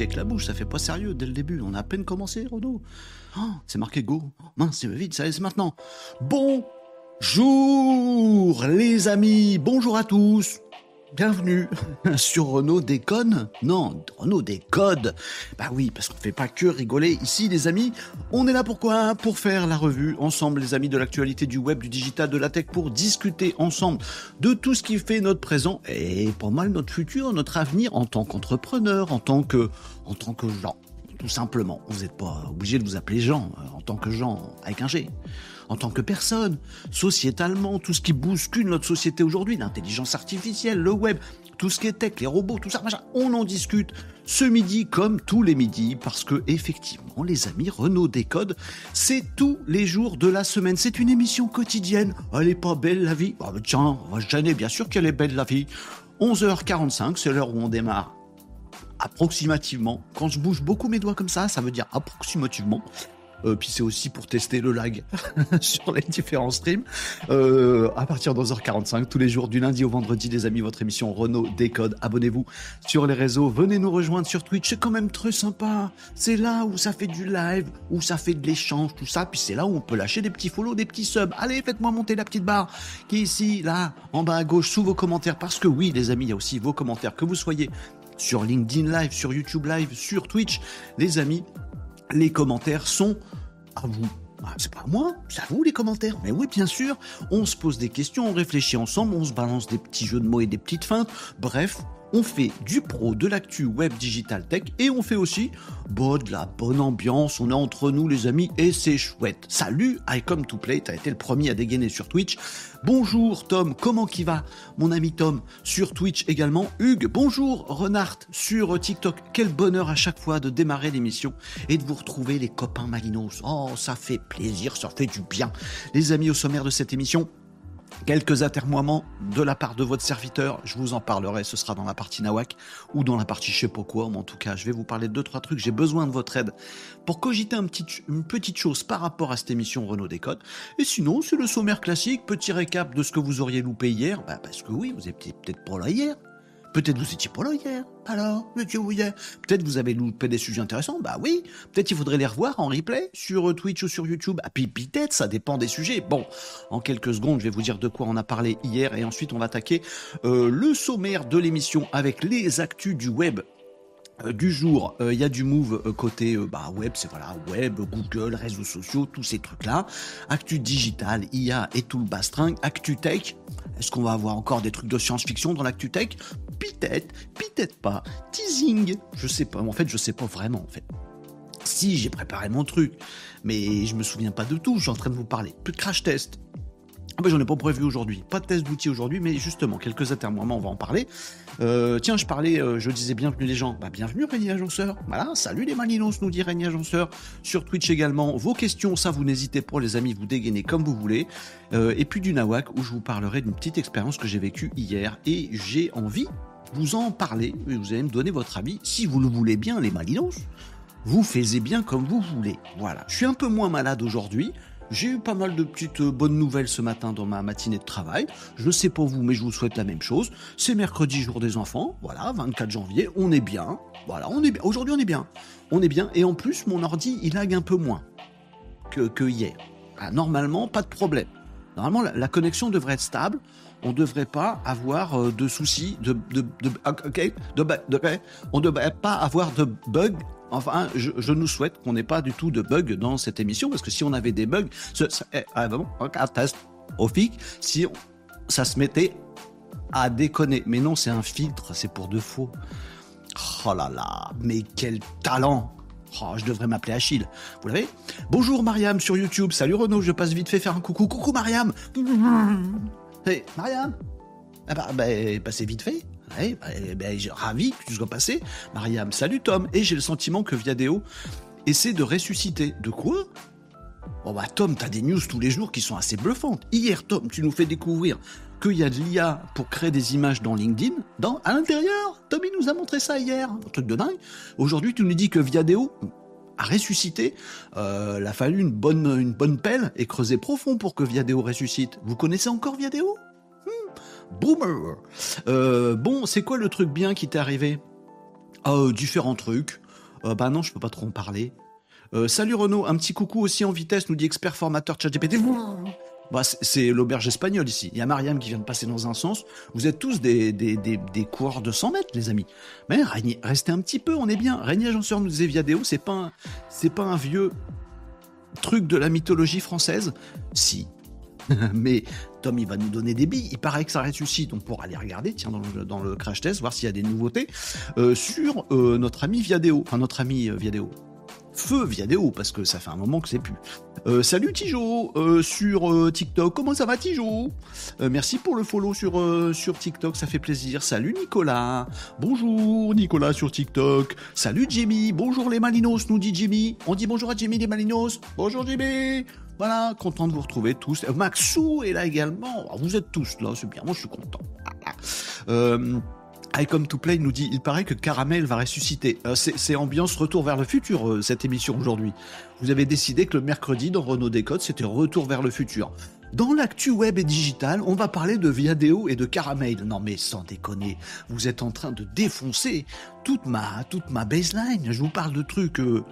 avec la bouche, ça fait pas sérieux dès le début. On a à peine commencé, Renaud. Oh, c'est marqué go. Mince, c'est vite, ça c'est maintenant. Bonjour les amis, bonjour à tous. Bienvenue sur Renault Déconne. Non, Renault Décode. Bah oui, parce qu'on fait pas que rigoler ici, les amis. On est là pourquoi? Pour faire la revue ensemble, les amis de l'actualité du web, du digital, de la tech, pour discuter ensemble de tout ce qui fait notre présent et pour mal notre futur, notre avenir en tant qu'entrepreneur, en tant que, en tant que gens. Tout simplement. Vous n'êtes pas obligé de vous appeler Jean euh, en tant que Jean avec un G en tant que personne, sociétalement, tout ce qui bouscule notre société aujourd'hui, l'intelligence artificielle, le web, tout ce qui est tech, les robots, tout ça, on en discute ce midi comme tous les midis parce que effectivement, les amis, Renault décode, c'est tous les jours de la semaine. C'est une émission quotidienne. Elle est pas belle la vie. Oh, tiens, on va gêner, bien sûr qu'elle est belle la vie. 11h45, c'est l'heure où on démarre approximativement. Quand je bouge beaucoup mes doigts comme ça, ça veut dire approximativement. Euh, puis c'est aussi pour tester le lag sur les différents streams. Euh, à partir de 11h45, tous les jours du lundi au vendredi, les amis, votre émission Renault Décode. Abonnez-vous sur les réseaux. Venez nous rejoindre sur Twitch. C'est quand même très sympa. C'est là où ça fait du live, où ça fait de l'échange, tout ça. Puis c'est là où on peut lâcher des petits follow, des petits subs. Allez, faites-moi monter la petite barre qui est ici, là, en bas à gauche, sous vos commentaires. Parce que oui, les amis, il y a aussi vos commentaires. Que vous soyez sur LinkedIn Live, sur YouTube Live, sur Twitch, les amis, les commentaires sont à vous. Ah, c'est pas à moi, c'est à vous les commentaires. Mais oui, bien sûr, on se pose des questions, on réfléchit ensemble, on se balance des petits jeux de mots et des petites feintes. Bref, on fait du pro, de l'actu web digital tech et on fait aussi bah, de la bonne ambiance. On est entre nous les amis et c'est chouette. Salut, I come to play. T'as été le premier à dégainer sur Twitch. Bonjour Tom, comment qui va? Mon ami Tom sur Twitch également. Hugues, bonjour Renard sur TikTok. Quel bonheur à chaque fois de démarrer l'émission et de vous retrouver les copains Malinos. Oh, ça fait plaisir, ça fait du bien. Les amis au sommaire de cette émission, quelques atermoiements de la part de votre serviteur. Je vous en parlerai, ce sera dans la partie Nawak ou dans la partie je sais pas quoi, mais en tout cas, je vais vous parler de deux, trois trucs. J'ai besoin de votre aide pour cogiter une petite chose par rapport à cette émission Renault Décode. Et sinon, c'est le sommaire classique, petit récap de ce que vous auriez loupé hier. Bah, parce que oui, vous étiez peut-être pas là hier. Peut-être vous étiez pas là hier. Alors, monsieur hier Peut-être vous avez loupé des sujets intéressants. Bah oui. Peut-être il faudrait les revoir en replay sur Twitch ou sur YouTube. Ah puis peut-être, ça dépend des sujets. Bon, en quelques secondes, je vais vous dire de quoi on a parlé hier et ensuite on va attaquer euh, le sommaire de l'émission avec les actus du web euh, du jour, il y a du move euh, côté euh, bah, web, c'est voilà, web, Google, réseaux sociaux, tous ces trucs-là. Actu digital, IA et tout le bastring. Actu tech, est-ce qu'on va avoir encore des trucs de science-fiction dans l'actu tech? Peut-être, peut-être pas. Teasing, je sais pas. En fait, je sais pas vraiment. En fait, si j'ai préparé mon truc, mais je me souviens pas de tout. Je suis en train de vous parler. Plus de crash test. Ah ben, j'en ai pas prévu aujourd'hui. Pas de test d'outils aujourd'hui, mais justement, quelques atermoiements, on va en parler. Euh, tiens, je parlais, euh, je disais bienvenue les gens. Bah, bienvenue Régnier Agenceur. Voilà, salut les Malinos, nous dit Régnier Agenceur. Sur Twitch également, vos questions, ça vous n'hésitez pas les amis, vous dégainez comme vous voulez. Euh, et puis du Nawak, où je vous parlerai d'une petite expérience que j'ai vécue hier. Et j'ai envie de vous en parler, et vous allez me donner votre avis, si vous le voulez bien les Malinos. Vous faisiez bien comme vous voulez. Voilà. Je suis un peu moins malade aujourd'hui. J'ai eu pas mal de petites euh, bonnes nouvelles ce matin dans ma matinée de travail. Je sais pas vous, mais je vous souhaite la même chose. C'est mercredi, jour des enfants. Voilà, 24 janvier. On est bien. Voilà, on est bien. Aujourd'hui, on est bien. On est bien. Et en plus, mon ordi, il lag un peu moins que, hier. Ah, normalement, pas de problème. Normalement, la, connexion devrait être stable. On ne devrait pas avoir de soucis, de, on ne devrait pas avoir de bugs Enfin, je, nous souhaite qu'on n'ait pas du tout de bugs dans cette émission, parce que si on avait des bugs, ce, eh, ah, si ça se mettait à déconner. Mais non, c'est un filtre, c'est pour de faux. Oh là là, mais quel talent Oh, je devrais m'appeler Achille. Vous l'avez? Bonjour Mariam sur YouTube. Salut Renaud, je passe vite fait faire un coucou. Coucou Mariam Hey, Mariam ah bah, bah, passez vite fait. Bah, ben, ravi que tu sois passé. Mariam, salut Tom. Et j'ai le sentiment que Viadeo essaie de ressusciter. De quoi? Bon bah Tom, t'as des news tous les jours qui sont assez bluffantes. Hier, Tom, tu nous fais découvrir qu'il y a de l'IA pour créer des images dans LinkedIn, dans, à l'intérieur. Tom, il nous a montré ça hier. Un truc de dingue. Aujourd'hui, tu nous dis que Viadeo a ressuscité. Euh, il a fallu une bonne, une bonne pelle et creuser profond pour que Viadeo ressuscite. Vous connaissez encore Viadeo? Boomer. Euh, bon, c'est quoi le truc bien qui t'est arrivé? Euh, Différents trucs. Euh, bah non, je peux pas trop en parler. Euh, salut Renaud, un petit coucou aussi en vitesse, nous dit expert formateur ChatGPT. Bah, c'est l'auberge espagnole ici. Il y a Mariam qui vient de passer dans un sens. Vous êtes tous des, des, des, coureurs de 100 mètres, les amis. Mais restez un petit peu, on est bien. Régnier Agenceur nous disait Viadeo, c'est pas, c'est pas un vieux truc de la mythologie française? Si. Mais Il va nous donner des billes. Il paraît que ça ressuscite. On pourra aller regarder, tiens, dans le, dans crash test, voir s'il y a des nouveautés euh, sur euh, notre ami Viadeo. Enfin, notre ami euh, Viadeo feu Viadeo, parce que ça fait un moment que c'est plus. Salut Tijo sur TikTok. Comment ça va Tijo? Merci pour le follow sur, sur TikTok, ça fait plaisir. Salut Nicolas. Bonjour Nicolas sur TikTok. Salut Jimmy. Bonjour les Malinos, nous dit Jimmy. On dit bonjour à Jimmy les Malinos. Bonjour Jimmy. Voilà, content de vous retrouver tous. Maxou est là également. Ah, vous êtes tous là, c'est bien. Moi je suis content. Euh, I Come to Play nous dit il paraît que Caramel va ressusciter. Euh, c'est ambiance retour vers le futur euh, cette émission aujourd'hui. Vous avez décidé que le mercredi dans Renault Décode c'était retour vers le futur. Dans l'actu web et digital, on va parler de Viadeo et de Caramel. Non mais sans déconner, vous êtes en train de défoncer toute ma toute ma baseline. Je vous parle de trucs euh,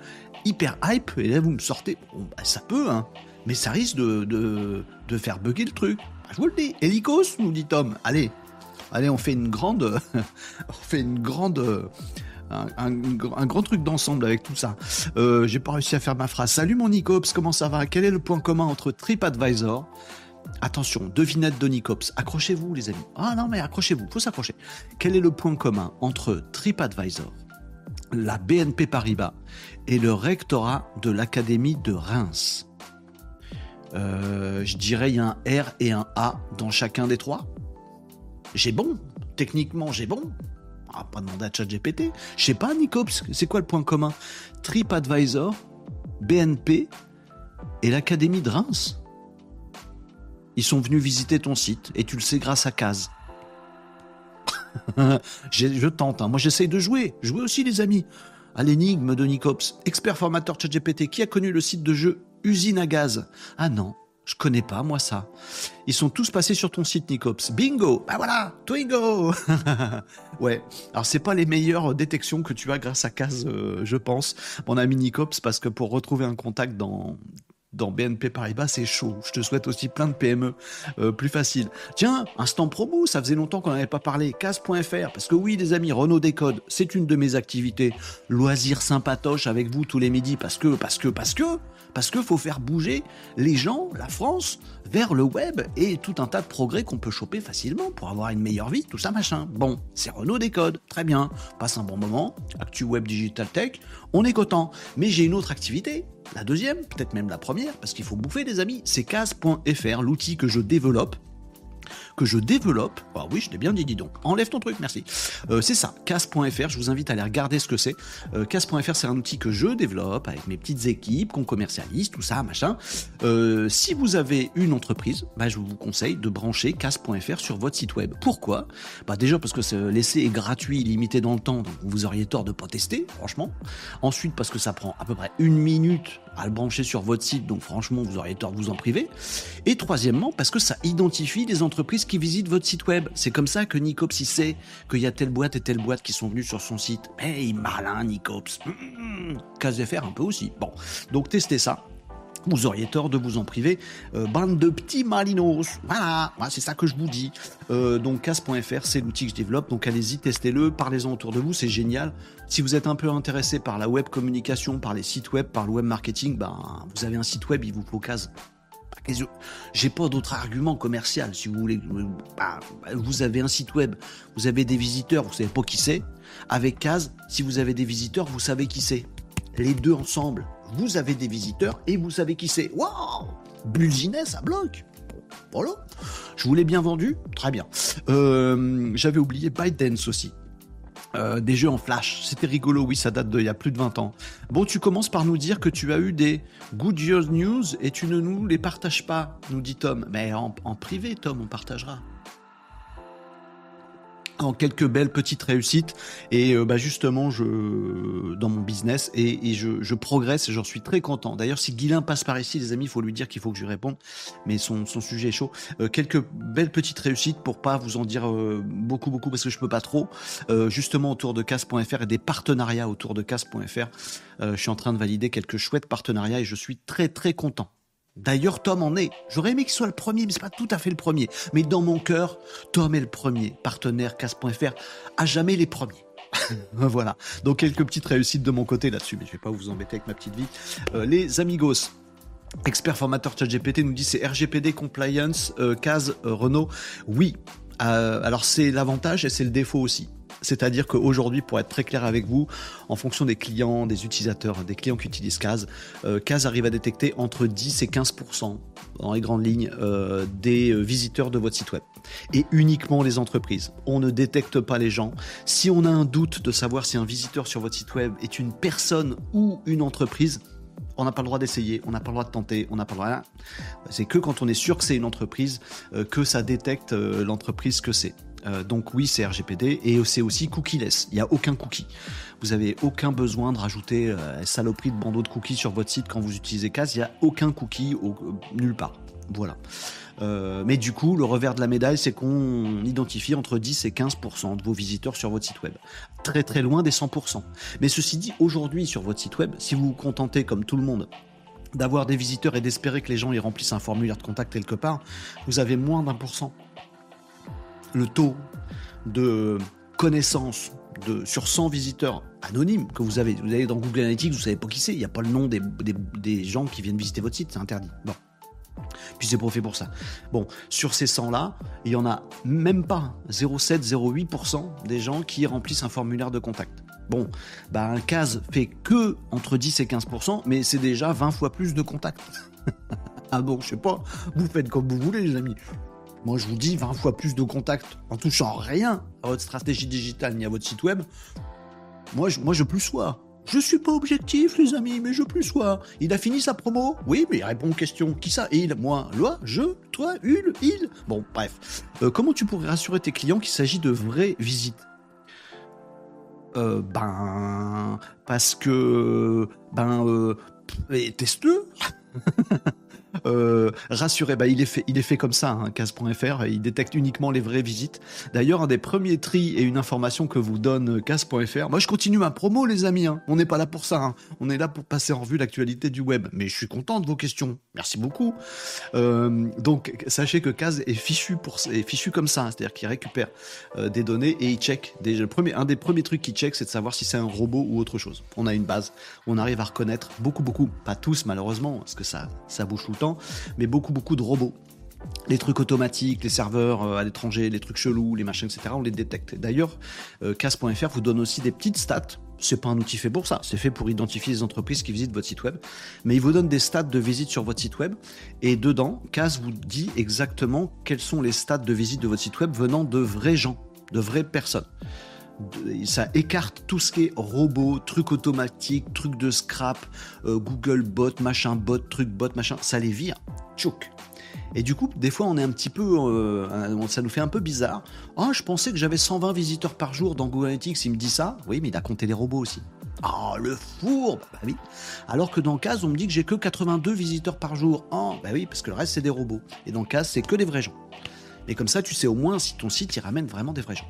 hyper hype et là vous me sortez. Bah, ça peut hein, mais ça risque de, faire bugger le truc. Bah, je vous le dis. Helicos nous dit Tom. Allez, Allez, on fait une grande, on fait une grande, un, grand truc d'ensemble avec tout ça. Euh, J'ai pas réussi à faire ma phrase. Salut mon Nicops, comment ça va? Quel est le point commun entre TripAdvisor? Attention, devinette de Nicops. Accrochez-vous, les amis. Ah non, mais accrochez-vous, faut s'accrocher. Quel est le point commun entre TripAdvisor, la BNP Paribas et le rectorat de l'Académie de Reims? Euh, Je dirais il y a un R et un A dans chacun des trois j'ai bon. Techniquement, j'ai bon. On va pas demander à ChatGPT. Je sais pas, Nicops, c'est quoi le point commun? TripAdvisor, BNP et l'Académie de Reims. Ils sont venus visiter ton site et tu le sais grâce à Case. je tente, hein. moi j'essaye de jouer. Jouer aussi, les amis. À l'énigme de Nicops, expert formateur ChatGPT, qui a connu le site de jeu Usine à gaz Ah non, je connais pas, moi, ça. Ils sont tous passés sur ton site, Nicops. Bingo Bah voilà Twingo Ouais. Alors, c'est pas les meilleures détections que tu as grâce à Case, euh, je pense, mon ami Nicops, parce que pour retrouver un contact dans, dans BNP Paribas, c'est chaud. Je te souhaite aussi plein de PME euh, plus faciles. Tiens, instant promo, ça faisait longtemps qu'on n'avait pas parlé. Case.fr, parce que oui, les amis, Renault Décode, c'est une de mes activités. Loisirs sympatoches avec vous tous les midis, parce que, parce que, parce que, parce qu'il faut faire bouger les gens, la France, vers le web et tout un tas de progrès qu'on peut choper facilement pour avoir une meilleure vie, tout ça machin. Bon, c'est Renault Décode, très bien, passe un bon moment, Actu Web Digital Tech, on est content. Mais j'ai une autre activité, la deuxième, peut-être même la première, parce qu'il faut bouffer des amis, c'est case.fr, l'outil que je développe que je développe. Ah oui, je l'ai bien dit, dis donc. Enlève ton truc, merci. Euh, c'est ça, casse.fr. Je vous invite à aller regarder ce que c'est. Euh, casse.fr, c'est un outil que je développe avec mes petites équipes, qu'on commercialise, tout ça, machin. Euh, si vous avez une entreprise, bah, je vous conseille de brancher casse.fr sur votre site web. Pourquoi? Bah, Déjà parce que l'essai est gratuit, limité dans le temps, donc vous auriez tort de pas tester, franchement. Ensuite, parce que ça prend à peu près une minute à le brancher sur votre site, donc franchement, vous auriez tort de vous en priver. Et troisièmement, parce que ça identifie les entreprises qui visitent votre site web. C'est comme ça que Nicops il sait qu'il y a telle boîte et telle boîte qui sont venues sur son site. Hey, malin Nicops. Mmh, faire un peu aussi. Bon, donc testez ça vous auriez tort de vous en priver. Euh, bande de petits malinos. Voilà, c'est ça que je vous dis. Euh, donc casse.fr, c'est l'outil que je développe. Donc allez-y, testez-le, parlez-en autour de vous, c'est génial. Si vous êtes un peu intéressé par la web communication, par les sites web, par le web marketing, ben, vous avez un site web, il vous faut case. J'ai pas d'autre argument commercial, si vous voulez. Bah, vous avez un site web, vous avez des visiteurs, vous savez pas qui c'est. Avec Case, si vous avez des visiteurs, vous savez qui c'est. Les deux ensemble, vous avez des visiteurs et vous savez qui c'est. Waouh Bulginet, ça bloque. Voilà. Je vous l'ai bien vendu, très bien. Euh, j'avais oublié ByteDance aussi. Euh, des jeux en flash. C'était rigolo, oui, ça date d'il y a plus de 20 ans. Bon, tu commences par nous dire que tu as eu des good news et tu ne nous les partages pas, nous dit Tom. Mais en, privé, Tom, on partagera. En quelques belles petites réussites et euh, bah justement je dans mon business et, je, progresse et j'en suis très content. D'ailleurs si Guilain passe par ici les amis, il faut lui dire qu'il faut que je lui réponde mais son, sujet est chaud. Euh, quelques belles petites réussites pour pas vous en dire euh, beaucoup beaucoup parce que je peux pas trop. justement autour de casse.fr et des partenariats autour de casse.fr. je suis en train de valider quelques chouettes partenariats et je suis très très content. D'ailleurs, Tom en est. J'aurais aimé qu'il soit le premier, mais c'est pas tout à fait le premier. Mais dans mon cœur, Tom est le premier. Partenaire casse.fr, à jamais les premiers. voilà. Donc quelques petites réussites de mon côté là-dessus, mais je vais pas vous embêter avec ma petite vie. Euh, les amigos. Expert formateur ChatGPT nous dit c'est RGPD compliance, euh, case euh, Renault. Oui. alors c'est l'avantage et c'est le défaut aussi. C'est-à-dire qu'aujourd'hui, pour être très clair avec vous, en fonction des clients, des utilisateurs, des clients qui utilisent CAS, euh, CAS arrive à détecter entre 10 et 15% dans les grandes lignes euh, des euh, visiteurs de votre site web. Et uniquement les entreprises. On ne détecte pas les gens. Si on a un doute de savoir si un visiteur sur votre site web est une personne ou une entreprise, on n'a pas le droit d'essayer, on n'a pas le droit de tenter, on n'a pas le droit. C'est que quand on est sûr que c'est une entreprise, que ça détecte l'entreprise que c'est. Euh, donc oui, c'est RGPD et c'est aussi cookieless. Il n'y a aucun cookie. Vous avez aucun besoin de rajouter euh, saloperie de bandeau de cookies sur votre site quand vous utilisez CAS. Il n'y a aucun cookie nulle part. Voilà. Euh, mais du coup, le revers de la médaille, c'est qu'on identifie entre 10 et 15% de vos visiteurs sur votre site web. Très très loin des 100%. Mais ceci dit, aujourd'hui sur votre site web, si vous vous contentez comme tout le monde d'avoir des visiteurs et d'espérer que les gens y remplissent un formulaire de contact quelque part, vous avez moins d'un pour cent le taux de connaissance sur 100 visiteurs anonymes que vous avez, vous allez dans Google Analytics, vous savez pas qui c'est, il n'y a pas le nom des, gens qui viennent visiter votre site, c'est interdit. Bon. Puis c'est pas pour ça. Bon, sur ces 100-là, il y en a même pas 0,7, 0,8% des gens qui remplissent un formulaire de contact. Bon, bah un CAS fait que entre 10 et 15%, mais c'est déjà 20 fois plus de contacts. ah bon, je sais pas, vous faites comme vous voulez les amis. Moi, je vous dis 20 fois plus de contacts en touchant rien à votre stratégie digitale ni à votre site web. Moi, je, moi, je plus sois. Je suis pas objectif, les amis, mais je plus sois. Il a fini sa promo? Oui, mais il répond aux questions. Qui ça? Il, moi, loi, je, toi, il, il. Bon, bref. Euh, comment tu pourrais rassurer tes clients qu'il s'agit de vraies visites? Euh, Ben, parce que, ben, euh, teste-le. Euh, rassurez, bah, il, est fait, comme ça, hein, il détecte uniquement les vraies visites. D'ailleurs, un des premiers tris et une information que vous donne Cas.fr, moi je continue ma promo les amis, hein. on n'est pas là pour ça, hein. on est là pour passer en revue l'actualité du web, mais je suis content de vos questions, merci beaucoup. Euh, donc sachez que Cas est fichu, comme ça, c'est-à-dire qu'il récupère euh, des données et il check. Un des premiers trucs qu'il check, c'est de savoir si c'est un robot ou autre chose. On a une base, on arrive à reconnaître beaucoup, beaucoup, pas tous malheureusement, parce que ça, ça bouge tout le temps, mais beaucoup, beaucoup de robots les trucs automatiques, les serveurs euh, à l'étranger, les trucs chelous, les machins, etc., on les détecte. D'ailleurs, euh, CAS.fr vous donne aussi des petites stats. C'est pas un outil fait pour ça, c'est fait pour identifier les entreprises qui visitent votre site web. Mais il vous donne des stats de visite sur votre site web. Et dedans, CAS vous dit exactement quels sont les stats de visite de votre site web venant de vrais gens, de vraies personnes ça écarte tout ce qui est robot, truc automatique, truc de scrap, euh, Google bot, machin bot, truc bot, machin, ça les vire. Tchouk. Et du coup, des fois, on est un petit peu, euh, ça nous fait un peu bizarre. Ah, je pensais que j'avais 120 visiteurs par jour dans Google Analytics. Il me dit ça. Oui, mais il a compté les robots aussi. Ah, le four Bah oui. Alors que dans Case, on me dit que j'ai que 82 visiteurs par jour. Ah, bah oui, parce que le reste, c'est des robots. Et dans Case, c'est que des vrais gens. Et comme ça, tu sais au moins si ton site, il ramène vraiment des vrais gens.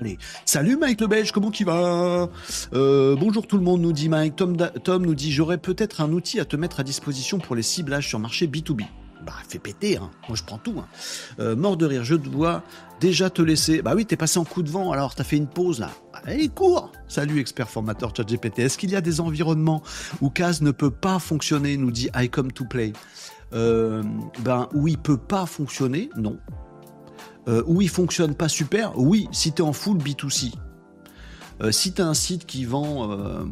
Allez, salut Mike le Belge, comment qui va euh, Bonjour tout le monde, nous dit Mike. Tom, nous dit j'aurais peut-être un outil à te mettre à disposition pour les ciblages sur marché B2B. Bah, fais péter, hein. moi je prends tout. Hein. Euh, mort de rire, je dois déjà te laisser. Bah oui, t'es passé en coup de vent, alors t'as fait une pause là. Allez, cours Salut expert formateur ChatGPT. Est-ce qu'il y a des environnements où CAS ne peut pas fonctionner? Nous dit I come to play. Euh, ben, où il peut pas fonctionner, non. Euh, où fonctionne pas super, oui, si tu es en full B2C. Euh, si tu as un site qui vend, euh,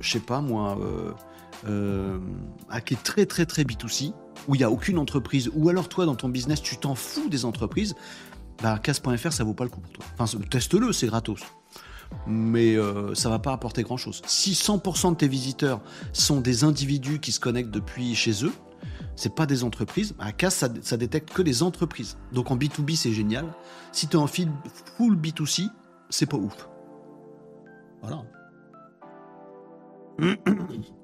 je sais pas moi, qui est très très très B2C, où il n'y a aucune entreprise, ou alors toi dans ton business tu t'en fous des entreprises, bah casse.fr ça vaut pas le coup pour toi. Enfin, teste-le, c'est gratos. Mais ça va pas apporter grand chose. Si 100% de tes visiteurs sont des individus qui se connectent depuis chez eux, c'est pas des entreprises. À CAS, ça, détecte que les entreprises. Donc en B2B, c'est génial. Si tu es en full B2C, c'est pas ouf. Voilà.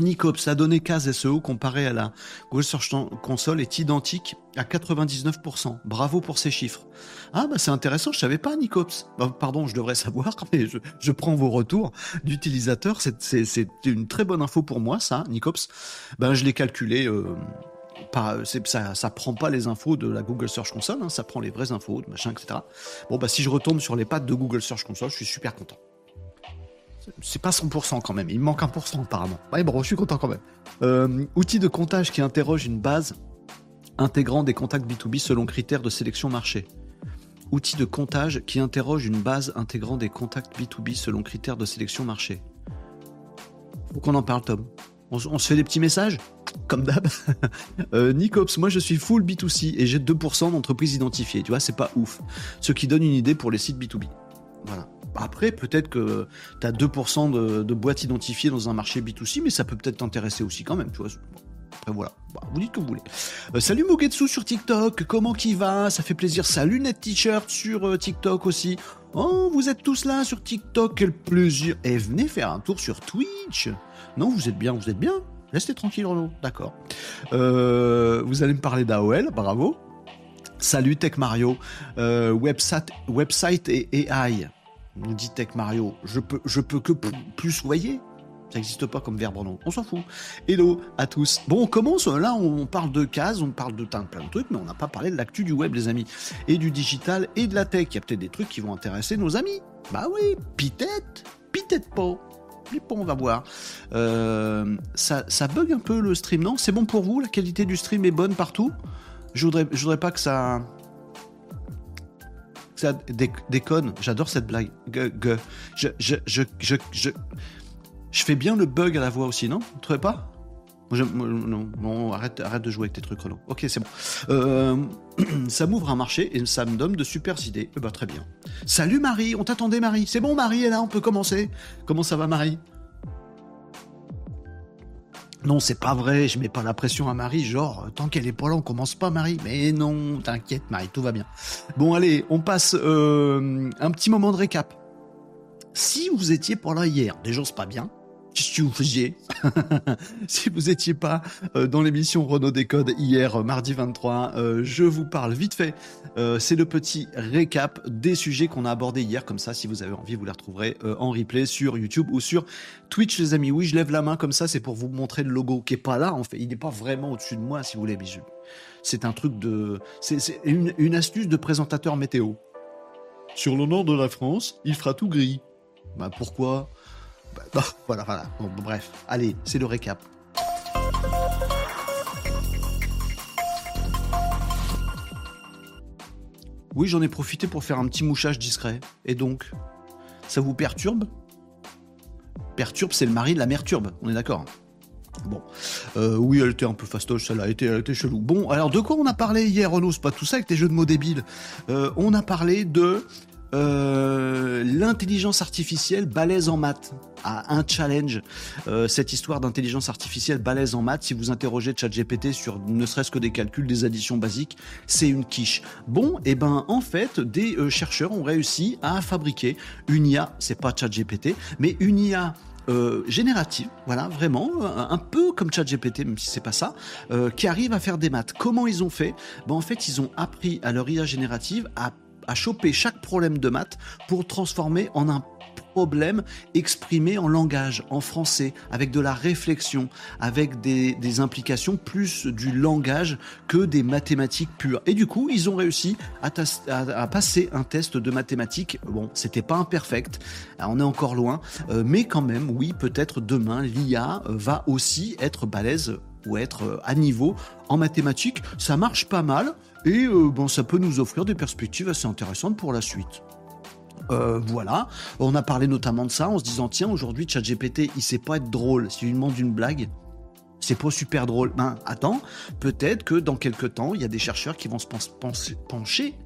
Nicops, la donnée CAS SEO comparée à la Google Search Console est identique à 99%. Bravo pour ces chiffres. Ah bah c'est intéressant, je savais pas Nicops. Bah, pardon, je devrais savoir, mais je, prends vos retours d'utilisateurs. C'est une très bonne info pour moi, ça, Nicops. Ben je l'ai calculé. Euh, ça, ça prend pas les infos de la Google Search Console, hein, ça prend les vraies infos, machin, etc. Bon bah si je retombe sur les pattes de Google Search Console, je suis super content. C'est pas 100% quand même, il manque 1% apparemment. Ouais, bon, je suis content quand même. Euh, outil de comptage qui interroge une base intégrant des contacts B2B selon critères de sélection marché. Outil de comptage qui interroge une base intégrant des contacts B2B selon critères de sélection marché. Faut qu'on en parle, Tom. On, se fait des petits messages? Comme d'hab. euh, Nicops, moi je suis full B2C et j'ai 2% d'entreprises identifiées. Tu vois, c'est pas ouf. Ce qui donne une idée pour les sites B2B. Voilà. Après, peut-être que tu as 2% de, boîtes identifiées dans un marché B2C, mais ça peut peut-être t'intéresser aussi quand même, tu vois. Voilà, bah, vous dites que vous voulez. Euh, salut Mogetsu sur TikTok, comment qui va? Ça fait plaisir. Salut Net T-shirt sur euh, TikTok aussi. Oh, vous êtes tous là sur TikTok, quel plaisir. Et venez faire un tour sur Twitch. Non, vous êtes bien, vous êtes bien. Restez tranquille, Renaud. D'accord. Euh, vous allez me parler d'AOL, bravo. Salut Tech Mario. website, website et AI nous dit Tech Mario. Je peux, je peux que plus voyer. Ça n'existe pas comme verbe non. On s'en fout. Hello à tous. Bon, on commence. Là, on parle de cases, on parle de plein de trucs, mais on n'a pas parlé de l'actu du web, les amis. Et du digital et de la tech. Il y a peut-être des trucs qui vont intéresser nos amis. Bah oui, peut-être, peut-être pas. Mais bon, on va voir. Euh, ça, ça bug un peu le stream, non? C'est bon pour vous? La qualité du stream est bonne partout? Je voudrais, je voudrais pas que ça, ça déconne. J'adore cette blague. Je, je, je, je, je, fais bien le bug à la voix aussi, non? Vous trouvez pas? Non, non, arrête, arrête de jouer avec tes trucs, Renaud. Ok, c'est bon. Euh, ça m'ouvre un marché et ça me donne de super idées. Eh ben, très bien. Salut Marie, on t'attendait Marie. C'est bon Marie, est là, on peut commencer. Comment ça va Marie? Non, c'est pas vrai, je mets pas la pression à Marie, genre, tant qu'elle est pas là, on commence pas, Marie. Mais non, t'inquiète, Marie, tout va bien. Bon, allez, on passe euh, un petit moment de récap. Si vous étiez pas là hier, déjà, c'est pas bien. Qu'est-ce que vous faisiez Si vous n'étiez pas euh, dans l'émission Renault Décode hier, euh, mardi 23, euh, je vous parle vite fait. c'est le petit récap des sujets qu'on a abordés hier. Comme ça, si vous avez envie, vous les retrouverez en replay sur YouTube ou sur Twitch, les amis. Oui, je lève la main comme ça, c'est pour vous montrer le logo qui est pas là. En fait, il n'est pas vraiment au-dessus de moi, si vous voulez. Mais c'est un truc de, c'est une, une astuce de présentateur météo. Sur le nord de la France, il fera tout gris. Bah pourquoi? Bah, voilà, voilà. bref, allez, c'est le récap. Oui, j'en ai profité pour faire un petit mouchage discret. Et donc, ça vous perturbe? Perturbe, c'est le mari de la mère turbe, on est d'accord Bon, euh, oui, elle était un peu fastoche, celle-là, elle elle était chelou. Bon, alors de quoi on a parlé hier, Renaud? C'est pas tout ça avec tes jeux de mots débiles. Euh, on a parlé de euh, l'intelligence artificielle balèze en maths à un challenge. Euh, cette histoire d'intelligence artificielle balèze en maths, si vous interrogez ChatGPT sur ne serait-ce que des calculs, des additions basiques, c'est une quiche. Bon, et eh ben en fait, des euh, chercheurs ont réussi à fabriquer une IA, c'est pas ChatGPT, mais une IA générative, voilà, vraiment, un, peu comme ChatGPT, même si c'est pas ça, qui arrive à faire des maths. Comment ils ont fait? Ben, En fait, ils ont appris à leur IA générative à à choper chaque problème de maths pour transformer en un problème exprimé en langage, en français, avec de la réflexion, avec des, implications plus du langage que des mathématiques pures. Et du coup, ils ont réussi à, passer un test de mathématiques. Bon, c'était pas imperfect, on est encore loin, euh, mais quand même, oui, peut-être demain, l'IA va aussi être balèze ou être euh, à niveau en mathématiques. Ça marche pas mal. Et euh, bon, ça peut nous offrir des perspectives assez intéressantes pour la suite. Euh, voilà, on a parlé notamment de ça en se disant tiens aujourd'hui ChatGPT il sait pas être drôle, s'il lui demande une blague, c'est pas super drôle. Ben attends, peut-être que dans quelques temps il y a des chercheurs qui vont se pencher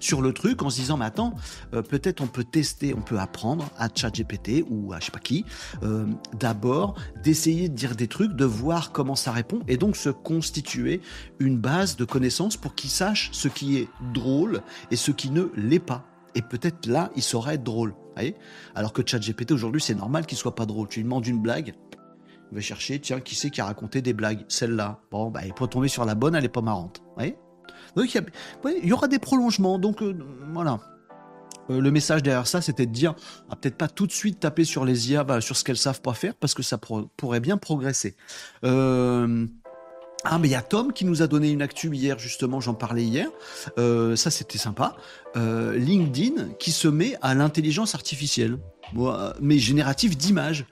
sur le truc en se disant, mais attends, euh, peut-être on peut tester, on peut apprendre à ChatGPT ou à je sais pas qui, euh, d'abord d'essayer de dire des trucs, de voir comment ça répond et donc se constituer une base de connaissances pour qu'il sache ce qui est drôle et ce qui ne l'est pas. Et peut-être là, il saurait être drôle. Voyez? Alors que ChatGPT aujourd'hui, c'est normal qu'il soit pas drôle. Tu lui demandes une blague, il va chercher, tiens, qui c'est qui a raconté des blagues? Celle-là. Bon, bah, il peut tomber sur la bonne, elle est pas marrante. Voyez? Donc il y, aura des prolongements. Donc euh, voilà. Euh, le message derrière ça, c'était de dire, ah, peut-être pas tout de suite taper sur les IA, bah, sur ce qu'elles savent pas faire, parce que ça pourrait bien progresser. Euh, ah mais il y a Tom qui nous a donné une actu hier justement, j'en parlais hier. ça c'était sympa. LinkedIn qui se met à l'intelligence artificielle, mais générative d'images.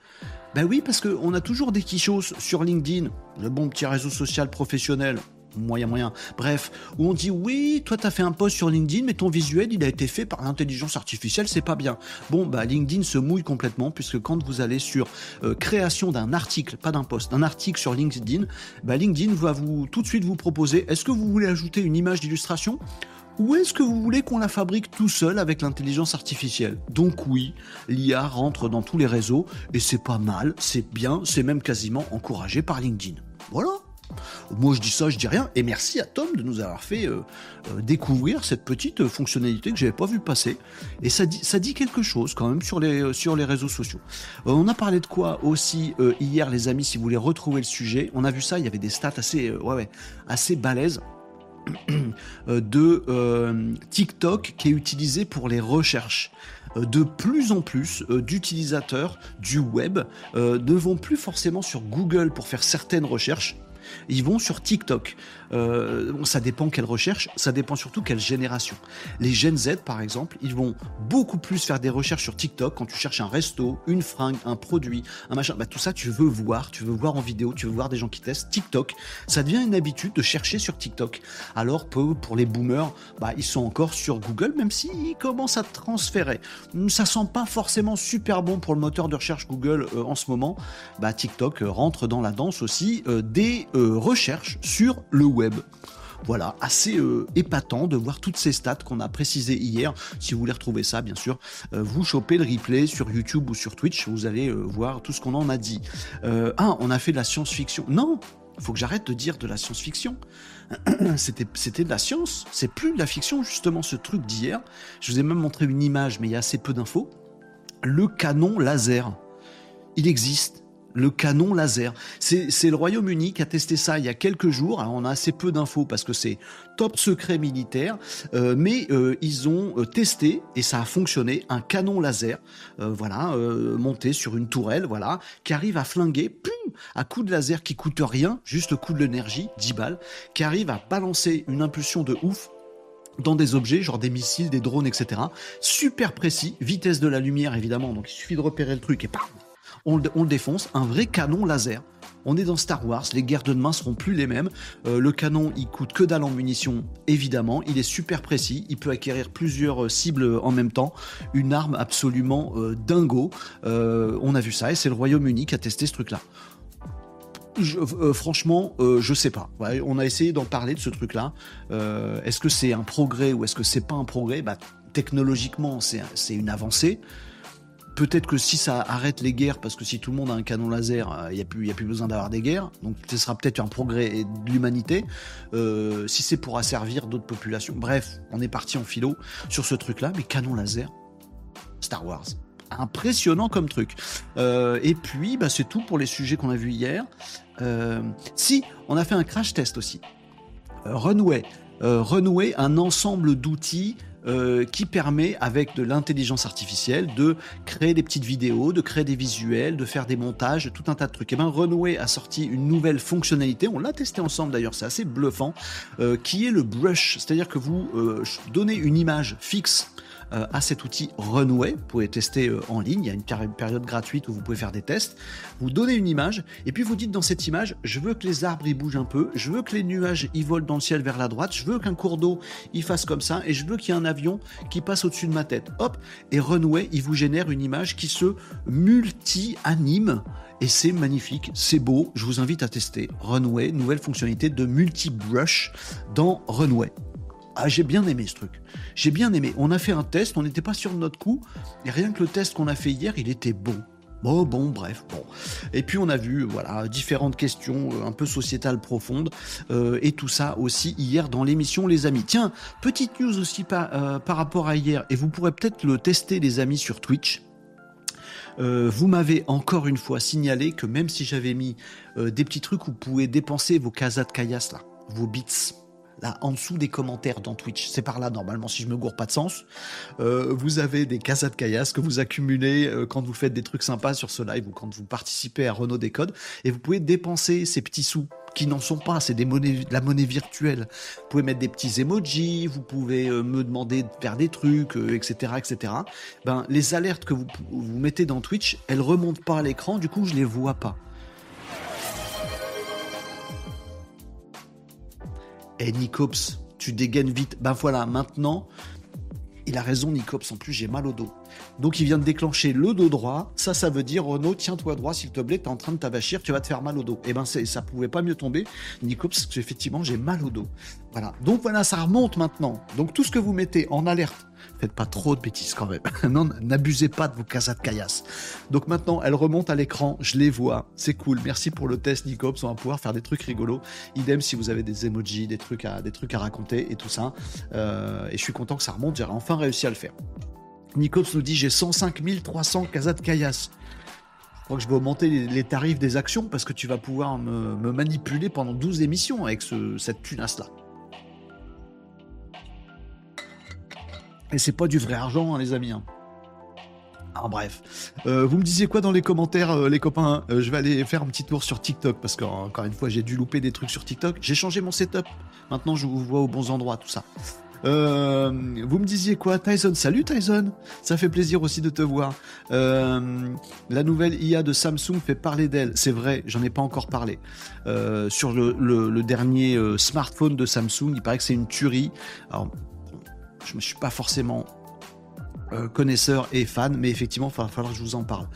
Ben oui, parce qu'on a toujours des quichos sur LinkedIn, le bon petit réseau social professionnel, moyen moyen. Bref, où on dit oui, toi tu as fait un post sur LinkedIn, mais ton visuel il a été fait par l'intelligence artificielle, c'est pas bien. Bon, bah LinkedIn se mouille complètement puisque quand vous allez sur euh, création d'un article, pas d'un post, d'un article sur LinkedIn, bah LinkedIn va vous tout de suite vous proposer est-ce que vous voulez ajouter une image d'illustration? Ou est-ce que vous voulez qu'on la fabrique tout seul avec l'intelligence artificielle? Donc oui, l'IA rentre dans tous les réseaux et c'est pas mal, c'est bien, c'est même quasiment encouragé par LinkedIn. Voilà. Moi je dis ça, je dis rien, et merci à Tom de nous avoir fait euh, euh, découvrir cette petite fonctionnalité que j'avais pas vu passer. Et ça dit, quelque chose quand même sur les, euh, réseaux sociaux. on a parlé de quoi aussi hier les amis, si vous voulez retrouver le sujet. On a vu ça, il y avait des stats assez, balèzes. Euh, de euh, TikTok qui est utilisé pour les recherches. Euh, de plus en plus d'utilisateurs du web ne vont plus forcément sur Google pour faire certaines recherches, ils vont sur TikTok. Euh, ça dépend quelle recherche, ça dépend surtout quelle génération. Les Gen Z, par exemple, ils vont beaucoup plus faire des recherches sur TikTok quand tu cherches un resto, une fringue, un produit, un machin. Bah, tout ça, tu veux voir, tu veux voir en vidéo, tu veux voir des gens qui testent. TikTok, ça devient une habitude de chercher sur TikTok. Alors pour les boomers, bah, ils sont encore sur Google, même s'ils commencent à transférer. Ça sent pas forcément super bon pour le moteur de recherche Google euh, en ce moment. Bah, TikTok euh, rentre dans la danse aussi des recherches sur le web voilà, assez euh, épatant de voir toutes ces stats qu'on a précisées hier. Si vous voulez retrouver ça, bien sûr, euh, vous chopez le replay sur YouTube ou sur Twitch, vous allez euh, voir tout ce qu'on en a dit. ah, on a fait de la science-fiction. Non, faut que j'arrête de dire de la science-fiction. C'était de la science, c'est plus de la fiction, justement, ce truc d'hier. Je vous ai même montré une image, mais il y a assez peu d'infos. Le canon laser. Il existe le canon laser. C'est le Royaume-Uni qui a testé ça il y a quelques jours. on a assez peu d'infos parce que c'est top secret militaire, euh, mais euh, ils ont euh, testé et ça a fonctionné un canon laser, voilà, monté sur une tourelle, voilà, qui arrive à flinguer, pum, à coup de laser qui coûte rien, juste coup de l'énergie, 10 balles, qui arrive à balancer une impulsion de ouf dans des objets, genre des missiles, des drones, etc. Super précis, vitesse de la lumière évidemment, donc il suffit de repérer le truc et pam, on le, défonce, un vrai canon laser. On est dans Star Wars, les guerres de demain seront plus les mêmes. Euh, le canon, il coûte que dalle en munitions, évidemment. Il est super précis, il peut acquérir plusieurs euh, cibles en même temps. Une arme absolument euh, dingo. on a vu ça et c'est le Royaume-Uni qui a testé ce truc-là. franchement, je sais pas. on a essayé d'en parler de ce truc-là. est-ce que c'est un progrès ou est-ce que c'est pas un progrès? Bah, Technologiquement, c'est une avancée. Peut-être que si ça arrête les guerres, parce que si tout le monde a un canon laser, euh, il n'y a, plus, a plus besoin d'avoir des guerres, donc ce sera peut-être un progrès de l'humanité, euh, si c'est pour asservir d'autres populations. Bref, on est parti en philo sur ce truc-là, mais canon laser, Star Wars. Impressionnant comme truc. Euh, et puis, bah, c'est tout pour les sujets qu'on a vus hier. si, on a fait un crash test aussi. Runway. Runway, un ensemble d'outils euh, qui permet, avec de l'intelligence artificielle, de créer des petites vidéos, de créer des visuels, de faire des montages, tout un tas de trucs. Et eh bien, Runway a sorti une nouvelle fonctionnalité, on l'a testé ensemble d'ailleurs, c'est assez bluffant, euh, qui est le brush, c'est-à-dire que vous euh, donnez une image fixe euh, à cet outil Runway. Vous pouvez tester euh, en ligne. Il y a une période gratuite où vous pouvez faire des tests. Vous donnez une image et puis vous dites dans cette image, je veux que les arbres y bougent un peu, je veux que les nuages y volent dans le ciel vers la droite, je veux qu'un cours d'eau y fasse comme ça et je veux qu'il y ait un avion qui passe au-dessus de ma tête. Hop, et Runway, il vous génère une image qui se multi-anime et c'est magnifique, c'est beau. Je vous invite à tester Runway, nouvelle fonctionnalité de multi-brush dans Runway. Ah, j'ai bien aimé ce truc. J'ai bien aimé. On a fait un test, on n'était pas sûr de notre coup. Et rien que le test qu'on a fait hier, il était bon. Bon, bon, bref, bon. Et puis on a vu, voilà, différentes questions euh, un peu sociétales profondes euh, et tout ça aussi hier dans l'émission, les amis. Tiens, petite news aussi par, euh, rapport à hier, et vous pourrez peut-être le tester, les amis, sur Twitch. vous m'avez encore une fois signalé que même si j'avais mis des petits trucs vous pouvez dépenser vos casas de caillasse là, vos bits, en dessous des commentaires dans Twitch. C'est par là normalement si je me gourre pas de sens. Euh, vous avez des casas de caillasse que vous accumulez euh, quand vous faites des trucs sympas sur ce live ou quand vous participez à Renault Décode et vous pouvez dépenser ces petits sous qui n'en sont pas, c'est des monnaies, de la monnaie virtuelle. Vous pouvez mettre des petits emojis, vous pouvez euh, me demander de faire des trucs, etc., etc. Ben, les alertes que vous, vous mettez dans Twitch, elles remontent pas à l'écran, du coup je les vois pas. Eh Nicops, tu dégaines vite. Ben voilà, maintenant, il a raison Nicops, en plus j'ai mal au dos. Donc il vient de déclencher le dos droit. Ça, ça veut dire Renaud, tiens-toi droit s'il te plaît, t'es en train de t'avachir, tu vas te faire mal au dos. Et eh ben ça pouvait pas mieux tomber, Nico, parce que effectivement j'ai mal au dos. Voilà. Donc voilà, ça remonte maintenant. Donc tout ce que vous mettez en alerte, faites pas trop de bêtises quand même. non, n'abusez pas de vos casas de caillasse. Donc maintenant, elle remonte à l'écran, je les vois, c'est cool. Merci pour le test, Nicops. On va pouvoir faire des trucs rigolos. Idem si vous avez des emojis, des trucs à, des trucs à raconter et tout ça. Euh, et je suis content que ça remonte. J'ai enfin réussi à le faire. Nicops nous dit j'ai 105 300 casas de caillasse. Je crois que je vais augmenter les, tarifs des actions parce que tu vas pouvoir me, manipuler pendant 12 émissions avec cette tunasse là. Et c'est pas du vrai argent, hein, les amis. Hein. Bref. Euh, vous me disiez quoi dans les commentaires, euh, les copains? Euh, Je vais aller faire un petit tour sur TikTok parce qu'encore une fois, j'ai dû louper des trucs sur TikTok. J'ai changé mon setup. Maintenant, je vous vois aux bons endroits, tout ça. Vous me disiez quoi, Tyson Salut Tyson, ça fait plaisir aussi de te voir. La nouvelle IA de Samsung fait parler d'elle. C'est vrai, j'en ai pas encore parlé. Sur le, dernier smartphone de Samsung, il paraît que c'est une tuerie. Je ne suis pas forcément connaisseur et fan, mais effectivement, il va falloir que je vous en parle.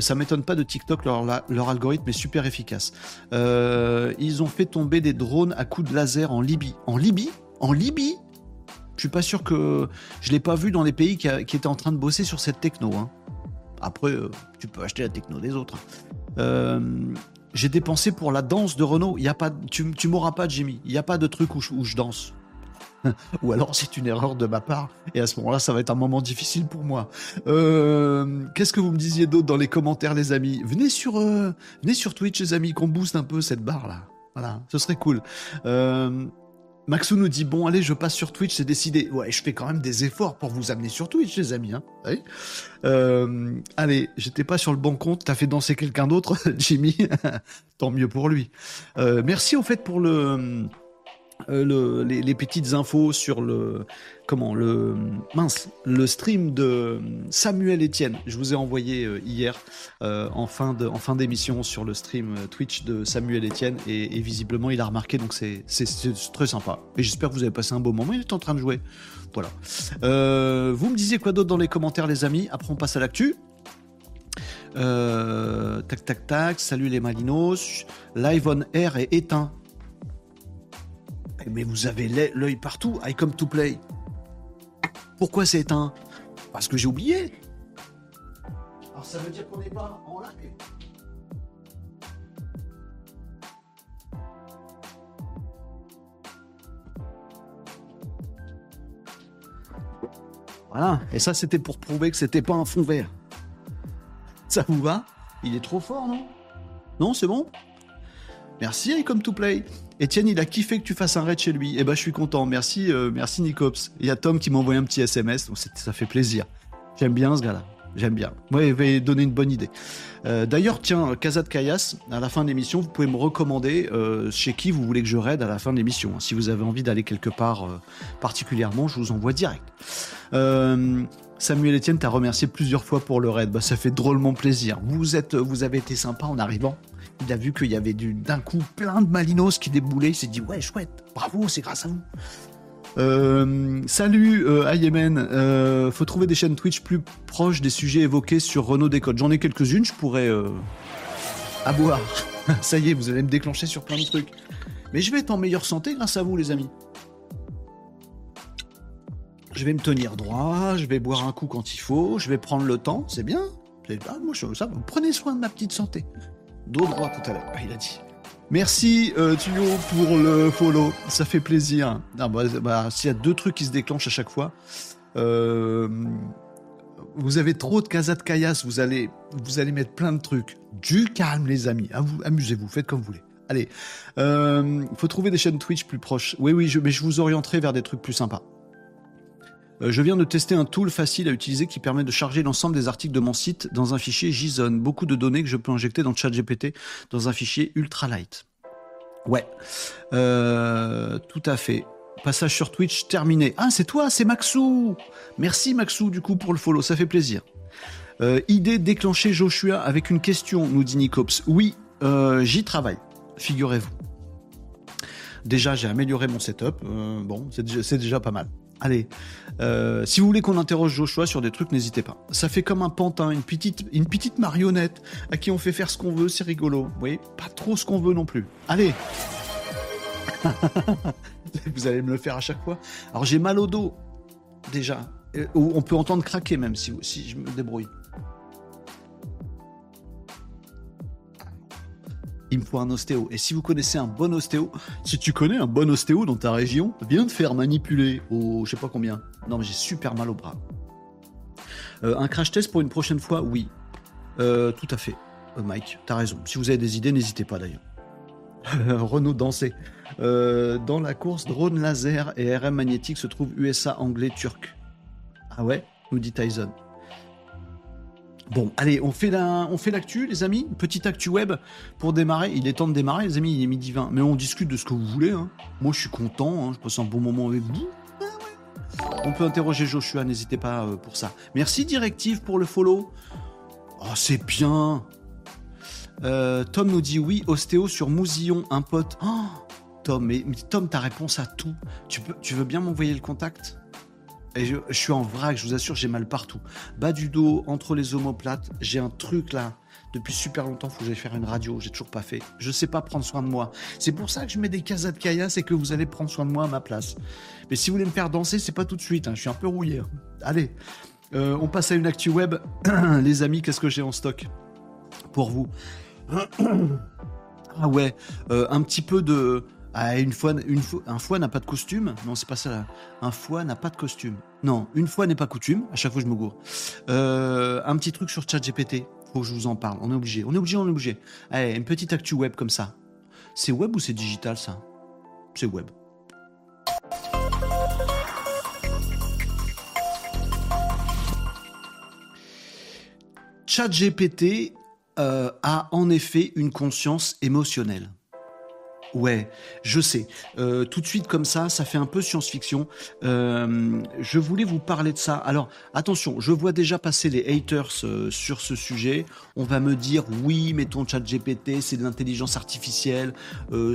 ça m'étonne pas de TikTok, leur, leur, algorithme est super efficace. ils ont fait tomber des drones à coups de laser en Libye. En Libye? En Libye? Je suis pas sûr que je l'ai pas vu dans les pays qui, étaient en train de bosser sur cette techno. Hein. Après, euh, tu peux acheter la techno des autres. Euh, j'ai dépensé pour la danse de Renault. Y a pas, tu, tu m'auras pas, Jimmy. Il n'y a pas de truc où je, danse. Ou alors c'est une erreur de ma part. Et à ce moment-là, ça va être un moment difficile pour moi. Euh, qu'est-ce que vous me disiez d'autre dans les commentaires, les amis? Venez sur, venez sur Twitch, les amis, qu'on booste un peu cette barre là. Voilà, ce serait cool. Maxou nous dit bon allez je passe sur Twitch c'est décidé ouais je fais quand même des efforts pour vous amener sur Twitch les amis hein. euh, allez j'étais pas sur le bon compte t'as fait danser quelqu'un d'autre Jimmy? Tant mieux pour lui euh, merci au fait pour le euh, les, petites infos sur le comment le mince le stream de Samuel Etienne. Je vous ai envoyé euh, hier euh, en fin de en fin d'émission sur le stream Twitch de Samuel Etienne et, visiblement il a remarqué donc c'est très sympa. Et j'espère que vous avez passé un beau moment. Il est en train de jouer. Voilà. vous me disiez quoi d'autre dans les commentaires les amis? Après on passe à l'actu. tac tac tac. Salut les Malinos. Live on air est éteint mais vous avez l'œil partout, I come to play. Pourquoi c'est éteint Parce que j'ai oublié. Alors ça veut dire qu'on n'est pas en live. Voilà, et ça c'était pour prouver que c'était pas un fond vert. Ça vous va? Il est trop fort, non? Non, c'est bon? Merci, I come to play. Etienne, il a kiffé que tu fasses un raid chez lui. Eh ben, je suis content. Merci, euh, merci Nicops. Il y a Tom qui m'a envoyé un petit SMS, donc ça fait plaisir. J'aime bien ce gars-là. J'aime bien. Moi, il va donner une bonne idée. Euh, d'ailleurs, tiens, Casa de Kayas, à la fin de l'émission, vous pouvez me recommander euh, chez qui vous voulez que je raide à la fin de l'émission. Si vous avez envie d'aller quelque part particulièrement, je vous envoie direct. Samuel Etienne t'a remercié plusieurs fois pour le raid. Bah, ça fait drôlement plaisir. Vous êtes, vous avez été sympa en arrivant. Il a vu qu'il y avait d'un coup plein de Malinos qui déboulaient. Il s'est dit ouais chouette, bravo, c'est grâce à vous. Euh, salut euh, euh, faut trouver des chaînes Twitch plus proches des sujets évoqués sur Renault Décode. J'en ai quelques-unes, je pourrais euh, avoir. Ça y est, vous allez me déclencher sur plein de trucs. Mais je vais être en meilleure santé grâce à vous, les amis. je vais me tenir droit, je vais boire un coup quand il faut, je vais prendre le temps, c'est bien. Ah, moi, je, ça, prenez soin de ma petite santé. Dos droit tout à l'heure, ah, il a dit. Merci euh, pour le follow, ça fait plaisir. Ah, bah, bah, S'il y a deux trucs qui se déclenchent à chaque fois, euh, vous avez trop de casa de caillasse, vous allez, vous allez mettre plein de trucs. Du calme les amis, amusez-vous, faites comme vous voulez. Allez, euh, faut trouver des chaînes Twitch plus proches. Oui, oui, je, mais je vous orienterai vers des trucs plus sympas. Euh, je viens de tester un tool facile à utiliser qui permet de charger l'ensemble des articles de mon site dans un fichier JSON. Beaucoup de données que je peux injecter dans ChatGPT dans un fichier ultra light. Ouais, euh, tout à fait. Passage sur Twitch terminé. Ah, c'est toi, c'est Maxou. Merci Maxou du coup pour le follow, ça fait plaisir. Euh, idée déclencher Joshua avec une question, nous dit Nicops. Oui, j'y travaille, figurez-vous. Déjà, j'ai amélioré mon setup. bon, c'est déjà, pas mal. Allez, euh, si vous voulez qu'on interroge Joshua sur des trucs, n'hésitez pas. Ça fait comme un pantin, une petite, une petite marionnette à qui on fait faire ce qu'on veut, c'est rigolo. Vous voyez, pas trop ce qu'on veut non plus. Allez Vous allez me le faire à chaque fois. Alors j'ai mal au dos, déjà. On peut entendre craquer même si je me débrouille. Il me faut un ostéo. Et si vous connaissez un bon ostéo, si tu connais un bon ostéo dans ta région, viens te faire manipuler au je sais pas combien. Non, mais j'ai super mal au bras. Euh, un crash test pour une prochaine fois, oui. Euh, tout à fait, euh, Mike, t'as raison. Si vous avez des idées, n'hésitez pas d'ailleurs. Renault dansé. dans la course drone laser et RM magnétique se trouve USA, anglais, turc. Ah ouais? Nous dit Tyson. Bon, allez, on fait on fait l'actu, les amis. Petite actu web pour démarrer. Il est temps de démarrer, les amis. Il est midi 20. Mais on discute de ce que vous voulez. Hein. Moi, je suis content. Hein. Je passe un bon moment avec vous. On peut interroger Joshua. N'hésitez pas euh, pour ça. Merci Directive pour le follow. Oh, c'est bien. Euh, Tom nous dit oui, ostéo sur Mousillon, un pote. Oh, Tom, mais, Tom, ta réponse à tout. Tu veux bien m'envoyer le contact? Je, suis en vrac, je vous assure, j'ai mal partout. Bas du dos, entre les omoplates, j'ai un truc là. Depuis super longtemps, faut que j'aille faire une radio, j'ai toujours pas fait. Je sais pas prendre soin de moi. C'est pour ça que je mets des casas de caillasse et que vous allez prendre soin de moi à ma place. Mais si vous voulez me faire danser, c'est pas tout de suite, hein. je suis un peu rouillé. Hein. Allez, euh, on passe à une actu web. les amis, qu'est-ce que j'ai en stock pour vous? Ah ouais, euh, un petit peu de ah, une fois, une un foie n'a pas de costume. Non, c'est pas ça. Là. Un foie n'a pas de costume. Non, une fois n'est pas coutume. À chaque fois, je me gourre. Euh, un petit truc sur ChatGPT. Faut que je vous en parle. On est obligé. On est obligé. On est obligé. Allez, une petite actu web comme ça. C'est web ou c'est digital ça? C'est web. ChatGPT euh, a en effet une conscience émotionnelle. Ouais, je sais. Euh, tout de suite comme ça, ça fait un peu science-fiction. Euh, je voulais vous parler de ça. Alors attention, je vois déjà passer les haters euh, sur ce sujet. On va me dire oui, mais ton chat GPT, c'est de l'intelligence artificielle,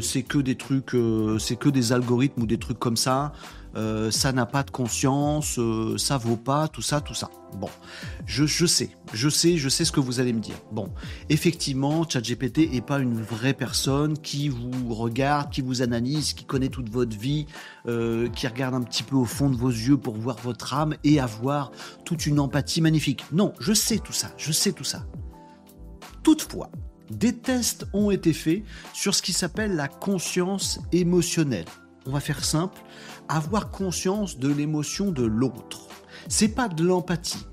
c'est que des trucs, c'est que des algorithmes ou des trucs comme ça. Euh, ça n'a pas de conscience, euh, ça vaut pas, tout ça, tout ça. Bon, je, sais, je sais, je sais ce que vous allez me dire. Bon, effectivement, ChatGPT n'est pas une vraie personne qui vous regarde, qui vous analyse, qui connaît toute votre vie, euh, qui regarde un petit peu au fond de vos yeux pour voir votre âme et avoir toute une empathie magnifique. Non, je sais tout ça, je sais tout ça. Toutefois, des tests ont été faits sur ce qui s'appelle la conscience émotionnelle. On va faire simple avoir conscience de l'émotion de l'autre. C'est pas de l'empathie.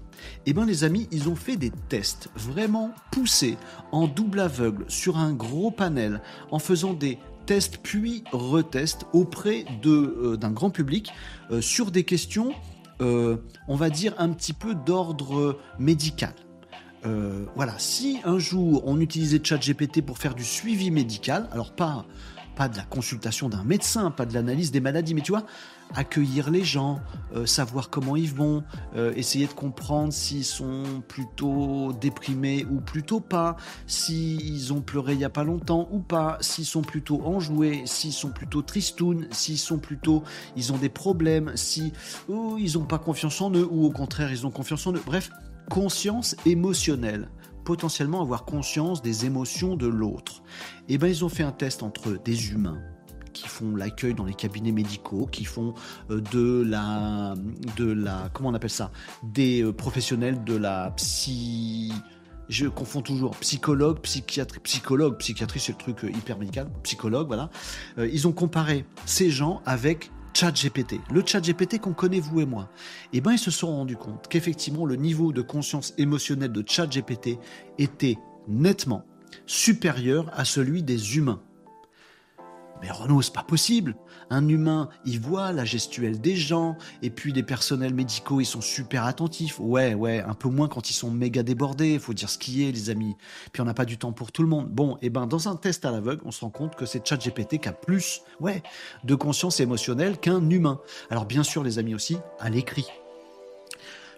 Eh bien les amis, ils ont fait des tests vraiment poussés en double aveugle sur un gros panel en faisant des tests puis retests auprès euh, d'un grand public euh, sur des questions, euh, on va dire un petit peu d'ordre médical. voilà, si un jour on utilisait ChatGPT pour faire du suivi médical, alors pas pas de la consultation d'un médecin, pas de l'analyse des maladies, mais tu vois, accueillir les gens, euh, savoir comment ils vont, euh, essayer de comprendre s'ils sont plutôt déprimés ou plutôt pas, s'ils ont pleuré il n'y a pas longtemps ou pas, s'ils sont plutôt enjoués, s'ils sont plutôt tristounes, s'ils sont plutôt, ils ont des problèmes, si ils n'ont pas confiance en eux ou au contraire ils ont confiance en eux. Bref, conscience émotionnelle potentiellement avoir conscience des émotions de l'autre. Et eh bien ils ont fait un test entre des humains qui font l'accueil dans les cabinets médicaux, qui font euh, de la, de la, comment on appelle ça, des euh, professionnels de la psy je confonds toujours psychologue, psychiatre, psychologue, psychiatrie, c'est le truc hyper médical, psychologue, voilà. ils ont comparé ces gens avec ChatGPT, le ChatGPT qu'on connaît vous et moi. Eh ben ils se sont rendus compte qu'effectivement le niveau de conscience émotionnelle de ChatGPT était nettement supérieur à celui des humains. Mais Renaud, c'est pas possible. Un humain, il voit la gestuelle des gens, et puis des personnels médicaux, ils sont super attentifs. Ouais, ouais, un peu moins quand ils sont méga débordés, faut dire ce qui est, les amis. Puis on n'a pas du temps pour tout le monde. Bon, et eh ben dans un test à l'aveugle, on se rend compte que c'est ChatGPT qui a plus, ouais, de conscience émotionnelle qu'un humain. Alors bien sûr, les amis aussi, à l'écrit.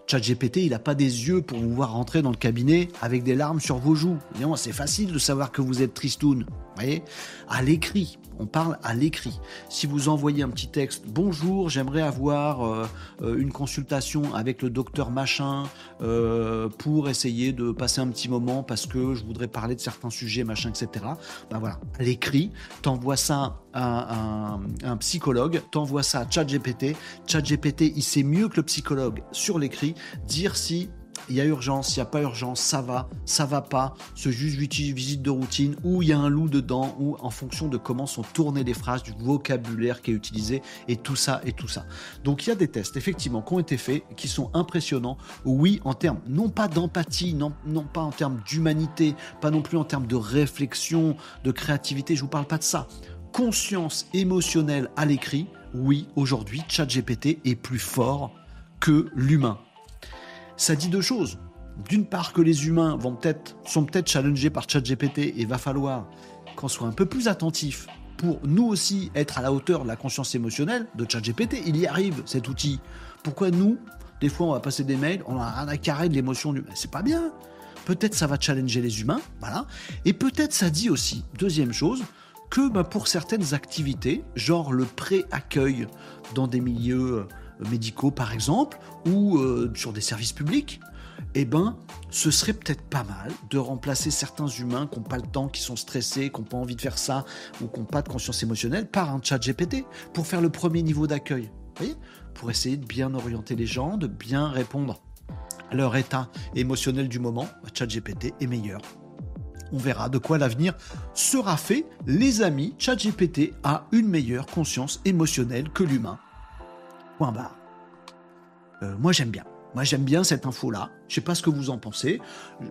ChatGPT, il n'a pas des yeux pour vous voir rentrer dans le cabinet avec des larmes sur vos joues. C'est facile de savoir que vous êtes tristoun. Vous voyez? À l'écrit on parle à l'écrit. Si vous envoyez un petit texte, bonjour, j'aimerais avoir euh, euh, une consultation avec le docteur machin euh, pour essayer de passer un petit moment parce que je voudrais parler de certains sujets, machin, etc. Ben voilà, à l'écrit, t'envoies ça à un, psychologue, t'envoies ça à ChatGPT. ChatGPT, il sait mieux que le psychologue sur l'écrit dire si il y a urgence, il n'y a pas urgence, ça va, ça va pas, c'est juste visite de routine, ou il y a un loup dedans, ou en fonction de comment sont tournées les phrases, du vocabulaire qui est utilisé, et tout ça, et tout ça. Donc il y a des tests, effectivement, qui ont été faits, qui sont impressionnants, oui, en termes, non pas d'empathie, non, non pas en termes d'humanité, pas non plus en termes de réflexion, de créativité, je vous parle pas de ça. Conscience émotionnelle à l'écrit, oui, aujourd'hui, ChatGPT est plus fort que l'humain ça dit deux choses. D'une part que les humains vont peut-être, sont peut-être challengés par ChatGPT et va falloir qu'on soit un peu plus attentif pour nous aussi être à la hauteur de la conscience émotionnelle de ChatGPT. Il y arrive cet outil. Pourquoi nous, des fois on va passer des mails, on a rien à carrer de l'émotion du... C'est pas bien. Peut-être ça va challenger les humains, voilà. Et peut-être ça dit aussi, deuxième chose, que bah, pour certaines activités, genre le pré-accueil dans des milieux médicaux par exemple, ou euh, sur des services publics, eh ben, ce serait peut-être pas mal de remplacer certains humains qui n'ont pas le temps, qui sont stressés, qui n'ont pas envie de faire ça, ou qui n'ont pas de conscience émotionnelle, par un chat GPT, pour faire le premier niveau d'accueil. Pour essayer de bien orienter les gens, de bien répondre à leur état émotionnel du moment. Chat GPT est meilleur. On verra de quoi l'avenir sera fait. Les amis, ChatGPT a une meilleure conscience émotionnelle que l'humain. Euh, moi, j'aime bien. Moi, j'aime bien cette info-là. Je sais pas ce que vous en pensez.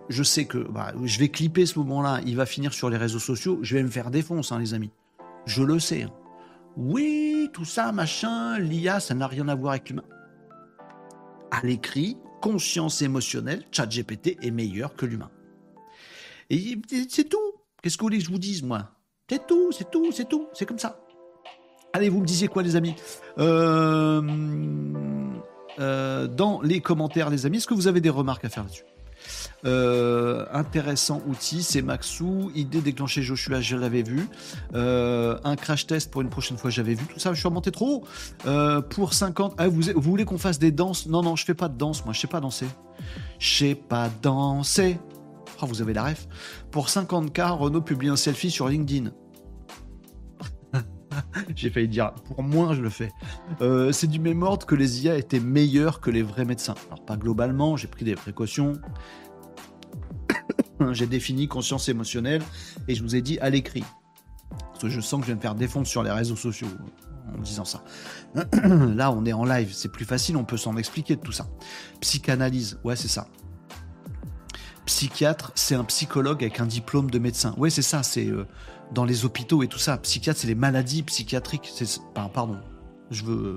Je sais que bah, je vais clipper ce moment-là. Il va finir sur les réseaux sociaux. Je vais me faire défoncer, hein, les amis. Je le sais. Hein. Oui, tout ça, machin, l'IA, ça n'a rien à voir avec l'humain. À l'écrit, conscience émotionnelle, ChatGPT est meilleur que l'humain. Et c'est tout. Qu'est-ce que vous voulez que je vous dise, moi? C'est tout, c'est tout, c'est tout. C'est comme ça. Allez, vous me disiez quoi, les amis euh, euh, Dans les commentaires, les amis, est-ce que vous avez des remarques à faire là-dessus euh, intéressant outil, c'est Maxou. Idée déclencher Joshua, je l'avais vu. un crash test pour une prochaine fois, j'avais vu. Tout ça, je suis remonté trop haut. pour 50. Ah, vous, vous voulez qu'on fasse des danses? Non, non, je fais pas de danse, moi, je sais pas danser. Je sais pas danser. Oh, vous avez la ref. Pour 50K, Renault publie un selfie sur LinkedIn. J'ai failli dire, pour moi, je le fais. Euh, c'est du même ordre que les IA étaient meilleurs que les vrais médecins. Alors, pas globalement, j'ai pris des précautions. j'ai défini conscience émotionnelle et je vous ai dit à l'écrit. Parce que je sens que je vais me faire défendre sur les réseaux sociaux en disant ça. Là, on est en live, c'est plus facile, on peut s'en expliquer de tout ça. Psychanalyse, ouais, c'est ça. Psychiatre, c'est un psychologue avec un diplôme de médecin. Ouais, c'est ça, c'est euh, dans les hôpitaux et tout ça. Psychiatre, c'est les maladies psychiatriques. Pardon, je veux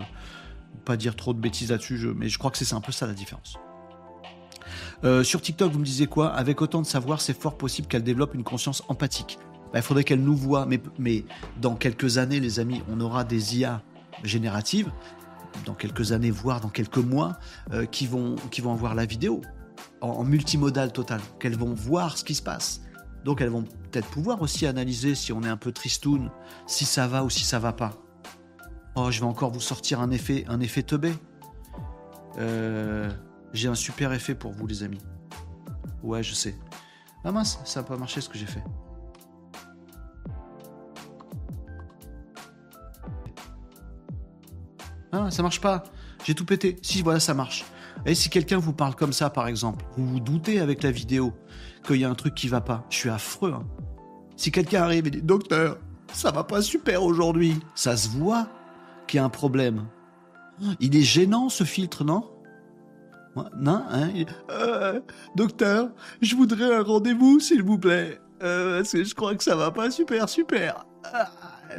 pas dire trop de bêtises là-dessus, mais je crois que c'est un peu ça la différence. Euh, sur TikTok, vous me disiez quoi? Avec autant de savoir, c'est fort possible qu'elle développe une conscience empathique. Bah, il faudrait qu'elle nous voit, mais, dans quelques années, les amis, on aura des IA génératives, dans quelques années, voire dans quelques mois, euh, qui vont avoir la vidéo en, multimodal total, qu'elles vont voir ce qui se passe. Donc elles vont peut-être pouvoir aussi analyser si on est un peu tristoun, si ça va ou si ça va pas. Oh, je vais encore vous sortir un effet, un effet teubé. Euh, j'ai un super effet pour vous, les amis. Ouais, je sais. Ah mince, ça n'a pas marché ce que j'ai fait. Ah, ça marche pas. J'ai tout pété. Si, voilà, ça marche. Et si quelqu'un vous parle comme ça, par exemple, vous vous doutez avec la vidéo qu'il y a un truc qui va pas. Je suis affreux. Hein. Si quelqu'un arrive et dit Docteur, ça va pas super aujourd'hui, ça se voit qu'il y a un problème. Il est gênant ce filtre, non? Non hein euh, Docteur, je voudrais un rendez-vous, s'il vous plaît. Euh, je crois que ça va pas super, super. Ah.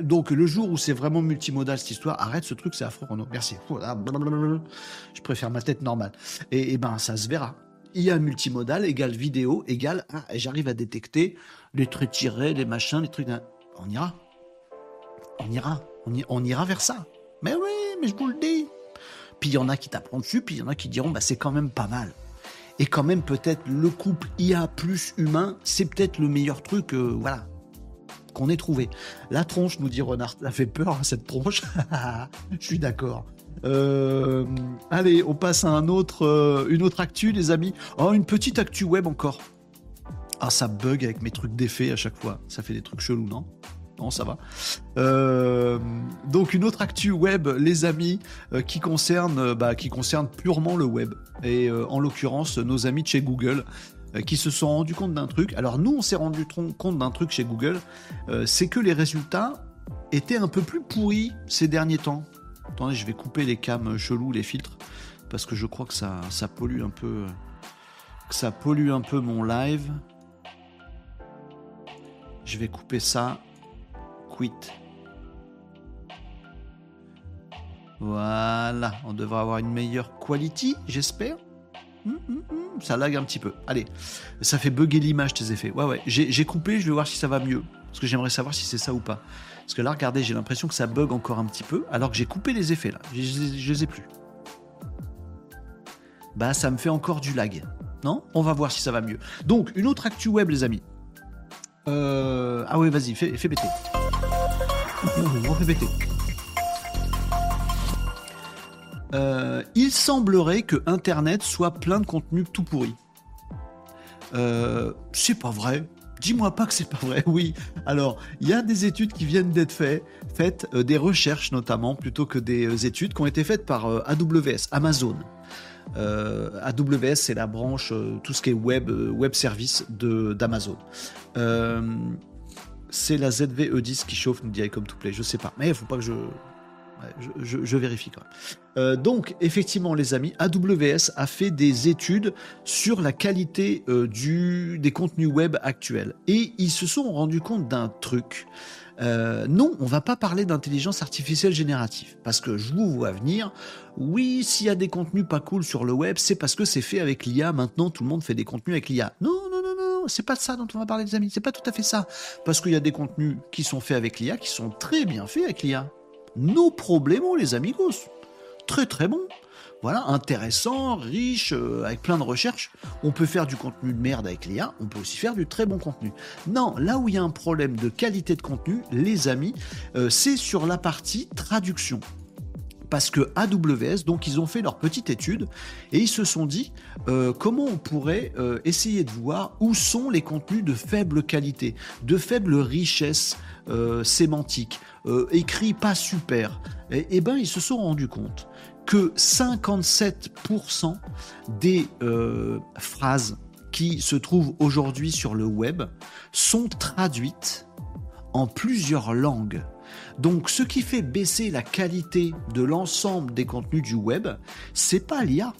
Donc le jour où c'est vraiment multimodal cette histoire, arrête ce truc, c'est affreux Renaud. Merci. Je préfère ma tête normale. Et, et ben ça se verra. Il y a multimodal égale vidéo égale ah, j'arrive à détecter les traits tirés, les machins, les trucs. On ira. On ira. On, ira vers ça. Mais oui, mais je vous le dis. Puis il y en a qui t'apprendront dessus, puis il y en a qui diront bah c'est quand même pas mal. Et quand même peut-être le couple IA plus humain, c'est peut-être le meilleur truc, euh, voilà, qu'on ait trouvé. La tronche, nous dit Renard, ça fait peur cette tronche. je suis d'accord. Euh, allez, on passe à un autre, euh, une autre actu, les amis. Oh, une petite actu web encore. Ah, ça bug avec mes trucs d'effet à chaque fois. Ça fait des trucs chelous, non? Non, ça va. Euh, donc une autre actu web, les amis, qui concerne, bah, qui concerne purement le web et en l'occurrence nos amis de chez Google, qui se sont rendus compte d'un truc. Alors nous, on s'est rendu compte d'un truc chez Google, c'est que les résultats étaient un peu plus pourris ces derniers temps. Attendez, je vais couper les cams chelous, les filtres, parce que je crois que ça, pollue un peu, ça pollue un peu mon live. Je vais couper ça. Quit. Voilà, on devrait avoir une meilleure quality, j'espère. Ça lag un petit peu. Allez, ça fait bugger l'image tes effets. Ouais, ouais, j'ai coupé, je vais voir si ça va mieux. Parce que j'aimerais savoir si c'est ça ou pas. Parce que là, regardez, j'ai l'impression que ça bug encore un petit peu, alors que j'ai coupé les effets là. Je, les ai plus. Bah, ça me fait encore du lag. Non? On va voir si ça va mieux. Donc, une autre actu web, les amis. Euh... Ah ouais, vas-y, fais, fais. On fait péter. Euh, il semblerait que Internet soit plein de contenu tout pourri. Euh, c'est pas vrai. Dis-moi pas que c'est pas vrai. Oui. Alors, il y a des études qui viennent d'être faites, euh, des recherches notamment, plutôt que des euh, études qui ont été faites par euh, AWS, Amazon. AWS, c'est la branche, tout ce qui est web, web service d'Amazon. c'est la ZVE10 qui chauffe, nous dit comme tout play. Je sais pas, mais il faut pas que je je, vérifie quand même. Euh, donc, effectivement, les amis, AWS a fait des études sur la qualité euh, du, des contenus web actuels. Et ils se sont rendus compte d'un truc. Euh, non, on va pas parler d'intelligence artificielle générative, parce que je vous vois venir. Oui, s'il y a des contenus pas cool sur le web, c'est parce que c'est fait avec l'IA. Maintenant, tout le monde fait des contenus avec l'IA. Non, non, non, non, c'est pas ça dont on va parler, les amis. C'est pas tout à fait ça, parce qu'il y a des contenus qui sont faits avec l'IA, qui sont très bien faits avec l'IA nos problèmes, les amigos. Très très bon. Voilà, intéressant, riche, euh, avec plein de recherches. On peut faire du contenu de merde avec l'IA, on peut aussi faire du très bon contenu. Non, là où il y a un problème de qualité de contenu, les amis, euh, c'est sur la partie traduction parce que AWS, donc ils ont fait leur petite étude et ils se sont dit euh, comment on pourrait essayer de voir où sont les contenus de faible qualité, de faible richesse sémantique, euh, écrit pas super, eh ben ils se sont rendus compte que 57% des euh, phrases qui se trouvent aujourd'hui sur le web sont traduites en plusieurs langues. Donc ce qui fait baisser la qualité de l'ensemble des contenus du web, c'est pas l'IA,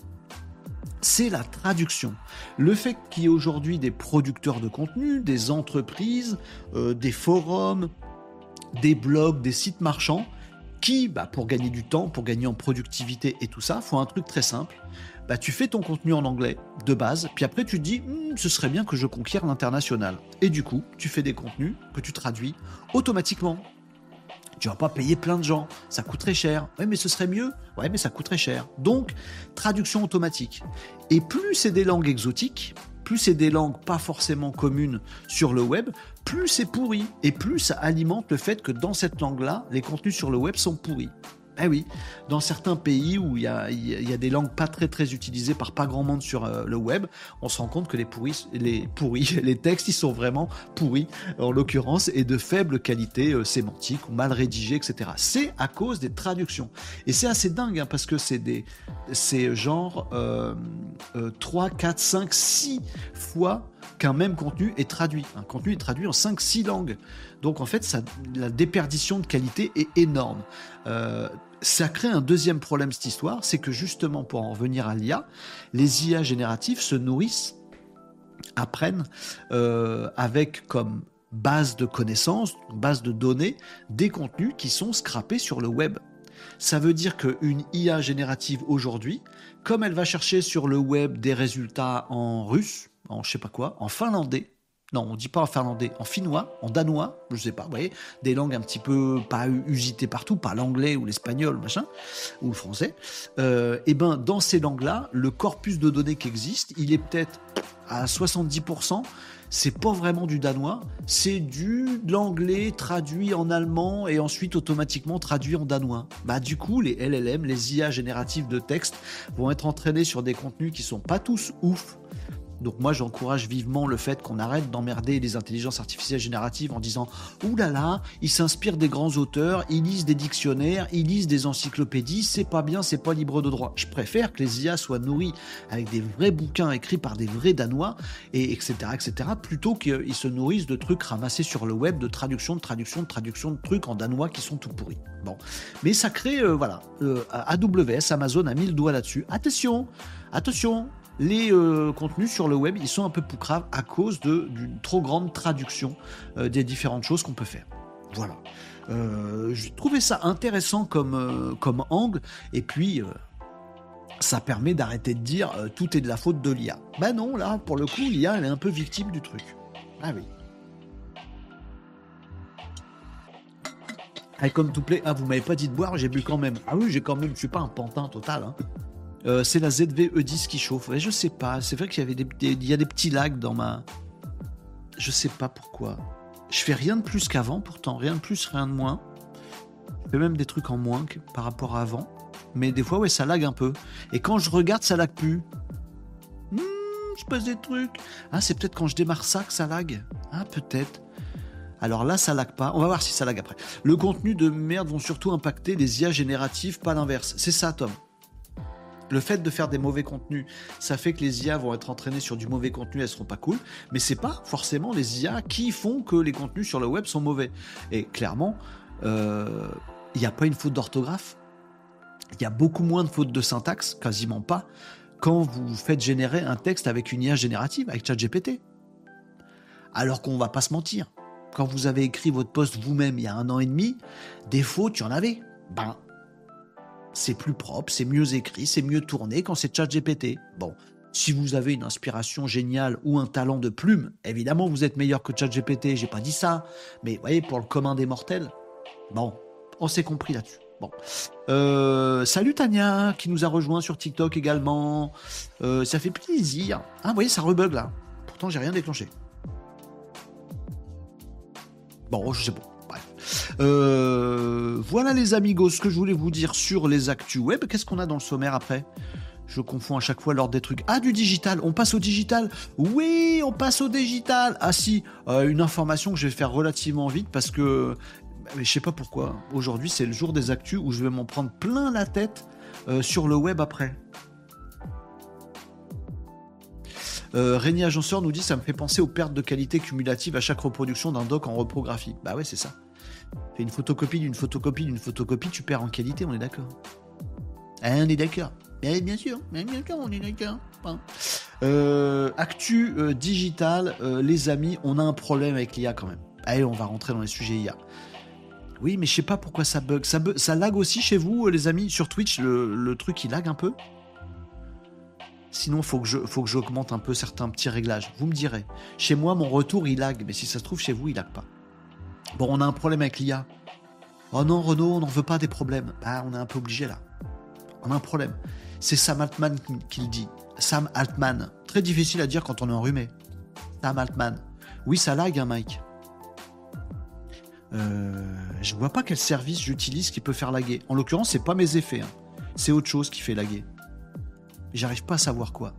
c'est la traduction. Le fait qu'il y ait aujourd'hui des producteurs de contenu, des entreprises, euh, des forums, des blogs, des sites marchands qui, bah, pour gagner du temps, pour gagner en productivité et tout ça, font un truc très simple. Bah, tu fais ton contenu en anglais de base, puis après tu te dis hmm, ce serait bien que je conquière l'international. Et du coup, tu fais des contenus que tu traduis automatiquement. Tu vas pas payer plein de gens, ça coûterait cher. Ouais, mais ce serait mieux. Ouais, mais ça coûterait cher. Donc, traduction automatique. Et plus c'est des langues exotiques, plus c'est des langues pas forcément communes sur le web, plus c'est pourri. Et plus ça alimente le fait que dans cette langue-là, les contenus sur le web sont pourris. Eh oui, dans certains pays où il y a, des langues pas très très utilisées par pas grand monde sur euh, le web, on se rend compte que les pourris, les pourris, les textes, ils sont vraiment pourris en l'occurrence et de faible qualité euh, sémantique ou mal rédigés, etc. C'est à cause des traductions. Et c'est assez dingue hein, parce que c'est des, c'est genre 3, 4, 5, 6 fois qu'un même contenu est traduit. Un contenu est traduit en 5-6 langues. Donc en fait, la déperdition de qualité est énorme. Euh, ça crée un deuxième problème, cette histoire, c'est que justement, pour en revenir à l'IA, les IA génératifs se nourrissent, apprennent euh, avec comme base de connaissances, base de données, des contenus qui sont scrapés sur le web. Ça veut dire qu'une IA générative aujourd'hui, comme elle va chercher sur le web des résultats en russe, en je sais pas quoi, en finlandais, non, on dit pas en finlandais, en finnois, en danois, je sais pas, vous voyez, des langues un petit peu pas usitées partout, pas l'anglais ou l'espagnol, machin, ou le français. Euh, et ben, dans ces langues-là, le corpus de données qui existe, il est peut-être à 70%, c'est pas vraiment du danois, c'est du de l'anglais traduit en allemand et ensuite automatiquement traduit en danois. Bah du coup, les LLM, les IA génératives de texte vont être entraînés sur des contenus qui sont pas tous ouf, donc moi j'encourage vivement le fait qu'on arrête d'emmerder les intelligences artificielles génératives en disant Ouh là là, ils s'inspirent des grands auteurs, ils lisent des dictionnaires, ils lisent des encyclopédies, c'est pas bien, c'est pas libre de droit. Je préfère que les IA soient nourris avec des vrais bouquins écrits par des vrais Danois, et etc. etc. plutôt qu'ils se nourrissent de trucs ramassés sur le web, de traduction, de traduction, de traduction de trucs en danois qui sont tout pourris. Bon. Mais ça crée, euh, voilà, euh, AWS, Amazon a mis le doigt là-dessus. Attention, attention, les euh, contenus sur le web, ils sont un peu poucraves à cause d'une trop grande traduction euh, des différentes choses qu'on peut faire. Voilà. Euh, J'ai trouvé ça intéressant comme, euh, comme angle, et puis ça permet d'arrêter de dire tout est de la faute de l'IA. Ben non, là, pour le coup, l'IA, elle est un peu victime du truc. Ah oui. Ah, comme tout plaît, ah, vous m'avez pas dit de boire, j'ai bu quand même. Ah oui, j'ai quand même, je suis pas un pantin total. Hein. Euh, c'est la ZV-E10 qui chauffe. je sais pas. C'est vrai qu'il y avait des, il y a des petits lags dans ma. Je sais pas pourquoi. Je fais rien de plus qu'avant, pourtant. Rien de plus, rien de moins. Je fais même des trucs en moins par rapport à avant. Mais des fois, ouais, ça lag un peu. Et quand je regarde, ça lag plus. Hmm, je passe des trucs. Ah, c'est peut-être quand je démarre ça que ça lag. Ah, peut-être. Alors là, ça lag pas. On va voir si ça lag après. Le contenu de merde vont surtout impacter les IA génératives, pas l'inverse. C'est ça, Tom le fait de faire des mauvais contenus, ça fait que les IA vont être entraînées sur du mauvais contenu, elles seront pas cool. Mais c'est pas forcément les IA qui font que les contenus sur le web sont mauvais. Et clairement, euh, il n'y a pas une faute d'orthographe. Il y a beaucoup moins de fautes de syntaxe, quasiment pas, quand vous faites générer un texte avec une IA générative, avec ChatGPT. Alors qu'on va pas se mentir. Quand vous avez écrit votre poste vous-même il y a un an et demi, des fautes, il y en avait. Ben, c'est plus propre, c'est mieux écrit, c'est mieux tourné quand c'est ChatGPT. Bon, si vous avez une inspiration géniale ou un talent de plume, évidemment vous êtes meilleur que ChatGPT, j'ai pas dit ça, mais voyez, pour le commun des mortels, bon, on s'est compris là-dessus. Bon. Euh, salut Tania, qui nous a rejoint sur TikTok également. Euh, ça fait plaisir. Ah, vous voyez, ça rebug là. Pourtant, j'ai rien déclenché. Bon, je sais pas. Euh, voilà les amigos, ce que je voulais vous dire sur les actus web. Qu'est-ce qu'on a dans le sommaire après? Je confonds à chaque fois l'ordre des trucs. Ah, du digital. On passe au digital? Oui, on passe au digital. Ah si, euh, une information que je vais faire relativement vite parce que je sais pas pourquoi. Aujourd'hui, c'est le jour des actus où je vais m'en prendre plein la tête euh, sur le web après. Euh, Agenceur nous dit ça me fait penser aux pertes de qualité cumulatives à chaque reproduction d'un doc en reprographie. Bah ouais, c'est ça. Fais une photocopie d'une photocopie d'une photocopie, tu perds en qualité, on est d'accord. Ah, on est d'accord. Bien sûr, bien sûr, on est d'accord. Hein. Euh, actu euh, digital, euh, les amis, on a un problème avec l'IA quand même. Allez, on va rentrer dans les sujets IA. Oui, mais je sais pas pourquoi ça bug. Ça, ça lag aussi chez vous, les amis Sur Twitch, le, truc il lag un peu? Sinon, faut que je, faut que j'augmente un peu certains petits réglages. Vous me direz. Chez moi, mon retour il lag, mais si ça se trouve chez vous, il lag pas. Bon, on a un problème avec l'IA. Oh non, Renault, on n'en veut pas des problèmes. Bah, on est un peu obligé là. On a un problème. C'est Sam Altman qui le dit. Sam Altman. Très difficile à dire quand on est enrhumé. Sam Altman. Oui, ça lag, hein, Mike. Euh, je vois pas quel service j'utilise qui peut faire laguer. En l'occurrence, c'est pas mes effets. Hein. C'est autre chose qui fait laguer. J'arrive pas à savoir quoi.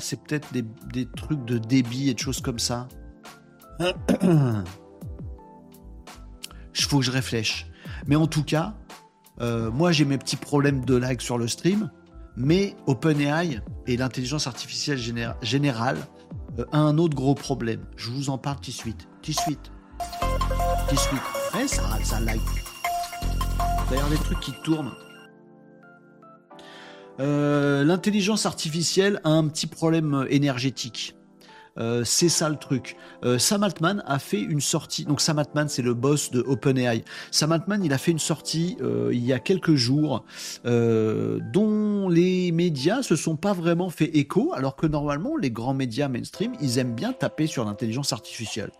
C'est peut-être des, des, trucs de débit et de choses comme ça. Il faut que je réfléchisse. Mais en tout cas, euh, moi j'ai mes petits problèmes de lag sur le stream, mais OpenAI et l'intelligence artificielle générale euh, a un autre gros problème. Je vous en parle tout de suite. Tout de suite. Tout de suite. Ouais, ça, ça. D'ailleurs, des trucs qui tournent. Euh, l'intelligence artificielle a un petit problème énergétique. Euh, c'est ça le truc. Euh, Sam Altman a fait une sortie. Donc Sam Altman, c'est le boss de OpenAI. Sam Altman, il a fait une sortie euh, il y a quelques jours dont les médias se sont pas vraiment fait écho, alors que normalement les grands médias mainstream, ils aiment bien taper sur l'intelligence artificielle.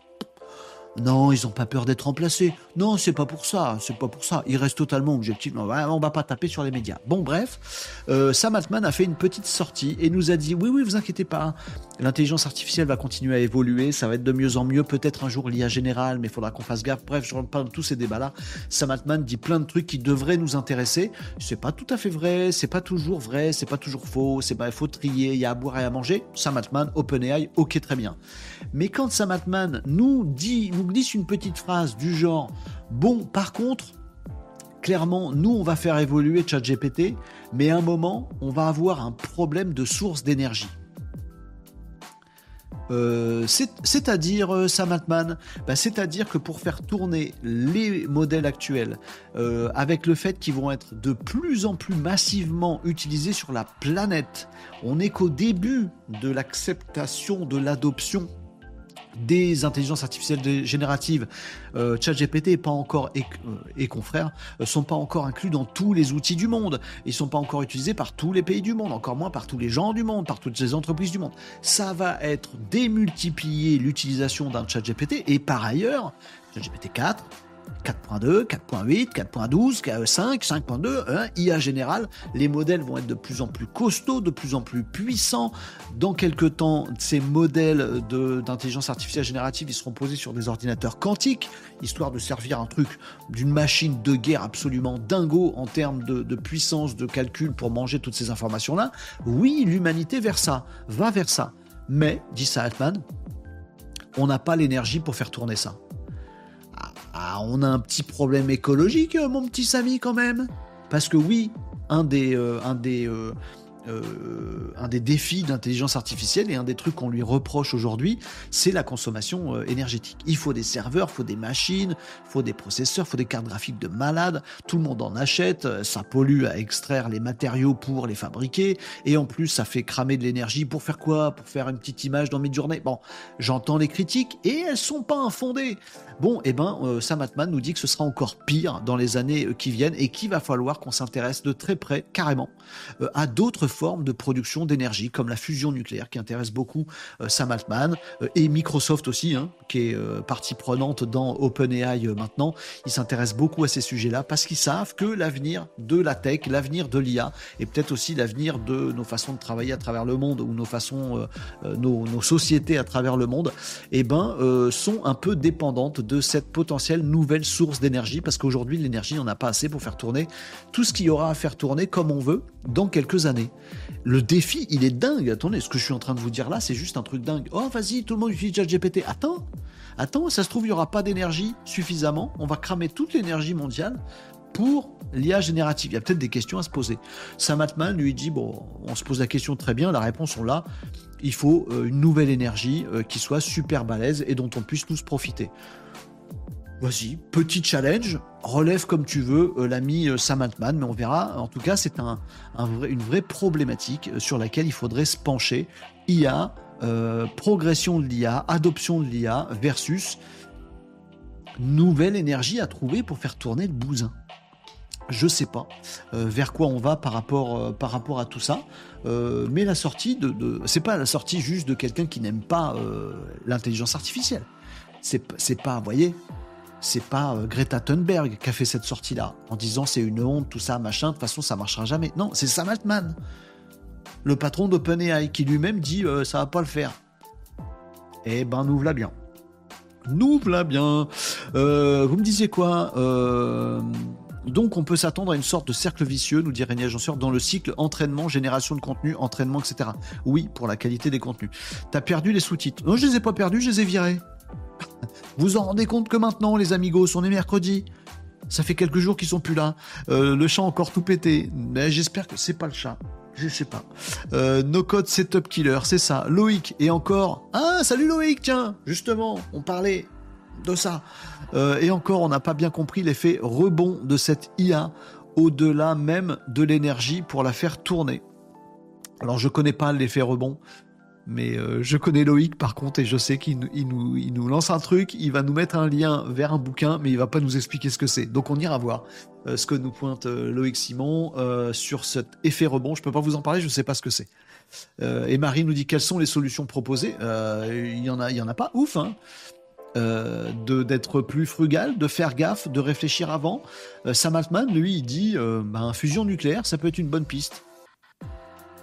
Non, ils n'ont pas peur d'être remplacés. Non, c'est pas pour ça. C'est pas pour ça. Ils restent totalement objectifs. On va, va pas taper sur les médias. Bon, bref, euh, Sam Altman a fait une petite sortie et nous a dit oui, oui, vous inquiétez pas. L'intelligence artificielle va continuer à évoluer. Ça va être de mieux en mieux. Peut-être un jour l'IA générale, mais il faudra qu'on fasse gaffe. Bref, je ne parle de tous ces débats-là. Sam Altman dit plein de trucs qui devraient nous intéresser. C'est pas tout à fait vrai. C'est pas toujours vrai. C'est pas toujours faux. C'est il faut trier. Il y a à boire et à manger. Sam Altman, OpenAI, ok, très bien. Mais quand Sam Altman nous dit glisse une petite phrase du genre Bon, par contre, clairement, nous, on va faire évoluer ChatGPT, mais à un moment, on va avoir un problème de source d'énergie. Euh, c'est-à-dire, euh, Sam Altman, bah, c'est-à-dire que pour faire tourner les modèles actuels, euh, avec le fait qu'ils vont être de plus en plus massivement utilisés sur la planète, on n'est qu'au début de l'acceptation, de l'adoption des intelligences artificielles génératives, euh, ChatGPT et pas encore et, euh, confrères euh, sont pas encore inclus dans tous les outils du monde. Ils sont pas encore utilisés par tous les pays du monde, encore moins par tous les gens du monde, par toutes les entreprises du monde. Ça va être démultiplier l'utilisation d'un ChatGPT et par ailleurs, ChatGPT 4 4.2, 4.8, 4.12, 5, 5.2, IA général, les modèles vont être de plus en plus costauds, de plus en plus puissants. Dans quelques temps, ces modèles d'intelligence artificielle générative, ils seront posés sur des ordinateurs quantiques, histoire de servir un truc d'une machine de guerre absolument dingo en termes de, de puissance de calcul pour manger toutes ces informations-là. Oui, l'humanité vers ça, va vers ça. Mais, dit Altman, on n'a pas l'énergie pour faire tourner ça. Ah, on a un petit problème écologique, euh, mon petit Samy, quand même. Parce que oui, un des, euh, un des, euh, euh, artificielle et un des trucs qu'on lui reproche aujourd'hui, c'est la consommation énergétique. Il faut des serveurs, il faut des machines, il faut des processeurs, il faut des cartes graphiques de malades. Tout le monde en achète. Ça pollue à extraire les matériaux pour les fabriquer. Et en plus, ça fait cramer de l'énergie pour faire quoi? Pour faire une petite image dans mid-journée. Bon, j'entends les critiques et elles sont pas infondées. Bon, eh ben, Sam Altman nous dit que ce sera encore pire dans les années qui viennent et qu'il va falloir qu'on s'intéresse de très près, carrément, à d'autres formes de production d'énergie, comme la fusion nucléaire, qui intéresse beaucoup euh, Sam Altman, euh, et Microsoft aussi, hein, qui est euh, partie prenante dans OpenAI maintenant. Ils s'intéressent beaucoup à ces sujets-là parce qu'ils savent que l'avenir de la tech, l'avenir de l'IA, et peut-être aussi l'avenir de nos façons de travailler à travers le monde, ou nos façons, nos, nos, sociétés à travers le monde, eh ben, sont un peu dépendantes de cette potentielle nouvelle source d'énergie, parce qu'aujourd'hui, l'énergie, on n'a pas assez pour faire tourner tout ce qu'il y aura à faire tourner comme on veut dans quelques années. Le défi, il est dingue. Attendez, ce que je suis en train de vous dire là, c'est juste un truc dingue. Oh, vas-y, tout le monde utilise ChatGPT. Attends, attends, ça se trouve, il n'y aura pas d'énergie suffisamment. On va cramer toute l'énergie mondiale pour l'IA générative. Il y a peut-être des questions à se poser. Sam Altman lui dit bon, on se pose la question très bien, la réponse on l'a. Il faut euh, une nouvelle énergie euh, qui soit super balèze et dont on puisse tous profiter. Vas-y, petit challenge, relève comme tu veux euh, l'ami euh, Sam Altman, mais on verra. En tout cas, c'est un, une vraie problématique euh, sur laquelle il faudrait se pencher. IA, progression de l'IA, adoption de l'IA versus nouvelle énergie à trouver pour faire tourner le bousin. Je sais pas vers quoi on va par rapport, par rapport à tout ça, mais la sortie de, de c'est pas la sortie juste de quelqu'un qui n'aime pas l'intelligence artificielle. C'est pas, vous voyez, c'est pas euh, Greta Thunberg qui a fait cette sortie-là, en disant c'est une honte, tout ça, machin, de toute façon ça marchera jamais. Non, c'est Sam Altman, le patron d'OpenAI, qui lui-même dit euh, ça va pas le faire. Eh ben, nous voilà bien. Nous voilà bien. Euh, vous me disiez quoi donc on peut s'attendre à une sorte de cercle vicieux, nous dit Régnier Agenceur, dans le cycle entraînement, génération de contenu, entraînement, etc. Oui, pour la qualité des contenus. T'as perdu les sous-titres. Non, je les ai pas perdus, je les ai virés. Vous en rendez compte que maintenant, les amigos, on est mercredi. Ça fait quelques jours qu'ils sont plus là. Euh, le chat encore tout pété. Mais j'espère que c'est pas le chat. Je sais pas. Euh, no code setup killer, c'est ça. Loïc et encore. Ah, salut Loïc, tiens. Justement, on parlait de ça. Euh, et encore, on n'a pas bien compris l'effet rebond de cette IA au-delà même de l'énergie pour la faire tourner. Alors je connais pas l'effet rebond, mais euh, je connais Loïc par contre et je sais qu'il nous, lance un truc, il va nous mettre un lien vers un bouquin, mais il va pas nous expliquer ce que c'est. Donc on ira voir euh, ce que nous pointe Loïc Simon sur cet effet rebond. Je peux pas vous en parler, je ne sais pas ce que c'est. et Marie nous dit quelles sont les solutions proposées? Il y en a, il y en a pas ouf. Hein. Euh, d'être plus frugal, de faire gaffe, de réfléchir avant. Euh, Sam Altman, lui, il dit euh, ben, fusion nucléaire, ça peut être une bonne piste.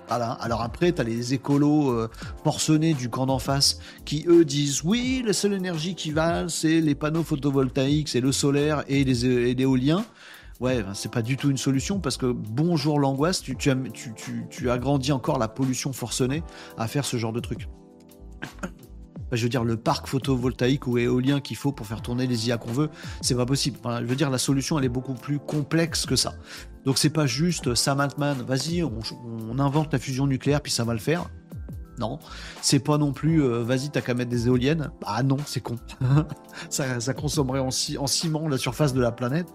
Voilà. Alors après, tu as les écolos forcenés du camp d'en face qui, eux, disent oui, la seule énergie qui va, c'est les panneaux photovoltaïques, c'est le solaire et les l'éolien. Ouais, ben, c'est pas du tout une solution parce que bonjour l'angoisse, tu, tu agrandis encore la pollution forcenée à faire ce genre de truc je veux dire, le parc photovoltaïque ou éolien qu'il faut pour faire tourner les IA qu'on veut, c'est pas possible. je veux dire, la solution, elle est beaucoup plus complexe que ça. Donc, c'est pas juste Sam Altman, vas-y, on, invente la fusion nucléaire, puis ça va le faire. Non, c'est pas non plus, euh, vas-y, t'as qu'à mettre des éoliennes. Ah non, c'est con. ça, consommerait en, ciment la surface de la planète,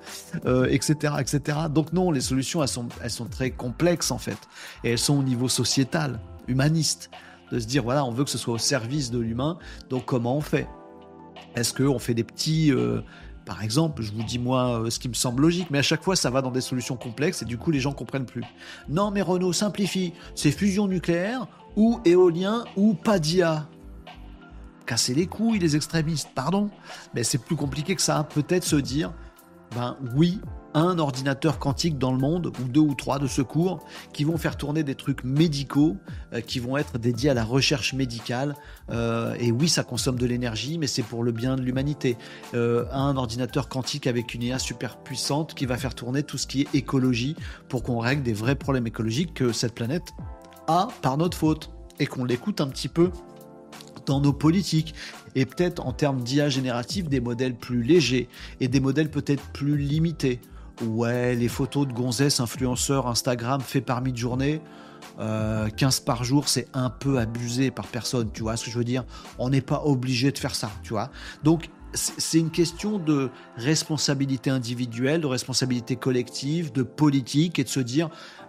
etc., euh, etc. Donc non, les solutions, elles sont très complexes en fait. Et elles sont au niveau sociétal, humaniste de se dire voilà, on veut que ce soit au service de l'humain, donc comment on fait? Est-ce qu'on fait des petits. Euh, par exemple, je vous dis moi euh, ce qui me semble logique, mais à chaque fois ça va dans des solutions complexes et du coup les gens comprennent plus. Non mais Renault simplifie, c'est fusion nucléaire ou éolien ou pas d'IA. Casser les couilles les extrémistes, pardon. Mais c'est plus compliqué que ça. Peut-être se dire, ben oui, un ordinateur quantique dans le monde, ou deux ou trois de secours, qui vont faire tourner des trucs médicaux, euh, qui vont être dédiés à la recherche médicale. Euh, et oui, ça consomme de l'énergie, mais c'est pour le bien de l'humanité. Euh, un ordinateur quantique avec une IA super puissante qui va faire tourner tout ce qui est écologie pour qu'on règle des vrais problèmes écologiques que cette planète a par notre faute. Et qu'on l'écoute un petit peu dans nos politiques et peut-être en termes d'IA générative des modèles plus légers et des modèles peut-être plus limités. Ouais, les photos de gonzesses influenceurs Instagram fait par mi-journée, 15 euh, par jour, c'est un peu abusé par personne, tu vois ce que je veux dire? On n'est pas obligé de faire ça, tu vois? Donc, c'est une question de responsabilité individuelle, de responsabilité collective, de politique et de se dire,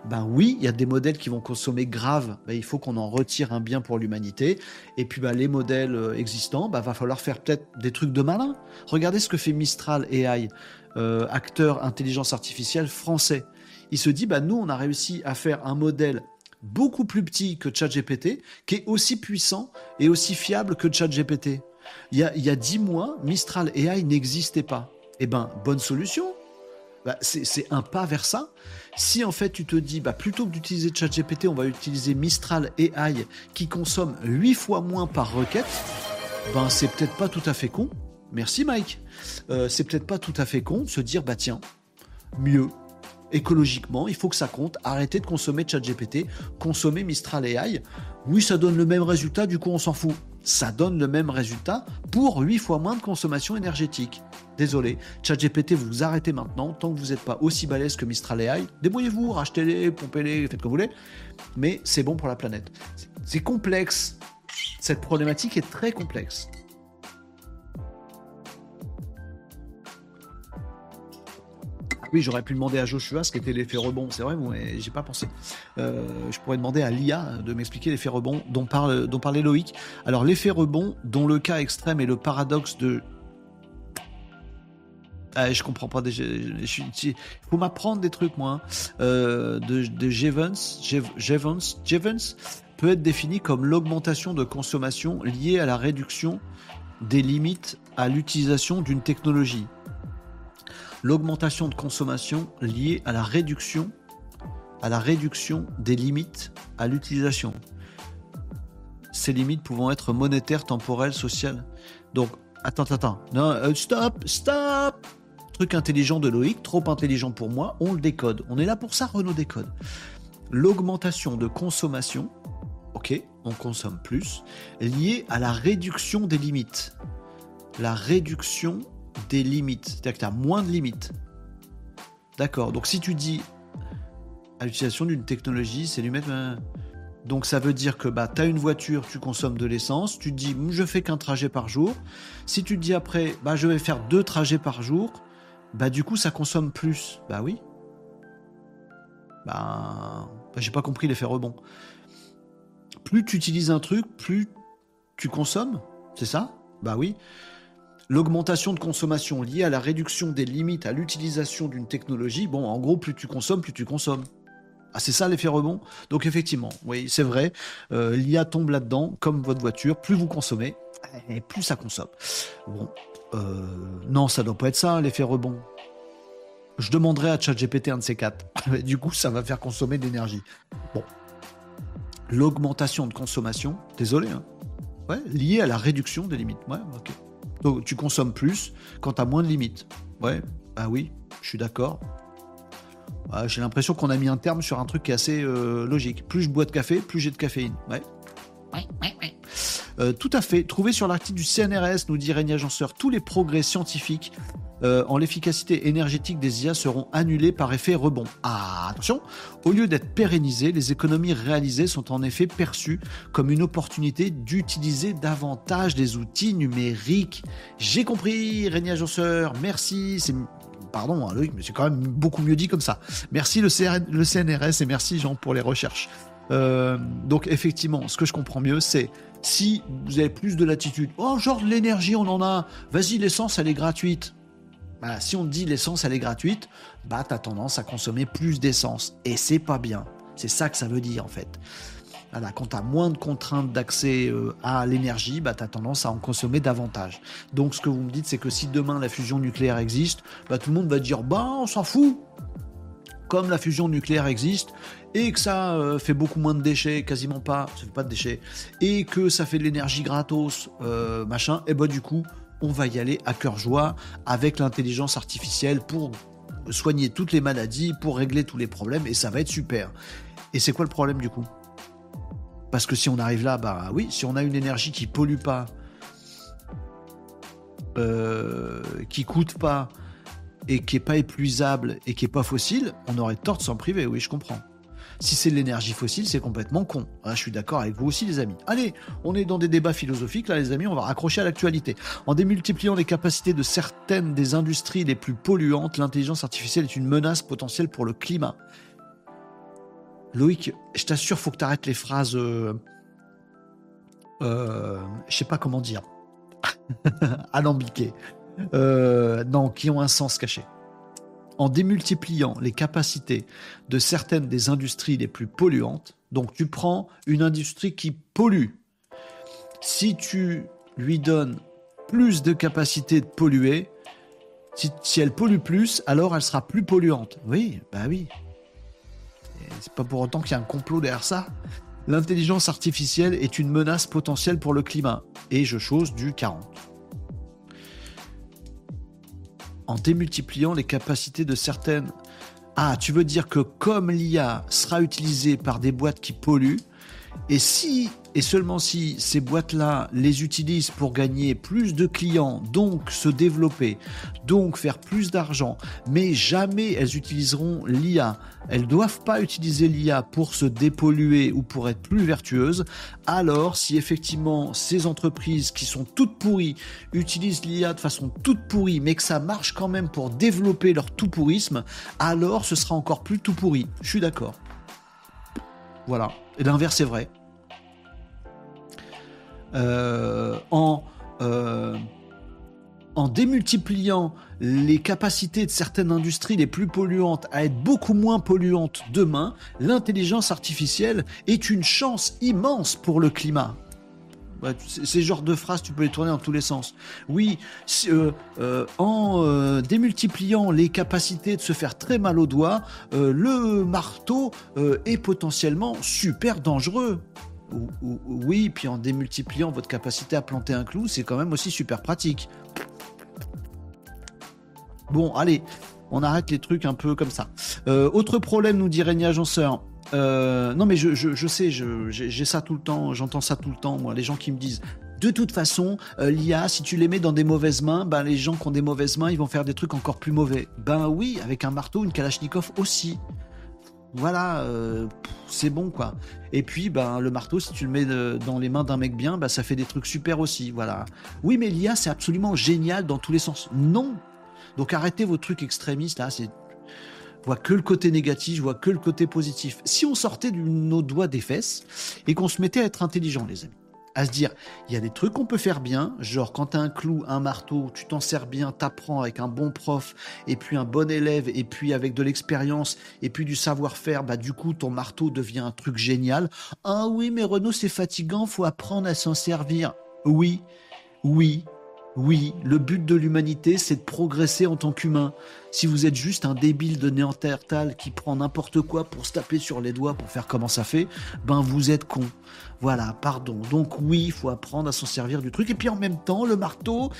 ben oui, il y a des modèles qui vont consommer grave, ben il faut qu'on en retire un bien pour l'humanité. Et puis ben, les modèles euh, existants, ben, va falloir faire peut-être des trucs de malin. Regardez ce que fait Mistral AI. Euh, acteur intelligence artificielle français. Il se dit, bah, nous, on a réussi à faire un modèle beaucoup plus petit que ChatGPT, qui est aussi puissant et aussi fiable que ChatGPT. Il y a, il y a 10 mois, Mistral AI n'existait pas. Eh ben, bonne solution. Bah, c'est un pas vers ça. Si en fait tu te dis, bah, plutôt que d'utiliser ChatGPT, on va utiliser Mistral AI qui consomme 8 fois moins par requête, ben c'est peut-être pas tout à fait con. Merci Mike. Euh, c'est peut-être pas tout à fait con de se dire bah tiens, mieux écologiquement, il faut que ça compte. Arrêtez de consommer ChatGPT, consommer Mistral AI. Oui, ça donne le même résultat, du coup on s'en fout. Ça donne le même résultat pour 8 fois moins de consommation énergétique. Désolé, ChatGPT, vous vous arrêtez maintenant, tant que vous n'êtes pas aussi balèze que Mistral AI. Débrouillez-vous, rachetez-les, pompez-les, faites comme vous voulez. Mais c'est bon pour la planète. C'est complexe. Cette problématique est très complexe. Oui, j'aurais pu demander à Joshua ce qu'était l'effet rebond. C'est vrai, mais j'ai pas pensé. Euh, je pourrais demander à l'IA de m'expliquer l'effet rebond dont, parle, dont parlait Loïc. Alors, l'effet rebond, dont le cas extrême est le paradoxe de ah, je comprends pas. Il faut m'apprendre des trucs, moi. Hein. Euh, de, Jevons, Jevons, Jevons peut être défini comme l'augmentation de consommation liée à la réduction des limites à l'utilisation d'une technologie l'augmentation de consommation liée à la réduction, à la réduction des limites à l'utilisation. Ces limites pouvant être monétaires, temporelles, sociales. Donc, attends, attends. Non, euh, stop, stop. Truc intelligent de Loïc, trop intelligent pour moi, on le décode. On est là pour ça, Renault décode. L'augmentation de consommation, ok, on consomme plus, liée à la réduction des limites. La réduction des limites. C'est-à-dire que tu as moins de limites. D'accord. Donc si tu dis à l'utilisation d'une technologie, c'est lui mettre. Donc ça veut dire que bah, tu as une voiture, tu consommes de l'essence, tu dis je fais qu'un trajet par jour. Si tu dis après bah, je vais faire deux trajets par jour, bah du coup ça consomme plus. Bah oui. Bah, bah j'ai pas compris l'effet rebond. Plus tu utilises un truc, plus tu consommes, c'est ça? Bah oui. L'augmentation de consommation liée à la réduction des limites à l'utilisation d'une technologie, bon en gros plus tu consommes, plus tu consommes. Ah, c'est ça l'effet rebond? Donc effectivement, oui, c'est vrai, euh, l'IA tombe là-dedans, comme votre voiture, plus vous consommez, plus ça consomme. Bon, euh, non, ça doit pas être ça, l'effet rebond. Je demanderai à ChatGPT un de ces quatre. du coup, ça va faire consommer de l'énergie. Bon. L'augmentation de consommation, désolé, hein, ouais, liée à la réduction des limites. Ouais, ok. Donc tu consommes plus quand tu as moins de limites. Ouais, bah oui, je suis d'accord. J'ai l'impression qu'on a mis un terme sur un truc qui est assez euh, logique. Plus je bois de café, plus j'ai de caféine. Ouais. Euh, tout à fait. Trouvé sur l'article du CNRS, nous dit Régnier Agenceur, tous les progrès scientifiques euh, en l'efficacité énergétique des IA seront annulés par effet rebond. Ah, attention, au lieu d'être pérennisés, les économies réalisées sont en effet perçues comme une opportunité d'utiliser davantage des outils numériques. J'ai compris, Régnier Agenceur, merci. C'est pardon, hein, Loïc, mais c'est quand même beaucoup mieux dit comme ça. Merci le, CNRS et merci Jean pour les recherches. Euh, donc effectivement, ce que je comprends mieux, c'est si vous avez plus de latitude, oh genre de l'énergie, on en a, vas-y l'essence elle est gratuite. Bah, si on dit l'essence elle est gratuite, bah t'as tendance à consommer plus d'essence et c'est pas bien. C'est ça que ça veut dire en fait quand tu as moins de contraintes d'accès euh, à l'énergie, bah, tu as tendance à en consommer davantage. Donc ce que vous me dites, c'est que si demain la fusion nucléaire existe, bah, tout le monde va dire bah on s'en fout. Comme la fusion nucléaire existe et que ça euh, fait beaucoup moins de déchets, quasiment pas, ça fait pas de déchets, et que ça fait de l'énergie gratos, euh, machin, et bah du coup, on va y aller à cœur joie avec l'intelligence artificielle pour soigner toutes les maladies, pour régler tous les problèmes, et ça va être super. Et c'est quoi le problème du coup? Parce que si on arrive là, bah oui, si on a une énergie qui pollue pas, euh, qui coûte pas, et qui est pas épuisable et qui est pas fossile, on aurait tort de s'en priver, oui, je comprends. Si c'est l'énergie fossile, c'est complètement con. Ah, je suis d'accord avec vous aussi, les amis. Allez, on est dans des débats philosophiques, là, les amis, on va raccrocher à l'actualité. En démultipliant les capacités de certaines des industries les plus polluantes, l'intelligence artificielle est une menace potentielle pour le climat. Loïc, je t'assure, faut que tu arrêtes les phrases. Euh, euh, je sais pas comment dire. Alambiquées. Euh, non, qui ont un sens caché. En démultipliant les capacités de certaines des industries les plus polluantes, donc tu prends une industrie qui pollue. Si tu lui donnes plus de capacité de polluer, si, si elle pollue plus, alors elle sera plus polluante. Oui, bah oui, c'est pas pour autant qu'il y a un complot derrière ça. L'intelligence artificielle est une menace potentielle pour le climat. Et je chose du 40. En démultipliant les capacités de certaines... Ah, tu veux dire que comme l'IA sera utilisée par des boîtes qui polluent, et si et seulement si ces boîtes-là les utilisent pour gagner plus de clients, donc se développer, donc faire plus d'argent, mais jamais elles utiliseront l'IA, elles doivent pas utiliser l'IA pour se dépolluer ou pour être plus vertueuses, alors si effectivement ces entreprises qui sont toutes pourries utilisent l'IA de façon toute pourrie, mais que ça marche quand même pour développer leur tout pourrisme, alors ce sera encore plus tout pourri. Je suis d'accord. Voilà. Et l'inverse est vrai. Euh, en, euh, en démultipliant les capacités de certaines industries les plus polluantes à être beaucoup moins polluantes demain, l'intelligence artificielle est une chance immense pour le climat. Ces genres de phrases, tu peux les tourner dans tous les sens. Oui, euh, en démultipliant les capacités de se faire très mal aux doigts, le marteau est potentiellement super dangereux. Oui, puis en démultipliant votre capacité à planter un clou, c'est quand même aussi super pratique. Bon, allez, on arrête les trucs un peu comme ça. Euh, autre problème, nous dit Régnier Agenceur. Euh, non, mais je, sais, j'ai ça tout le temps, j'entends ça tout le temps, moi, les gens qui me disent de toute façon, euh, l'IA, si tu les mets dans des mauvaises mains, ben, les gens qui ont des mauvaises mains, ils vont faire des trucs encore plus mauvais. Ben oui, avec un marteau, une Kalachnikov aussi. Voilà, euh, c'est bon quoi. Et puis, ben, le marteau, si tu le mets dans les mains d'un mec bien, ben, ça fait des trucs super aussi. Voilà. Oui, mais l'IA, c'est absolument génial dans tous les sens. Non. Donc arrêtez vos trucs extrémistes là. C'est je vois que le côté négatif, je vois que le côté positif. Si on sortait de nos doigts des fesses et qu'on se mettait à être intelligent, les amis à se dire, il y a des trucs qu'on peut faire bien, genre quand tu as un clou, un marteau, tu t'en sers bien, t'apprends avec un bon prof, et puis un bon élève, et puis avec de l'expérience, et puis du savoir-faire, bah du coup ton marteau devient un truc génial. Ah oui, mais Renaud c'est fatigant, faut apprendre à s'en servir. Oui, oui, oui, le but de l'humanité, c'est de progresser en tant qu'humain. Si vous êtes juste un débile de Néandertal qui prend n'importe quoi pour se taper sur les doigts pour faire comment ça fait, ben vous êtes con. Voilà, pardon. Donc oui, il faut apprendre à s'en servir du truc. Et puis en même temps, le marteau,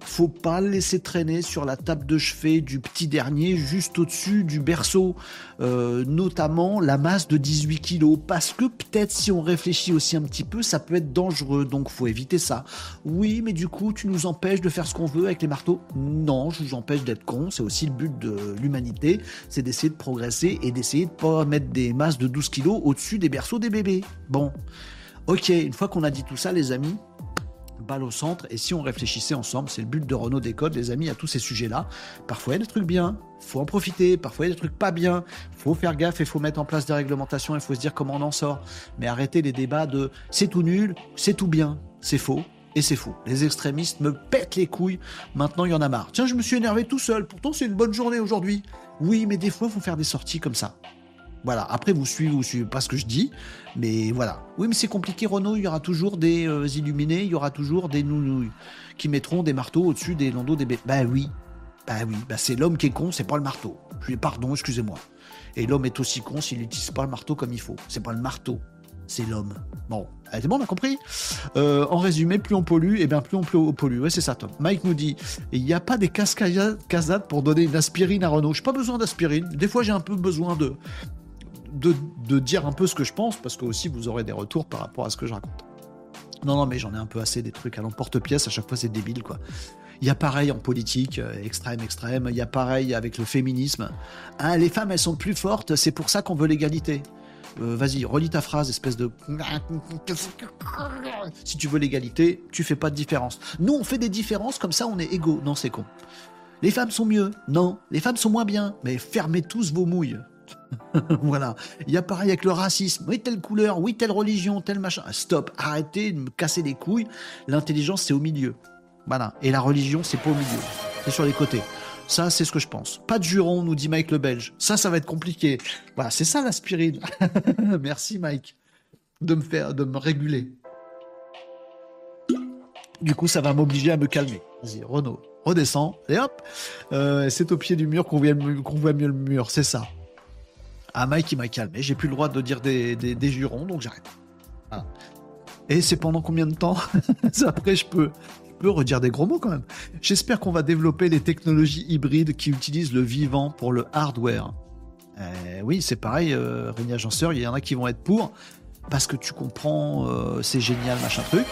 faut pas le laisser traîner sur la table de chevet du petit dernier juste au-dessus du berceau, euh, notamment la masse de 18 kg, parce que peut-être si on réfléchit aussi un petit peu, ça peut être dangereux, donc faut éviter ça. Oui, mais du coup, tu nous empêches de faire ce qu'on veut avec les marteaux? Non, je vous empêche d'être con, c'est aussi le but de l'humanité, c'est d'essayer de progresser et d'essayer de pas mettre des masses de 12 kg au-dessus des berceaux des bébés. Bon, ok, une fois qu'on a dit tout ça, les amis, balle au centre. Et si on réfléchissait ensemble, c'est le but de Renault Décode, les amis, à tous ces sujets-là. Parfois, il y a des trucs bien, faut en profiter. Parfois, il y a des trucs pas bien, faut faire gaffe et faut mettre en place des réglementations. Il faut se dire comment on en sort. Mais arrêtez les débats de c'est tout nul, c'est tout bien. C'est faux. Et c'est faux. Les extrémistes me pètent les couilles. Maintenant, il y en a marre. Tiens, je me suis énervé tout seul. Pourtant, c'est une bonne journée aujourd'hui. Oui, mais des fois, il faut faire des sorties comme ça. Voilà, après vous suivez ou vous suivez pas ce que je dis, mais voilà. Oui, mais c'est compliqué, Renault, il y aura toujours des euh, illuminés, il y aura toujours des nounouilles qui mettront des marteaux au-dessus des landaux des bébés. Bah oui, bah oui, bah c'est l'homme qui est con, c'est pas le marteau. Je pardon, excusez-moi. Et l'homme est aussi con s'il n'utilise pas le marteau comme il faut. C'est pas le marteau, c'est l'homme. Bon, c'est bon, on a compris? Euh, En résumé, plus on pollue, et eh bien plus on pollue. Ouais, c'est ça, Tom. Mike nous dit il n'y a pas des cascades pour donner une aspirine à Renault. J'ai pas besoin d'aspirine. Des fois, j'ai un peu besoin de, de, dire un peu ce que je pense, parce que aussi vous aurez des retours par rapport à ce que je raconte. Non, non, mais j'en ai un peu assez des trucs à l'emporte-pièce, à chaque fois c'est débile, quoi. Il y a pareil en politique, euh, extrême, extrême, il y a pareil avec le féminisme. Hein, les femmes, elles sont plus fortes, c'est pour ça qu'on veut l'égalité. Euh, vas-y, relis ta phrase, espèce de... Si tu veux l'égalité, tu fais pas de différence. Nous, on fait des différences, comme ça on est égaux. Non, c'est con. Les femmes sont mieux. Non, les femmes sont moins bien. Mais fermez tous vos mouilles. voilà. Il y a pareil avec le racisme. Oui, telle couleur, oui, telle religion, tel machin. Stop, arrêtez de me casser les couilles. L'intelligence, c'est au milieu. Voilà. Et la religion, c'est pas au milieu. C'est sur les côtés. Ça, c'est ce que je pense. Pas de juron, nous dit Mike le Belge. Ça, ça va être compliqué. Voilà, c'est ça l'aspirine. Merci Mike de me faire, de me réguler. Du coup, ça va m'obliger à me calmer. Vas-y, Renaud, redescends et hop. Euh, c'est au pied du mur qu'on voit mieux le mur. C'est ça. Ah, Mike, il m'a calmé. J'ai plus le droit de dire des, jurons, donc j'arrête. Et c'est pendant combien de temps Après, je peux, je peux redire des gros mots quand même. J'espère qu'on va développer les technologies hybrides qui utilisent le vivant pour le hardware. Euh, oui, c'est pareil, euh, Rémi Agenceur, il y en a qui vont être pour, parce que tu comprends, euh, c'est génial, machin truc.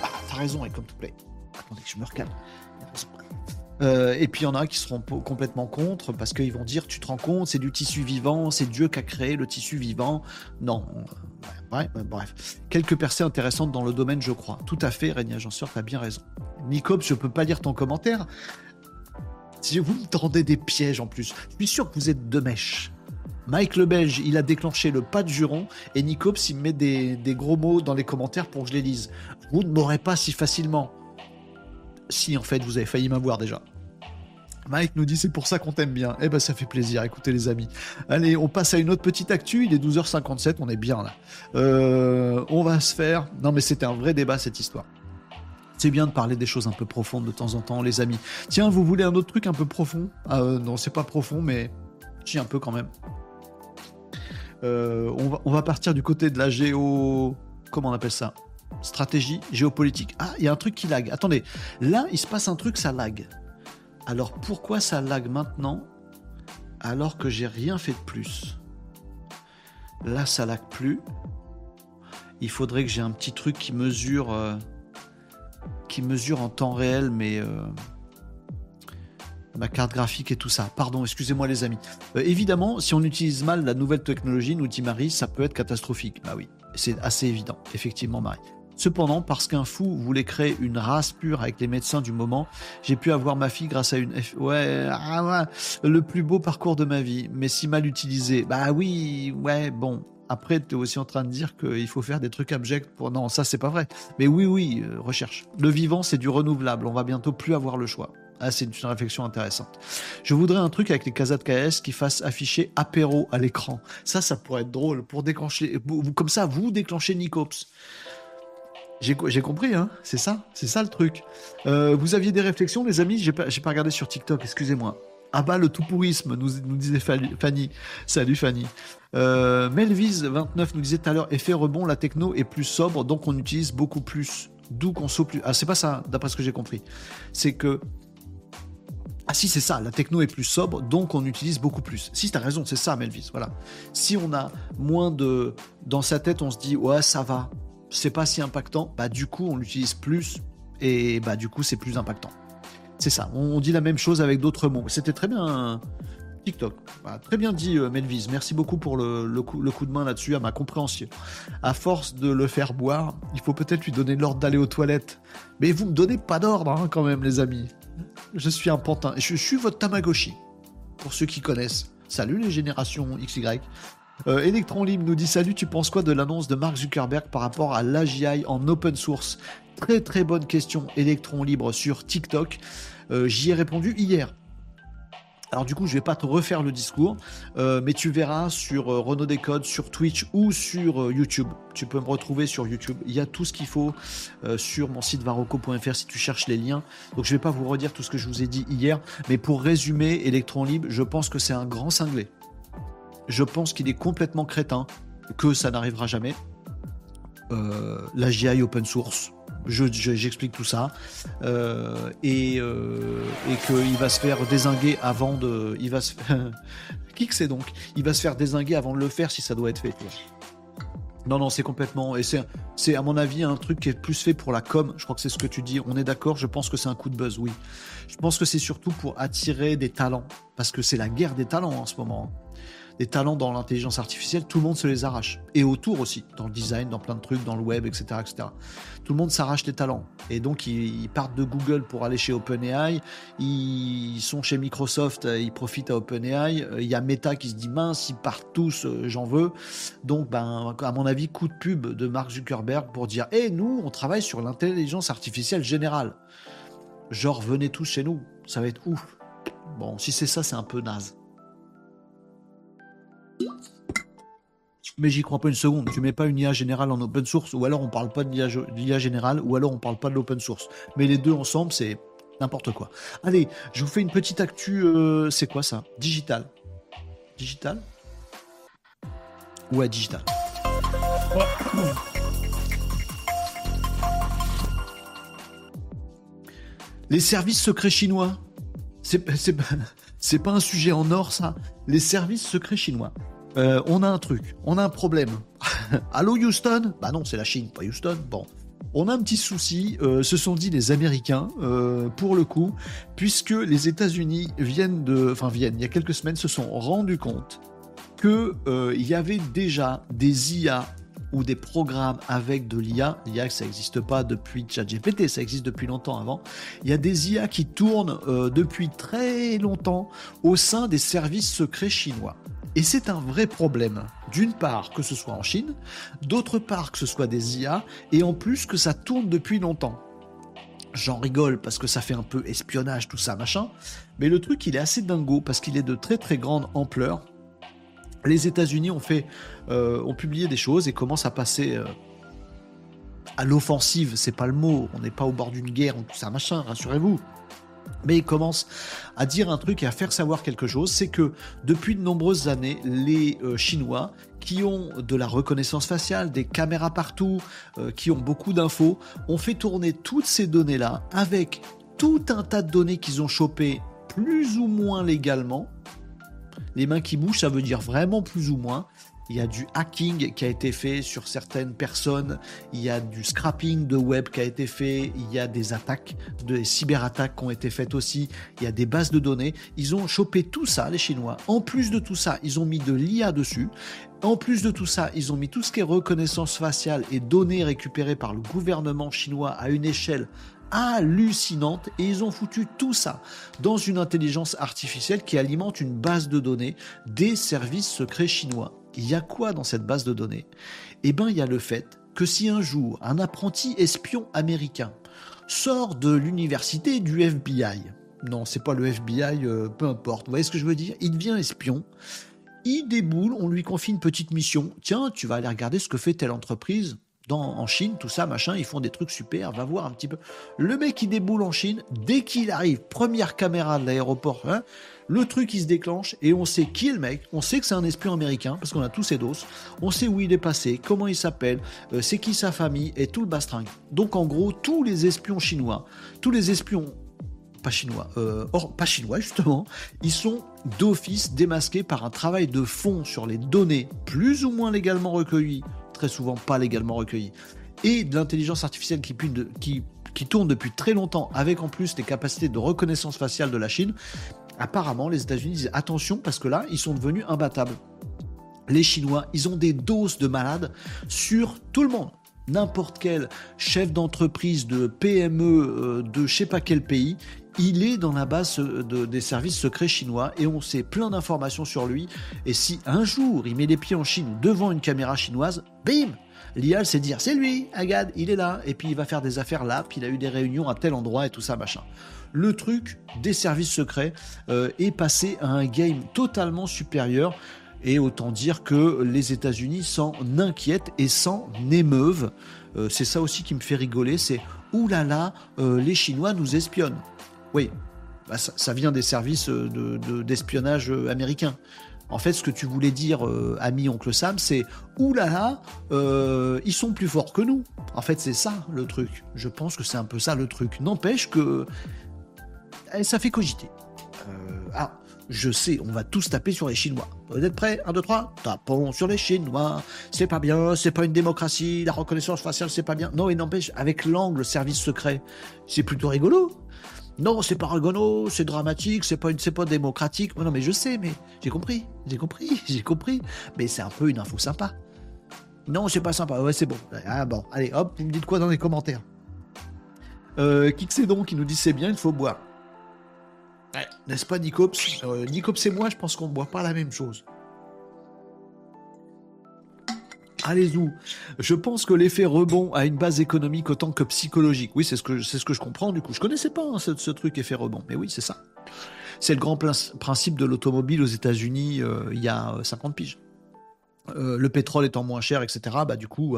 Ah, t'as raison, et comme tout plaît. Attendez que je me recale. Euh, et puis il y en a qui seront complètement contre parce qu'ils vont dire tu te rends compte, c'est du tissu vivant, c'est Dieu qui a créé le tissu vivant. Non. Ouais, bref. Quelques percées intéressantes dans le domaine, je crois. Tout à fait, Régnier Agenceur, t'as bien raison. Nicops, je peux pas lire ton commentaire. Si vous me tendez des pièges en plus, je suis sûr que vous êtes de mèche. Mike le Belge, il a déclenché le pas de juron et Nicops, il met des, des gros mots dans les commentaires pour que je les lise. Vous ne m'aurez pas si facilement. Si, en fait, vous avez failli m'avoir déjà. Mike nous dit c'est pour ça qu'on t'aime bien. Eh ben ça fait plaisir, écoutez les amis. Allez, on passe à une autre petite actu, il est 12h57, on est bien là. Euh, on va se faire... Non mais c'était un vrai débat cette histoire. C'est bien de parler des choses un peu profondes de temps en temps, les amis. Tiens, vous voulez un autre truc un peu profond? Ah, euh, Non, c'est pas profond, mais si un peu quand même. Euh, on, va, on, va, partir du côté de la géo... comment on appelle ça? Stratégie géopolitique. Ah, il y a un truc qui lag. Attendez, là, il se passe un truc, ça lag. Alors pourquoi ça lag maintenant alors que j'ai rien fait de plus? Là, ça lag plus. Il faudrait que j'ai un petit truc qui mesure, euh, qui mesure en temps réel, mais euh, ma carte graphique et tout ça. Pardon, excusez-moi les amis. Euh, évidemment, si on utilise mal la nouvelle technologie, nous dit Marie, ça peut être catastrophique. Bah oui, c'est assez évident, effectivement Marie. Cependant, parce qu'un fou voulait créer une race pure avec les médecins du moment, j'ai pu avoir ma fille grâce à une ouais, ah ouais, le plus beau parcours de ma vie, mais si mal utilisé. Bah oui, ouais, bon. Après, tu es aussi en train de dire qu'il faut faire des trucs abjects pour. Non, ça, c'est pas vrai. Mais oui, oui, euh, recherche. Le vivant, c'est du renouvelable. On va bientôt plus avoir le choix. Ah, c'est une réflexion intéressante. Je voudrais un truc avec les casas de KS qui fasse afficher apéro à l'écran. Ça, ça pourrait être drôle pour déclencher. Comme ça, vous déclenchez Nicops. J'ai compris, hein c'est ça, c'est ça le truc. Euh, vous aviez des réflexions, les amis? J'ai pas, pas regardé sur TikTok, excusez-moi. Ah bah le tout pourrisme, nous, nous disait Fanny. Salut Fanny. Euh, Melvis29 nous disait tout à l'heure, effet rebond, la techno est plus sobre, donc on utilise beaucoup plus. D'où qu'on saute plus. Ah, c'est pas ça, d'après ce que j'ai compris. C'est que. Ah si, c'est ça, la techno est plus sobre, donc on utilise beaucoup plus. Si, t'as raison, c'est ça, Melvis, voilà. Si on a moins de... Dans sa tête, on se dit, ouais, ça va, c'est pas si impactant, bah du coup on l'utilise plus et bah du coup c'est plus impactant. C'est ça, on, dit la même chose avec d'autres mots. C'était très bien TikTok. Bah, très bien dit euh, Melvise, merci beaucoup pour le, coup, de main là-dessus à ma compréhension. À force de le faire boire, il faut peut-être lui donner l'ordre d'aller aux toilettes. Mais vous me donnez pas d'ordre hein, quand même les amis. Je suis un pantin. Je, je suis votre Tamagotchi, pour ceux qui connaissent. Salut les générations XY. Euh, Electron Libre nous dit Salut, tu penses quoi de l'annonce de Mark Zuckerberg par rapport à l'AGI en open source? Très très bonne question, Electron Libre sur TikTok. Euh, j'y ai répondu hier. Alors du coup, je vais pas te refaire le discours, euh, mais tu verras sur Renault Décode, sur Twitch ou sur YouTube. Tu peux me retrouver sur YouTube. Il y a tout ce qu'il faut sur mon site varoco.fr si tu cherches les liens. Donc je vais pas vous redire tout ce que je vous ai dit hier, mais pour résumer, Electron Libre, je pense que c'est un grand cinglé. Je pense qu'il est complètement crétin, que ça n'arrivera jamais. Euh, la GI open source, j'explique tout ça, euh, et, euh, et qu'il va se faire désinguer avant de. Il va se Qui que c'est donc? Il va se faire désinguer avant de le faire si ça doit être fait. Non, non, c'est complètement. Et c'est, à mon avis, un truc qui est plus fait pour la com. Je crois que c'est ce que tu dis. On est d'accord. Je pense que c'est un coup de buzz, oui. Je pense que c'est surtout pour attirer des talents. Parce que c'est la guerre des talents en ce moment des talents dans l'intelligence artificielle, tout le monde se les arrache. Et autour aussi, dans le design, dans plein de trucs, dans le web, etc. etc. Tout le monde s'arrache des talents. Et donc, ils, partent de Google pour aller chez OpenAI. Ils sont chez Microsoft, ils profitent à OpenAI. Il y a Meta qui se dit mince, ils partent tous, euh, j'en veux. Donc, ben, à mon avis, coup de pub de Mark Zuckerberg pour dire Eh, nous, on travaille sur l'intelligence artificielle générale. Genre, venez tous chez nous, ça va être ouf. Bon, si c'est ça, c'est un peu naze. Mais j'y crois pas une seconde. Tu mets pas une IA générale en open source, ou alors on parle pas de l'IA générale, ou alors on parle pas de l'open source. Mais les deux ensemble, c'est n'importe quoi. Allez, je vous fais une petite actu. Euh, c'est quoi ça? Digital. Digital? Ouais, digital. Les services secrets chinois. C'est pas un sujet en or, ça? Les services secrets chinois. Euh, on a un truc, on a un problème. Allô Houston? Bah non, c'est la Chine, pas Houston. Bon, on a un petit souci, euh, ce sont dit les Américains, euh, pour le coup, puisque les États-Unis viennent de, enfin viennent, il y a quelques semaines, se sont rendus compte que il y avait déjà des IA ou des programmes avec de l'IA. L'IA, ça n'existe pas depuis ChatGPT, ça existe depuis longtemps avant. Il y a des IA qui tournent depuis très longtemps au sein des services secrets chinois. Et c'est un vrai problème. D'une part, que ce soit en Chine, d'autre part, que ce soit des IA, et en plus que ça tourne depuis longtemps. J'en rigole parce que ça fait un peu espionnage, tout ça, machin. Mais le truc, il est assez dingo parce qu'il est de très très grande ampleur. Les États-Unis ont fait, euh, ont publié des choses et commencent à passer euh, à l'offensive. C'est pas le mot. On n'est pas au bord d'une guerre ou tout ça, machin. Rassurez-vous. Mais il commence à dire un truc et à faire savoir quelque chose, c'est que depuis de nombreuses années, les euh, Chinois, qui ont de la reconnaissance faciale, des caméras partout, euh, qui ont beaucoup d'infos, ont fait tourner toutes ces données-là avec tout un tas de données qu'ils ont chopées plus ou moins légalement. Les mains qui bougent, ça veut dire vraiment plus ou moins. Il y a du hacking qui a été fait sur certaines personnes, il y a du scrapping de web qui a été fait, il y a des attaques, des cyberattaques qui ont été faites aussi, il y a des bases de données. Ils ont chopé tout ça, les Chinois. En plus de tout ça, ils ont mis de l'IA dessus. En plus de tout ça, ils ont mis tout ce qui est reconnaissance faciale et données récupérées par le gouvernement chinois à une échelle hallucinante et ils ont foutu tout ça dans une intelligence artificielle qui alimente une base de données des services secrets chinois. Il y a quoi dans cette base de données? Eh bien, il y a le fait que si un jour un apprenti espion américain sort de l'université du FBI, non, c'est pas le FBI, euh, peu importe, vous voyez ce que je veux dire? Il devient espion, il déboule, on lui confie une petite mission. Tiens, tu vas aller regarder ce que fait telle entreprise en Chine, tout ça, machin, ils font des trucs super, va voir un petit peu. Le mec, il déboule en Chine, dès qu'il arrive, première caméra de l'aéroport, hein, le truc, il se déclenche et on sait qui est le mec, on sait que c'est un espion américain, parce qu'on a tous ses doses, on sait où il est passé, comment il s'appelle, euh, c'est qui sa famille et tout le bastringue. Donc en gros, tous les espions chinois, tous les espions pas chinois, euh, or, pas chinois justement, ils sont d'office démasqués par un travail de fond sur les données plus ou moins légalement recueillies très souvent pas légalement recueillis, et de l'intelligence artificielle qui, qui, qui tourne depuis très longtemps, avec en plus les capacités de reconnaissance faciale de la Chine, apparemment les États-Unis disent attention parce que là, ils sont devenus imbattables. Les Chinois, ils ont des doses de malades sur tout le monde. N'importe quel chef d'entreprise, de PME, euh, de je sais pas quel pays, il est dans la base de, des services secrets chinois et on sait plein d'informations sur lui. Et si un jour il met les pieds en Chine devant une caméra chinoise, bim L'IA sait dire c'est lui, Agad, il est là, et puis il va faire des affaires là, puis il a eu des réunions à tel endroit et tout ça, machin. Le truc des services secrets euh, est passé à un game totalement supérieur. Et autant dire que les États-Unis s'en inquiètent et s'en émeuvent. Euh, c'est ça aussi qui me fait rigoler, c'est oulala, là euh, les Chinois nous espionnent. Oui, bah, ça, vient des services d'espionnage de, américains. En fait, ce que tu voulais dire, ami oncle Sam, c'est oulala, euh, ils sont plus forts que nous. En fait, c'est ça le truc. Je pense que c'est un peu ça le truc. N'empêche que ça fait cogiter. ah, je sais, on va tous taper sur les Chinois. Vous êtes prêts? 1, 2, 3 Tapons sur les Chinois. C'est pas bien, c'est pas une démocratie, la reconnaissance faciale, c'est pas bien. Non, et n'empêche, avec l'angle service secret, c'est plutôt rigolo. Non, c'est pas Ragono, c'est dramatique, c'est pas pas démocratique. Non, mais je sais, mais j'ai compris, j'ai compris, j'ai compris. Mais c'est un peu une info sympa. Non, c'est pas sympa. Ouais, c'est bon. Ah bon, allez, hop, vous me dites quoi dans les commentaires? Euh, donc qui nous dit c'est bien, il faut boire. N'est-ce pas, Nicops? Euh, Nicops et moi, je pense qu'on ne boit pas la même chose. Allez-y. Je pense que l'effet rebond a une base économique autant que psychologique. Oui, c'est ce que ce je comprends. Du coup, je connaissais pas hein, ce, truc effet rebond, mais oui, c'est ça. C'est le grand principe de l'automobile aux États-Unis euh, il y a 50 euh, piges. Euh, le pétrole étant moins cher, etc. Bah du coup,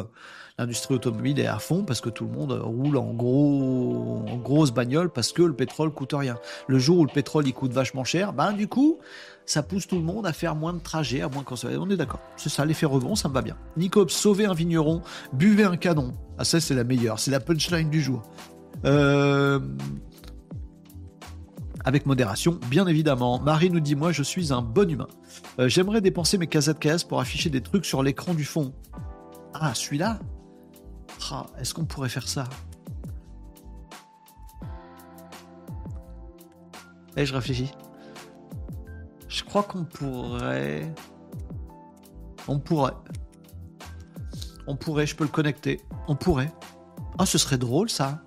l'industrie automobile est à fond parce que tout le monde roule en gros, en grosse bagnole parce que le pétrole coûte rien. Le jour où le pétrole il coûte vachement cher, bah du coup, ça pousse tout le monde à faire moins de trajets, à moins consommer. On est d'accord. C'est ça, l'effet rebond, ça me va bien. Nicop, sauvez un vigneron, buvez un canon. Ah, ça, c'est la meilleure. C'est la punchline du jour. Euh, avec modération, bien évidemment. Marie nous dit Moi, je suis un bon humain. Euh, j'aimerais dépenser mes casettes KS pour afficher des trucs sur l'écran du fond. Ah, celui-là? Ah, Est-ce qu'on pourrait faire ça? Eh, je réfléchis. Je crois qu'on pourrait. On pourrait. On pourrait, je peux le connecter. On pourrait. Ah, ce serait drôle ça.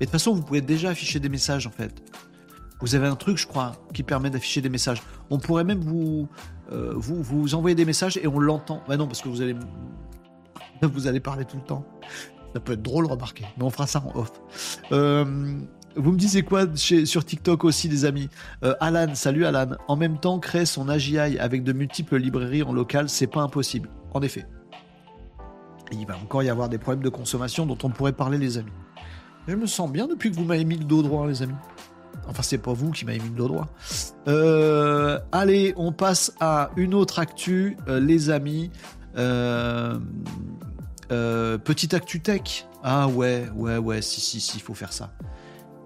Et de toute façon, vous pouvez déjà afficher des messages en fait. Vous avez un truc, je crois, qui permet d'afficher des messages. On pourrait même vous, euh, vous, vous envoyer des messages et on l'entend. Bah non, parce que vous allez, vous allez parler tout le temps. Ça peut être drôle, remarquer. Mais on fera ça en off. Euh, vous me disiez quoi sur TikTok aussi, les amis? Euh, Alan, salut Alan. En même temps, créer son AGI avec de multiples librairies en local, c'est pas impossible. En effet. il va encore y avoir des problèmes de consommation dont on pourrait parler, les amis. Je me sens bien depuis que vous m'avez mis le dos droit, les amis. Enfin, c'est pas vous qui m'avez mis le droit. Euh, allez, on passe à une autre actu, euh, les amis. Euh, euh, petit actu tech. Ah ouais, ouais, ouais, si, si, si, il faut faire ça.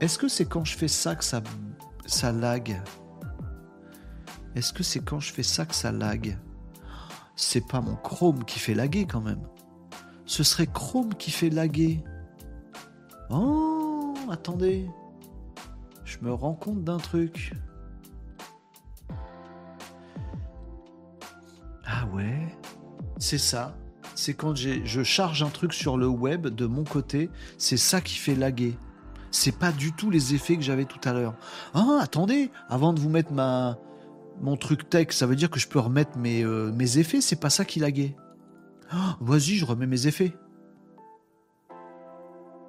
Est-ce que c'est quand je fais ça que ça, ça lag? Est-ce que c'est quand je fais ça que ça lag? C'est pas mon Chrome qui fait laguer quand même. Ce serait Chrome qui fait laguer. Oh, attendez. Je me rends compte d'un truc. Ah ouais, c'est ça. C'est quand je charge un truc sur le web de mon côté, c'est ça qui fait laguer. C'est pas du tout les effets que j'avais tout à l'heure. Ah, attendez, avant de vous mettre ma mon truc tech, ça veut dire que je peux remettre mes, euh, effets, c'est pas ça qui laguait. Ah, vas-y, je remets mes effets.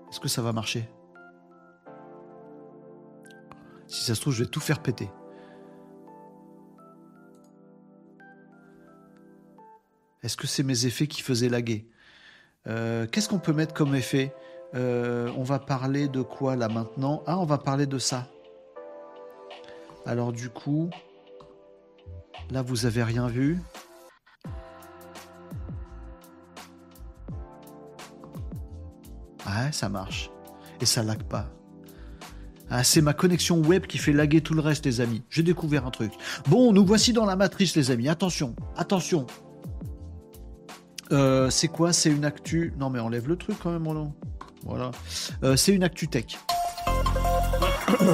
Est-ce que ça va marcher? Si ça se trouve, je vais tout faire péter. Est-ce que c'est mes effets qui faisaient laguer euh, Qu'est-ce qu'on peut mettre comme effet euh, On va parler de quoi là maintenant Ah, on va parler de ça. Alors du coup, là vous avez rien vu. Ouais, ça marche. Et ça lag pas. Ah, c'est ma connexion web qui fait laguer tout le reste, les amis. J'ai découvert un truc. Bon, nous voici dans la matrice, les amis. Attention, attention. Euh, c'est quoi? C'est une actu. Non, mais enlève le truc quand même, Roland. Voilà. Euh, c'est une actu tech.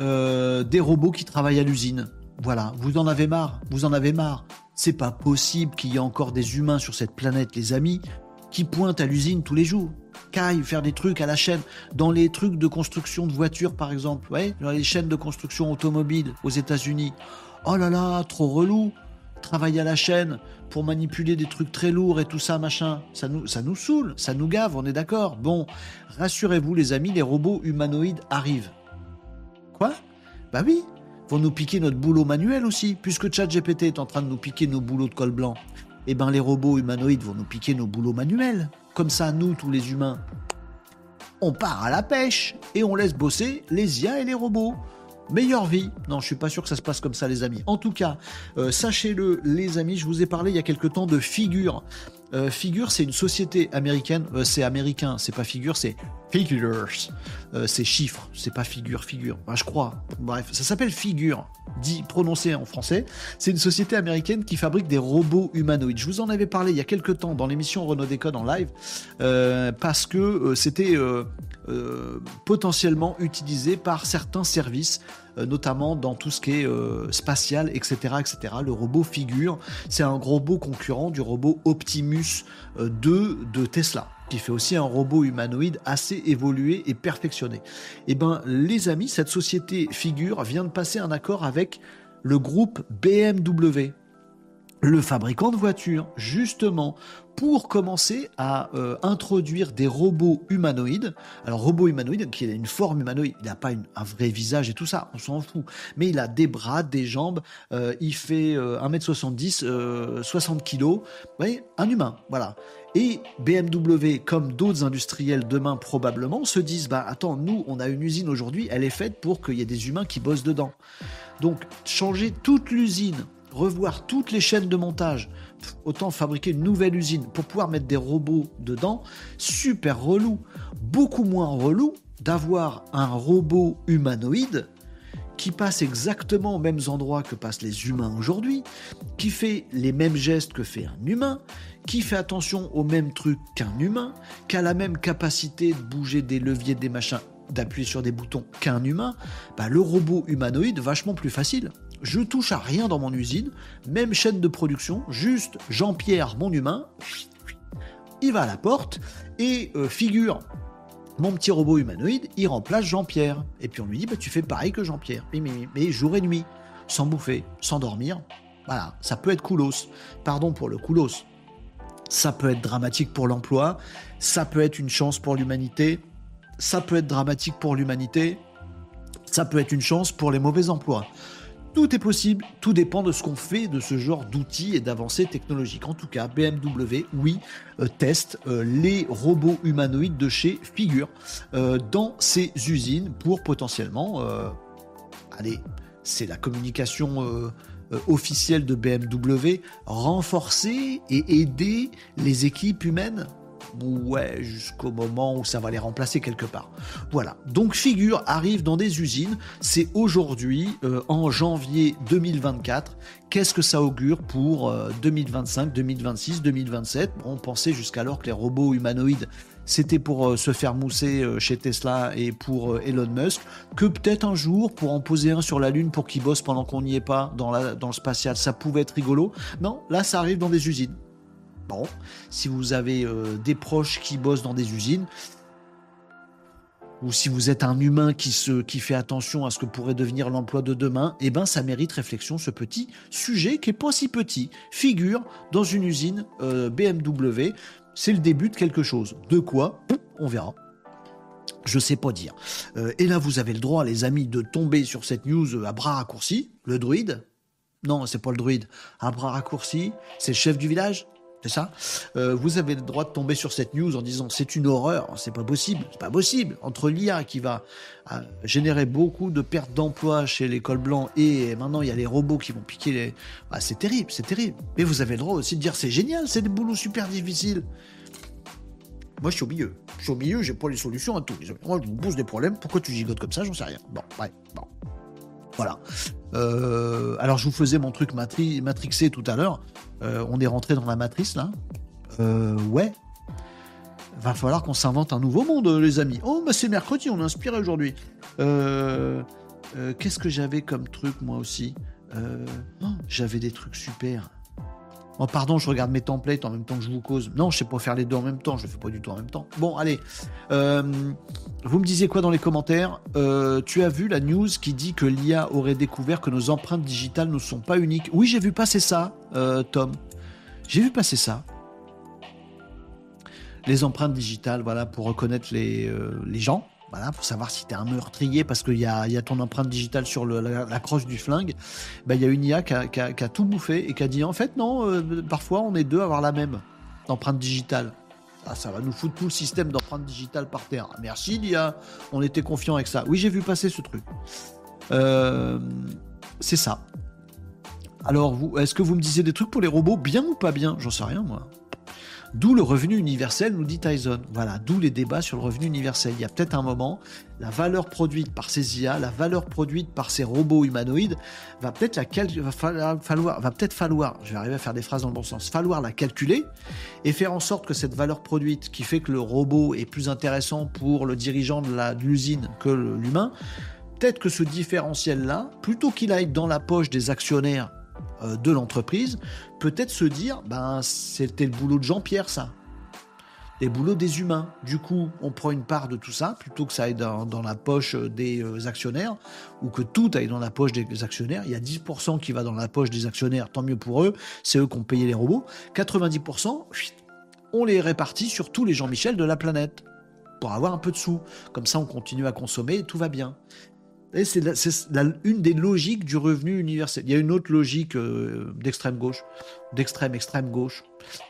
Euh, des robots qui travaillent à l'usine. Voilà, vous en avez marre, vous en avez marre? C'est pas possible qu'il y ait encore des humains sur cette planète, les amis, qui pointent à l'usine tous les jours. Caille, faire des trucs à la chaîne, dans les trucs de construction de voitures par exemple, dans les chaînes de construction automobile aux États-Unis. Oh là là, trop relou. Travailler à la chaîne pour manipuler des trucs très lourds et tout ça, machin. Ça nous, ça saoule, ça nous gave, on est d'accord. Bon, rassurez-vous les amis, les robots humanoïdes arrivent. Quoi? Bah oui, vont nous piquer notre boulot manuel aussi, puisque ChatGPT est en train de nous piquer nos boulots de col blanc. Eh ben les robots humanoïdes vont nous piquer nos boulots manuels. Comme ça, nous, tous les humains, on part à la pêche et on laisse bosser les IA et les robots meilleure vie. Non, je suis pas sûr que ça se passe comme ça, les amis. En tout cas, euh, sachez-le, les amis, je vous ai parlé il y a quelque temps de Figure. Euh, Figure, c'est une société américaine. Euh, c'est américain, c'est pas Figure, c'est Figures. c'est chiffres, c'est pas Figure, Figure. je crois. Bref, ça s'appelle Figure, dit prononcé en français. C'est une société américaine qui fabrique des robots humanoïdes. Je vous en avais parlé il y a quelque temps dans l'émission Renault Décode en live parce que c'était potentiellement utilisé par certains services euh, notamment dans tout ce qui est euh, spatial, etc., etc. Le robot Figure, c'est un robot concurrent du robot Optimus 2 euh, de Tesla qui fait aussi un robot humanoïde assez évolué et perfectionné. Eh ben, les amis, cette société Figure vient de passer un accord avec le groupe BMW le fabricant de voitures, justement, pour commencer à euh, introduire des robots humanoïdes. Alors, robot humanoïde, qui a une forme humanoïde, il n'a pas un vrai visage et tout ça, on s'en fout. Mais il a des bras, des jambes, euh, il fait 1m70, euh, 60 kg. Vous voyez, un humain, voilà. Et BMW, comme d'autres industriels demain probablement, se disent, bah attends, nous, on a une usine aujourd'hui, elle est faite pour qu'il y ait des humains qui bossent dedans. Donc, changer toute l'usine revoir toutes les chaînes de montage, autant fabriquer une nouvelle usine pour pouvoir mettre des robots dedans, super relou. Beaucoup moins relou d'avoir un robot humanoïde qui passe exactement aux mêmes endroits que passent les humains aujourd'hui, qui fait les mêmes gestes que fait un humain, qui fait attention aux mêmes trucs qu'un humain, qui a la même capacité de bouger des leviers, des machins, d'appuyer sur des boutons qu'un humain, bah, le robot humanoïde vachement plus facile je touche à rien dans mon usine, même chaîne de production, juste Jean-Pierre, mon humain, il va à la porte et euh, figure mon petit robot humanoïde, il remplace Jean-Pierre. Et puis on lui dit, bah, tu fais pareil que Jean-Pierre, mais, mais, jour et nuit, sans bouffer, sans dormir. Voilà, ça peut être coolos. Pardon pour le coolos. Ça peut être dramatique pour l'emploi, ça peut être une chance pour l'humanité, ça peut être dramatique pour l'humanité, ça peut être une chance pour les mauvais emplois. Tout est possible, tout dépend de ce qu'on fait de ce genre d'outils et d'avancées technologiques. En tout cas, BMW, oui, euh, teste euh, les robots humanoïdes de chez Figure euh, dans ses usines pour potentiellement aller c'est la communication officielle de BMW, renforcer et aider les équipes humaines Ouais, jusqu'au moment où ça va les remplacer quelque part. Voilà. Donc Figure arrive dans des usines. C'est aujourd'hui, euh, en janvier 2024. Qu'est-ce que ça augure pour 2025, 2026, 2027 On pensait jusqu'alors que les robots humanoïdes c'était pour euh, se faire mousser euh, chez Tesla et pour Elon Musk, que peut-être un jour, pour en poser un sur la Lune pour qu'il bosse pendant qu'on n'y est pas dans, la, dans le spatial, ça pouvait être rigolo. Non, là, ça arrive dans des usines. Bon, si vous avez des proches qui bossent dans des usines, ou si vous êtes un humain qui, se, qui fait attention à ce que pourrait devenir l'emploi de demain, eh ben ça mérite réflexion ce petit sujet qui est pas si petit. Figure dans une usine BMW c'est le début de quelque chose. De quoi? On verra. Je sais pas dire. Euh, et là, vous avez le droit, les amis, de tomber sur cette news à bras raccourcis. Le druide? Non, c'est pas le druide. À bras raccourcis, c'est le chef du village? C'est ça? Euh, Vous avez le droit de tomber sur cette news en disant c'est une horreur, c'est pas possible, c'est pas possible. Entre l'IA qui va euh, générer beaucoup de pertes d'emploi chez l'école blanc et maintenant il y a les robots qui vont piquer les. Ah, c'est terrible, c'est terrible. Mais vous avez le droit aussi de dire c'est génial, c'est des boulots super difficiles. Moi, je suis au milieu. Je suis au milieu, j'ai pas les solutions à tout. Moi, je vous pose des problèmes. Pourquoi tu gigotes comme ça? J'en sais rien. Bon, ouais, bon. Voilà. Euh, alors, je vous faisais mon truc matrixé tout à l'heure. Euh, on est rentré dans la matrice, là. Euh, ouais. Va falloir qu'on s'invente un nouveau monde, les amis. Oh, bah c'est mercredi, on est inspiré aujourd'hui. Qu'est-ce que j'avais comme truc, moi aussi? Oh, J'avais des trucs super. Oh, pardon, je regarde mes templates en même temps que je vous cause. Non, je sais pas faire les deux en même temps, je le fais pas du tout en même temps. Bon, allez. Euh, vous me disiez quoi dans les commentaires? Euh, Tu as vu la news qui dit que l'IA aurait découvert que nos empreintes digitales ne sont pas uniques? Oui, j'ai vu passer ça, euh, Tom. J'ai vu passer ça. Les empreintes digitales, voilà, pour reconnaître les, les gens. Voilà, pour savoir si tu es un meurtrier parce qu'il y a, ton empreinte digitale sur la, croche du flingue. Ben, il y a une IA qui a, tout bouffé et qui a dit en fait, non, euh, parfois on est deux à avoir la même empreinte digitale. Ah, ça va nous foutre tout le système d'empreinte digitale par terre. Merci l'IA, on était confiant avec ça. Oui, j'ai vu passer ce truc. Euh, c'est ça. Alors, est-ce que vous me disiez des trucs pour les robots bien ou pas bien? J'en sais rien, moi. D'où le revenu universel, nous dit Tyson. Voilà, d'où les débats sur le revenu universel. Il y a peut-être un moment, la valeur produite par ces IA, la valeur produite par ces robots humanoïdes, va peut-être la falloir, va peut-être falloir, je vais arriver à faire des phrases dans le bon sens, falloir la calculer et faire en sorte que cette valeur produite, qui fait que le robot est plus intéressant pour le dirigeant de l'usine que l'humain, peut-être que ce différentiel-là, plutôt qu'il aille dans la poche des actionnaires de l'entreprise, peut-être se dire, ben c'était le boulot de Jean-Pierre ça. Les boulots des humains. Du coup, on prend une part de tout ça, plutôt que ça aille dans, la poche des euh, actionnaires, ou que tout aille dans la poche des actionnaires. Il y a 10% qui va dans la poche des actionnaires, tant mieux pour eux, c'est eux qui ont payé les robots. 90%, on les répartit sur tous les Jean-Michel de la planète pour avoir un peu de sous. Comme ça, on continue à consommer et tout va bien c'est une des logiques du revenu universel. Il y a une autre logique euh, d'extrême gauche, d'extrême extrême gauche,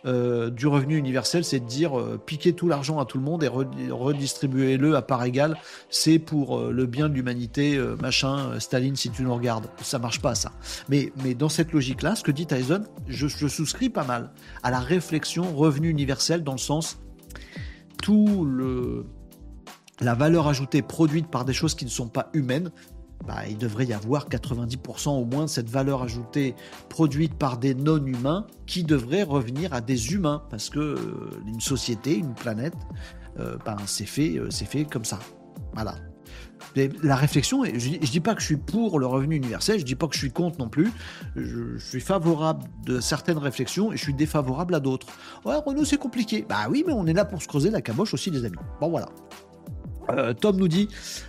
euh, du revenu universel, c'est de dire euh, piquer tout l'argent à tout le monde et redistribuer-le à part égale. C'est pour le bien de l'humanité, machin. Staline, si tu nous regardes, ça marche pas ça. Mais, dans cette logique-là, ce que dit Tyson, je souscris pas mal à la réflexion revenu universel dans le sens tout le la valeur ajoutée produite par des choses qui ne sont pas humaines, bah, il devrait y avoir 90% au moins de cette valeur ajoutée produite par des non-humains qui devrait revenir à des humains, parce que euh, une société, une planète, euh, c'est fait, euh, fait comme ça. Voilà. la réflexion, je, ne dis pas que je suis pour le revenu universel, je dis pas que je suis contre non plus. Je, suis favorable de certaines réflexions et je suis défavorable à d'autres. Ouais, Renault, c'est compliqué. Bah oui, mais on est là pour se creuser la caboche aussi, les amis. Bon, voilà. Euh, Tom nous dit,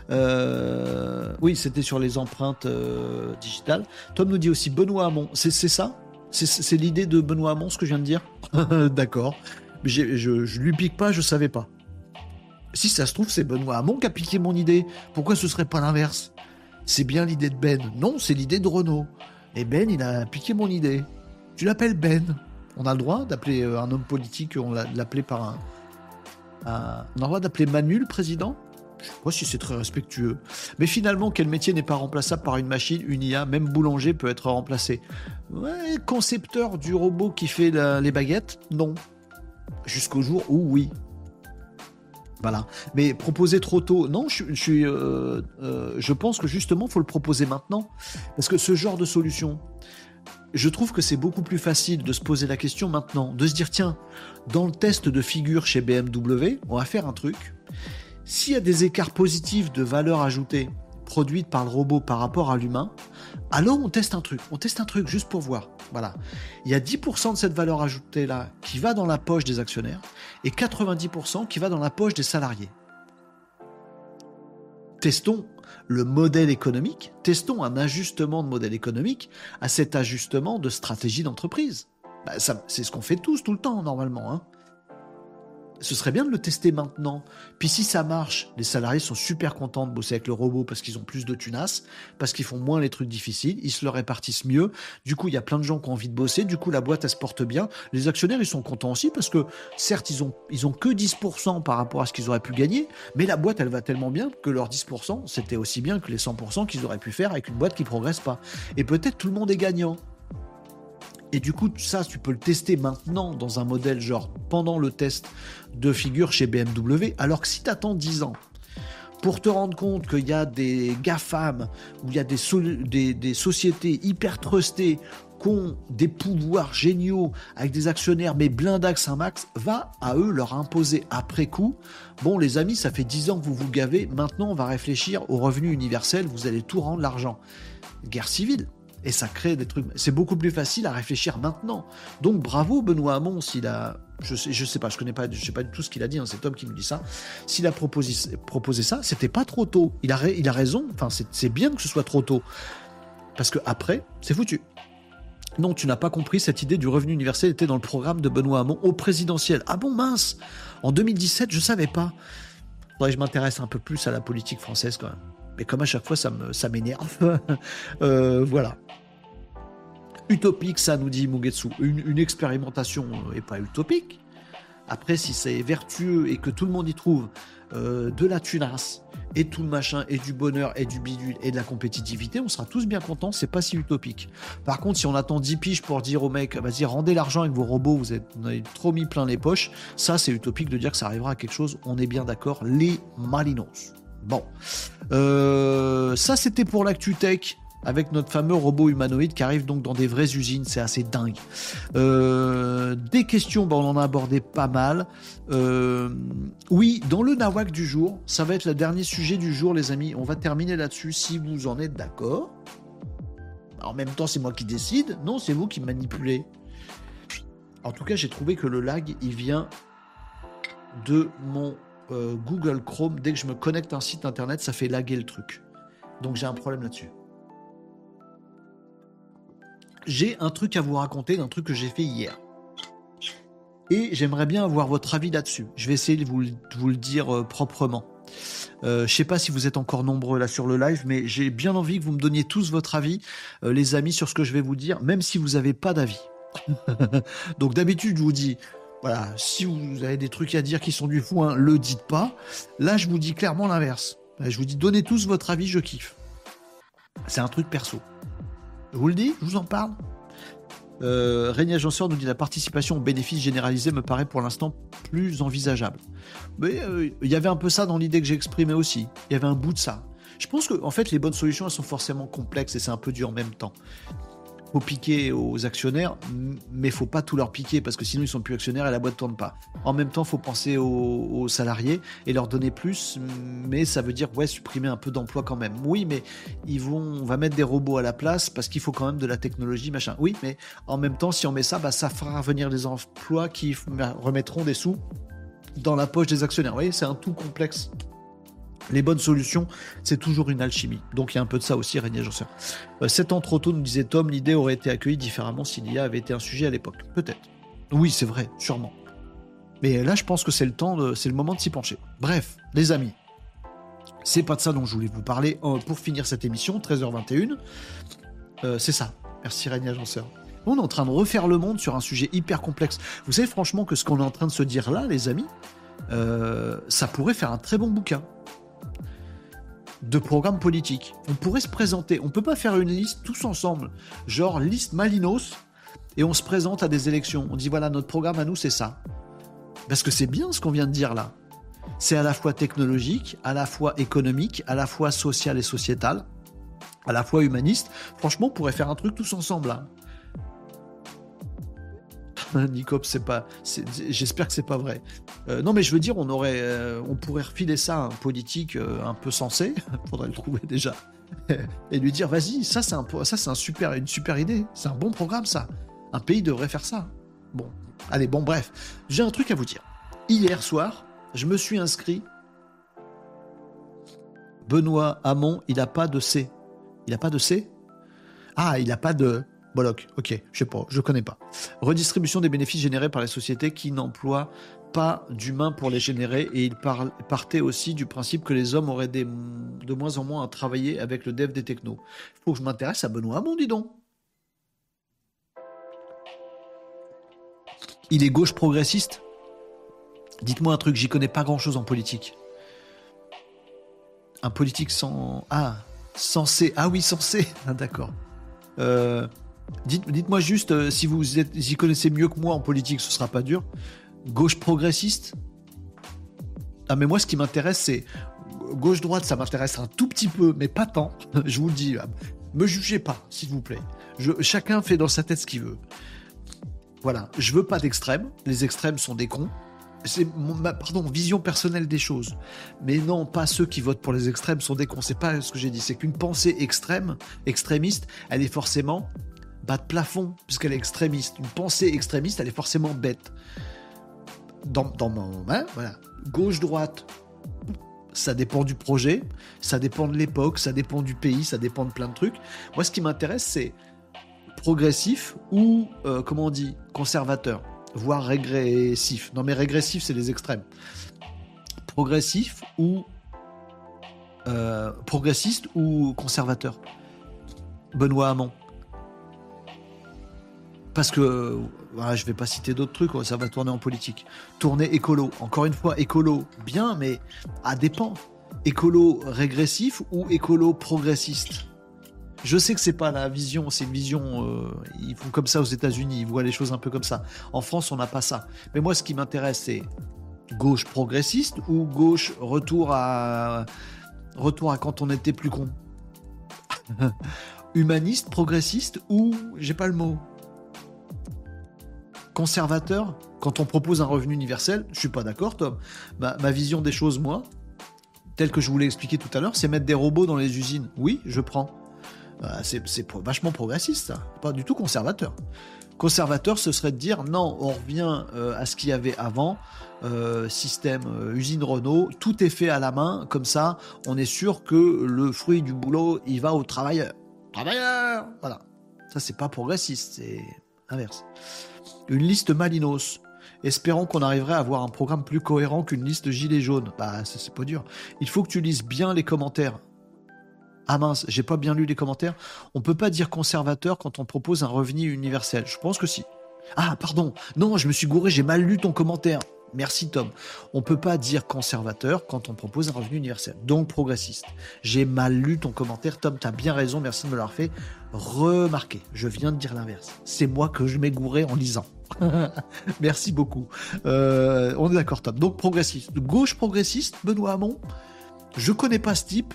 euh, oui, c'était sur les empreintes euh, digitales. Tom nous dit aussi Benoît Hamon. C'est ça? C'est l'idée de Benoît Hamon, ce que je viens de dire? D'accord. Je, je lui pique pas, je savais pas. Si ça se trouve, c'est Benoît Hamon qui a piqué mon idée. Pourquoi ce serait pas l'inverse? C'est bien l'idée de Ben. Non, c'est l'idée de Renault. Et Ben, il a piqué mon idée. Tu l'appelles Ben. On a le droit d'appeler un homme politique, on l'appelait par un, on a le droit d'appeler Manu le président Je sais pas si c'est très respectueux. Mais finalement, quel métier n'est pas remplaçable par une machine, une IA Même boulanger peut être remplacé? Concepteur du robot qui fait les baguettes? Non. Jusqu'au jour où oui. Voilà. Mais proposer trop tôt, non, je, je, euh, euh, je pense que justement, il faut le proposer maintenant. Parce que ce genre de solution, je trouve que c'est beaucoup plus facile de se poser la question maintenant, de se dire, tiens, dans le test de figure chez BMW, on va faire un truc. S'il y a des écarts positifs de valeur ajoutée produite par le robot par rapport à l'humain, alors on teste un truc. On teste un truc juste pour voir. Voilà. Il y a 10% de cette valeur ajoutée là qui va dans la poche des actionnaires et 90% qui va dans la poche des salariés. Testons le modèle économique, testons un ajustement de modèle économique à cet ajustement de stratégie d'entreprise. Bah, c'est ce qu'on fait tous tout le temps normalement. Hein ce serait bien de le tester maintenant. Puis si ça marche, les salariés sont super contents de bosser avec le robot parce qu'ils ont plus de tunas, parce qu'ils font moins les trucs difficiles, ils se le répartissent mieux. Du coup, il y a plein de gens qui ont envie de bosser. Du coup, la boîte, elle se porte bien. Les actionnaires, ils sont contents aussi parce que certes, ils ont, ils ont que 10% par rapport à ce qu'ils auraient pu gagner, mais la boîte, elle va tellement bien que leurs 10%, c'était aussi bien que les 100% qu'ils auraient pu faire avec une boîte qui progresse pas. Et peut-être tout le monde est gagnant. Et du coup, ça, tu peux le tester maintenant dans un modèle genre pendant le test de figure chez BMW, alors que si tu attends 10 ans pour te rendre compte qu'il y a des GAFAM, où il y a des, sociétés hyper trustées qui ont des pouvoirs géniaux avec des actionnaires mais blindax un max, va à eux leur imposer après coup. Bon les amis, ça fait 10 ans que vous vous gavez, maintenant on va réfléchir au revenu universel, vous allez tout rendre l'argent. Guerre civile. Et ça crée des trucs. C'est beaucoup plus facile à réfléchir maintenant. Donc bravo Benoît Hamon s'il a. Je sais, je sais pas, je connais pas, je sais pas du tout ce qu'il a dit. Hein, cet homme qui nous dit ça. S'il a proposé, proposé ça, c'était pas trop tôt. Il a, il a raison. Enfin, c'est bien que ce soit trop tôt. Parce que après, c'est foutu. Non, tu n'as pas compris, cette idée du revenu universel était dans le programme de Benoît Hamon au présidentiel. Ah bon, mince En 2017, je savais pas. Faudrait je m'intéresse un peu plus à la politique française quand même. Mais comme à chaque fois, ça m'énerve. Ça euh, voilà. Utopique, ça nous dit Mugetsu. Une, expérimentation n'est pas utopique. Après, si c'est vertueux et que tout le monde y trouve euh, de la tunasse et tout le machin et du bonheur et du bidule et de la compétitivité, on sera tous bien contents, c'est pas si utopique. Par contre, si on attend 10 piges pour dire au mec, vas-y, rendez l'argent avec vos robots, vous, êtes, avez trop mis plein les poches, ça c'est utopique de dire que ça arrivera à quelque chose, on est bien d'accord, les malinos. Bon, euh, ça c'était pour l'actu tech avec notre fameux robot humanoïde qui arrive donc dans des vraies usines, c'est assez dingue. Euh, des questions, bah, on en a abordé pas mal. Euh, oui, dans le nawak du jour, ça va être le dernier sujet du jour, les amis. On va terminer là-dessus si vous en êtes d'accord. En même temps, c'est moi qui décide. Non, c'est vous qui manipulez. En tout cas, j'ai trouvé que le lag, il vient de mon euh, Google Chrome. Dès que je me connecte à un site internet, ça fait laguer le truc. Donc j'ai un problème là-dessus j'ai un truc à vous raconter d'un truc que j'ai fait hier. Et j'aimerais bien avoir votre avis là-dessus. Je vais essayer de vous, le dire euh, proprement. Euh, je sais pas si vous êtes encore nombreux là sur le live, mais j'ai bien envie que vous me donniez tous votre avis, euh, les amis, sur ce que je vais vous dire, même si vous n'avez pas d'avis. Donc d'habitude, je vous dis, voilà, si vous avez des trucs à dire qui sont du fou, hein, le dites pas. Là, je vous dis clairement l'inverse. Je vous dis, donnez tous votre avis, je kiffe. C'est un truc perso. Je vous le dis, je vous en parle. Euh, Régnier Agenceur nous dit la participation au bénéfice généralisé me paraît pour l'instant plus envisageable. Mais euh, il y avait un peu ça dans l'idée que j'ai exprimée aussi. Il y avait un bout de ça. Je pense que en fait les bonnes solutions elles sont forcément complexes et c'est un peu dur en même temps faut piquer aux actionnaires, mais faut pas tout leur piquer parce que sinon ils sont plus actionnaires et la boîte tourne pas. En même temps, faut penser aux, salariés et leur donner plus, mais ça veut dire ouais supprimer un peu d'emplois quand même. Oui, mais ils vont, on va mettre des robots à la place parce qu'il faut quand même de la technologie machin. Oui, mais en même temps, si on met ça, bah, ça fera venir des emplois qui remettront des sous dans la poche des actionnaires. Vous voyez, c'est un tout complexe les bonnes solutions, c'est toujours une alchimie. Donc il y a un peu de ça aussi, Régnier Agenceur. Euh, sept ans trop tôt, nous disait Tom, l'idée aurait été accueillie différemment si l'IA avait été un sujet à l'époque. Peut-être. Oui, c'est vrai, sûrement. Mais là, je pense que c'est le temps, c'est le moment de s'y pencher. Bref, les amis, c'est pas de ça dont je voulais vous parler euh, pour finir cette émission, 13h21. Euh, c'est ça. Merci Régnier Agenceur. On est en train de refaire le monde sur un sujet hyper complexe. Vous savez franchement que ce qu'on est en train de se dire là, les amis, ça pourrait faire un très bon bouquin de programmes politiques. On pourrait se présenter. On peut pas faire une liste tous ensemble, genre liste Malinos, et on se présente à des élections. On dit voilà, notre programme à nous, c'est ça. Parce que c'est bien ce qu'on vient de dire là. C'est à la fois technologique, à la fois économique, à la fois social et sociétal, à la fois humaniste. Franchement, on pourrait faire un truc tous ensemble là. Nicop, c'est pas. J'espère que c'est pas vrai. Euh, non, mais je veux dire, on aurait, euh, on pourrait refiler ça à un politique euh, un peu sensé. Faudrait le trouver déjà et lui dire, vas-y, ça c'est un, ça c'est un super, une super idée. C'est un bon programme, ça. Un pays devrait faire ça. Bon, allez, bon, bref, j'ai un truc à vous dire. Hier soir, je me suis inscrit. Benoît Hamon, il n'a pas de C. Il n'a pas de C? Ah, il n'a pas de Bollock. Ok, je sais pas, je connais pas. Redistribution des bénéfices générés par les sociétés qui n'emploient pas d'humains pour les générer et il partait aussi du principe que les hommes auraient de moins en moins à travailler avec le dev des technos. Faut que je m'intéresse à Benoît Hamon, dis donc. Il est gauche progressiste? Dites-moi un truc, j'y connais pas grand-chose en politique. Un politique sans... Ah, censé. Ah oui, censé. D'accord. Euh, dites, moi juste euh, si vous y connaissez mieux que moi en politique, ce sera pas dur. Gauche progressiste? Ah mais moi ce qui m'intéresse c'est gauche-droite, ça m'intéresse un tout petit peu, mais pas tant. Je vous le dis, me jugez pas, s'il vous plaît. chacun fait dans sa tête ce qu'il veut. Voilà, je veux pas d'extrêmes. Les extrêmes sont des cons c'est ma pardon, vision personnelle des choses. Mais non, pas ceux qui votent pour les extrêmes sont des cons. C'est pas ce que j'ai dit. C'est qu'une pensée extrême, extrémiste, elle est forcément bas de plafond, puisqu'elle est extrémiste. Une pensée extrémiste, elle est forcément bête. Dans, dans mon. Hein, voilà. Gauche-droite, ça dépend du projet, ça dépend de l'époque, ça dépend du pays, ça dépend de plein de trucs. Moi, ce qui m'intéresse, c'est progressif ou, euh, comment on dit, conservateur voire régressif. Non, mais régressif, c'est les extrêmes. Progressif ou euh, progressiste ou conservateur? Benoît Hamon. Parce que voilà, je vais pas citer d'autres trucs, ça va tourner en politique. Tourner écolo. Encore une fois, écolo, bien, mais à dépend. Écolo régressif ou écolo progressiste? Je sais que c'est pas la vision, c'est une vision. Euh, ils font comme ça aux États-Unis, ils voient les choses un peu comme ça. En France, on n'a pas ça. Mais moi, ce qui m'intéresse, c'est gauche progressiste ou gauche retour à retour à quand on était plus con? Humaniste, progressiste ou j'ai pas le mot. Conservateur, quand on propose un revenu universel, je suis pas d'accord, Tom. Ma, ma vision des choses, moi, telle que je vous l'ai expliqué tout à l'heure, c'est mettre des robots dans les usines. Oui, je prends. Bah, c'est vachement progressiste, ça. pas du tout conservateur. Conservateur, ce serait de dire non, on revient euh, à ce qu'il y avait avant, euh, système euh, usine Renault, tout est fait à la main, comme ça, on est sûr que le fruit du boulot, il va aux travailleurs. Travailleurs Voilà. Ça, c'est pas progressiste, c'est inverse. Une liste Malinos. Espérons qu'on arriverait à avoir un programme plus cohérent qu'une liste Gilets jaunes. Bah, c'est pas dur. Il faut que tu lises bien les commentaires. Ah mince, j'ai pas bien lu les commentaires. On peut pas dire conservateur quand on propose un revenu universel. Je pense que si. Ah, pardon. Non, je me suis gouré, j'ai mal lu ton commentaire. Merci Tom. On peut pas dire conservateur quand on propose un revenu universel. Donc progressiste. J'ai mal lu ton commentaire, Tom. T'as bien raison. Merci de me l'avoir fait remarquer. Je viens de dire l'inverse. C'est moi que je gouré en lisant. Merci beaucoup. Euh, on est d'accord, Tom. Donc progressiste. Gauche progressiste, Benoît Hamon. Je connais pas ce type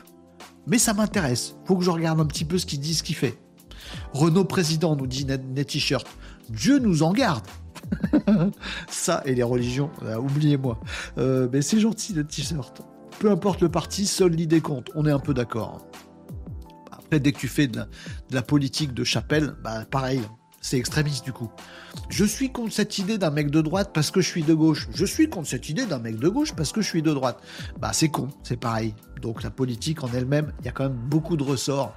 mais ça m'intéresse. Faut que je regarde un petit peu ce qu'il dit, ce qu'il fait. Renault président, nous dit Net T-shirt. Dieu nous en garde. ça et les religions, euh, oubliez-moi. Euh, mais c'est gentil le t-shirt. Peu importe le parti, seule l'idée compte. On est un peu d'accord. Après, dès que tu fais de la, politique de chapelle, bah pareil, c'est extrémiste du coup. Je suis contre cette idée d'un mec de droite parce que je suis de gauche. Je suis contre cette idée d'un mec de gauche parce que je suis de droite. Bah c'est con, c'est pareil. Donc la politique en elle-même, il y a quand même beaucoup de ressorts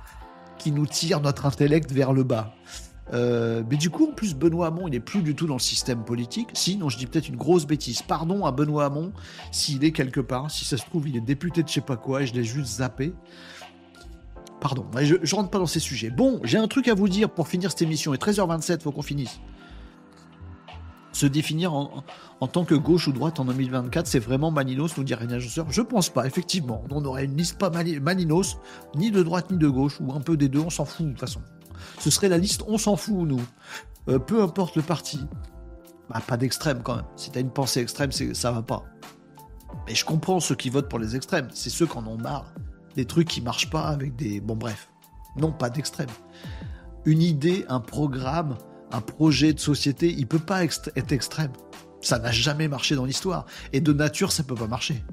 qui nous tirent notre intellect vers le bas. Euh, mais du coup, en plus, Benoît Hamon, il n'est plus du tout dans le système politique. Si, non, je dis peut-être une grosse bêtise. Pardon à Benoît Hamon s'il est quelque part. Si ça se trouve, il est député de je sais pas quoi et je l'ai juste zappé. Pardon, je, je rentre pas dans ces sujets. Bon, j'ai un truc à vous dire pour finir cette émission. Et 13h27, faut qu'on finisse. Se définir en, tant que gauche ou droite en 2024, c'est vraiment Maninos, nous dit René Agenceur. Je pense pas, effectivement. On aurait une liste pas Maninos, ni de droite ni de gauche, ou un peu des deux, on s'en fout de toute façon. Ce serait la liste on s'en fout, nous. Euh, peu importe le parti. Bah, pas d'extrême quand même. Si t'as une pensée extrême, ça va pas. Mais je comprends ceux qui votent pour les extrêmes. C'est ceux qui en ont marre. Des trucs qui marchent pas avec des. Bon, bref. Non, pas d'extrême. Une idée, un programme, un projet de société, il peut pas être extrême. Ça n'a jamais marché dans l'histoire. Et de nature, ça peut pas marcher.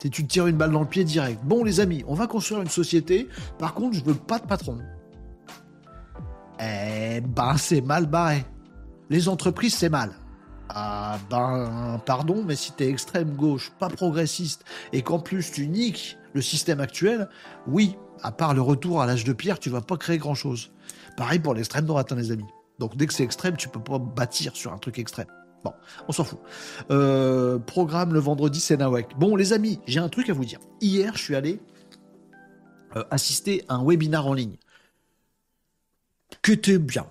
Tu te tires une balle dans le pied direct. Bon, les amis, on va construire une société. Par contre, je veux pas de patron. Eh ben, c'est mal barré. Les entreprises, c'est mal. Ah ben, pardon, mais si t'es extrême gauche, pas progressiste, et qu'en plus tu niques le système actuel, oui, à part le retour à l'âge de pierre, tu vas pas créer grand chose. Pareil pour l'extrême droite, hein, les amis. Donc dès que c'est extrême, tu peux pas bâtir sur un truc extrême. Bon, on s'en fout. Euh, programme le vendredi, c'est Nawak. Bon, les amis, j'ai un truc à vous dire. Hier, je suis allé euh, assister à un webinar en ligne. Que t'es bien.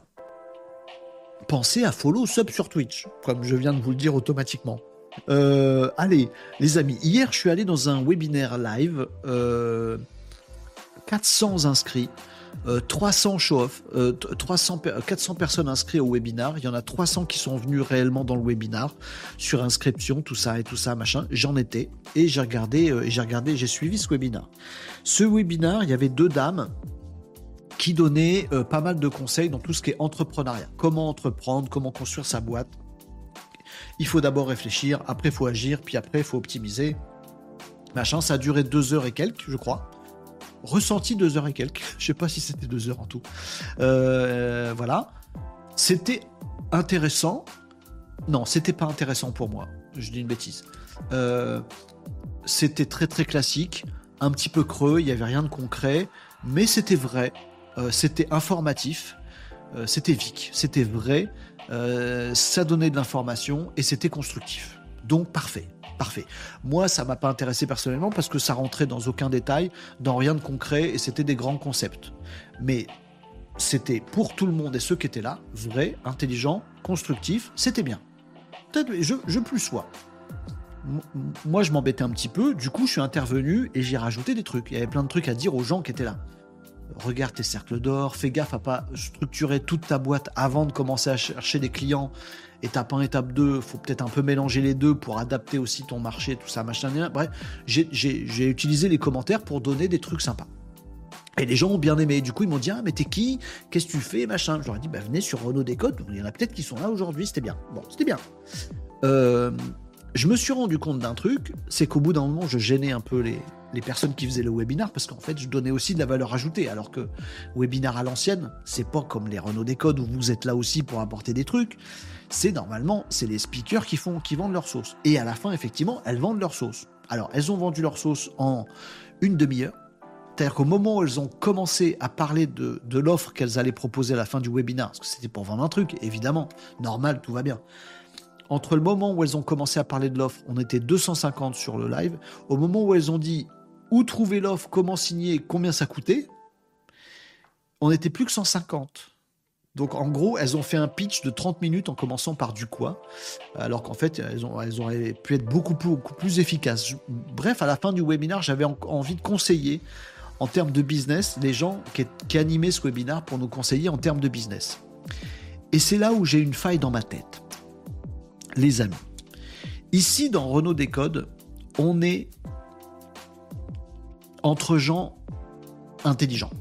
Pensez à follow sub sur Twitch, comme je viens de vous le dire automatiquement. Euh, allez, les amis, hier, je suis allé dans un webinaire live. 400 inscrits. 300 euh, show-off, 300, 400 personnes inscrites au webinar. Il y en a 300 qui sont venus réellement dans le webinar sur inscription, tout ça et tout ça, machin. J'en étais et j'ai regardé, euh, j'ai regardé, j'ai suivi ce webinar. Ce webinar, il y avait deux dames qui donnaient euh, pas mal de conseils dans tout ce qui est entrepreneuriat. Comment entreprendre, comment construire sa boîte. Il faut d'abord réfléchir, après il faut agir, puis après il faut optimiser. Machin, ça a duré deux heures et quelques, je crois ressenti deux heures et quelques. Je sais pas si c'était deux heures en tout. Euh, voilà. C'était intéressant. Non, c'était pas intéressant pour moi. Je dis une bêtise. Euh, c'était très très classique, un petit peu creux, il n'y avait rien de concret, mais c'était vrai, c'était informatif, c'était Vic, c'était vrai, ça donnait de l'information et c'était constructif. Donc parfait. Parfait. Moi, ça m'a pas intéressé personnellement parce que ça rentrait dans aucun détail, dans rien de concret et c'était des grands concepts. Mais c'était pour tout le monde et ceux qui étaient là, vrai, intelligent, constructif, c'était bien. Je, je plus sois. Moi, je m'embêtais un petit peu, du coup, je suis intervenu et j'ai rajouté des trucs. Il y avait plein de trucs à dire aux gens qui étaient là regarde tes cercles d'or, fais gaffe à pas structurer toute ta boîte avant de commencer à chercher des clients étape 1, étape 2, faut peut-être un peu mélanger les deux pour adapter aussi ton marché, tout ça, machin. Bref, j'ai utilisé les commentaires pour donner des trucs sympas. Et les gens ont bien aimé. Du coup, ils m'ont dit Ah, mais t'es qui? Qu'est-ce que tu fais Machin? Je leur ai dit bah, Venez sur Renault Décode. Il y en a peut-être qui sont là aujourd'hui. C'était bien. Bon, c'était bien. Euh, je me suis rendu compte d'un truc c'est qu'au bout d'un moment, je gênais un peu les, les personnes qui faisaient le webinar parce qu'en fait je donnais aussi de la valeur ajoutée alors que webinar à l'ancienne c'est pas comme les Renault Décode où vous êtes là aussi pour apporter des trucs c'est normalement c'est les speakers qui font qui vendent leur sauce et à la fin effectivement elles vendent leur sauce alors elles ont vendu leur sauce en une demi-heure c'est-à-dire qu'au moment où elles ont commencé à parler de, de l'offre qu'elles allaient proposer à la fin du webinar, parce que c'était pour vendre un truc, évidemment, normal, tout va bien. Entre le moment où elles ont commencé à parler de l'offre, on était 250 sur le live. Au moment où elles ont dit où trouver l'offre, comment signer, combien ça coûtait, on n'était plus que 150. Donc en gros, elles ont fait un pitch de 30 minutes en commençant par du quoi, alors qu'en fait, elles, auraient pu être beaucoup plus, efficaces. Bref, à la fin du webinaire, j'avais envie de conseiller en termes de business les gens qui, qui animaient ce webinaire pour nous conseiller en termes de business. Et c'est là où j'ai une faille dans ma tête. Les amis, ici dans Renault Décode, on est entre gens intelligents.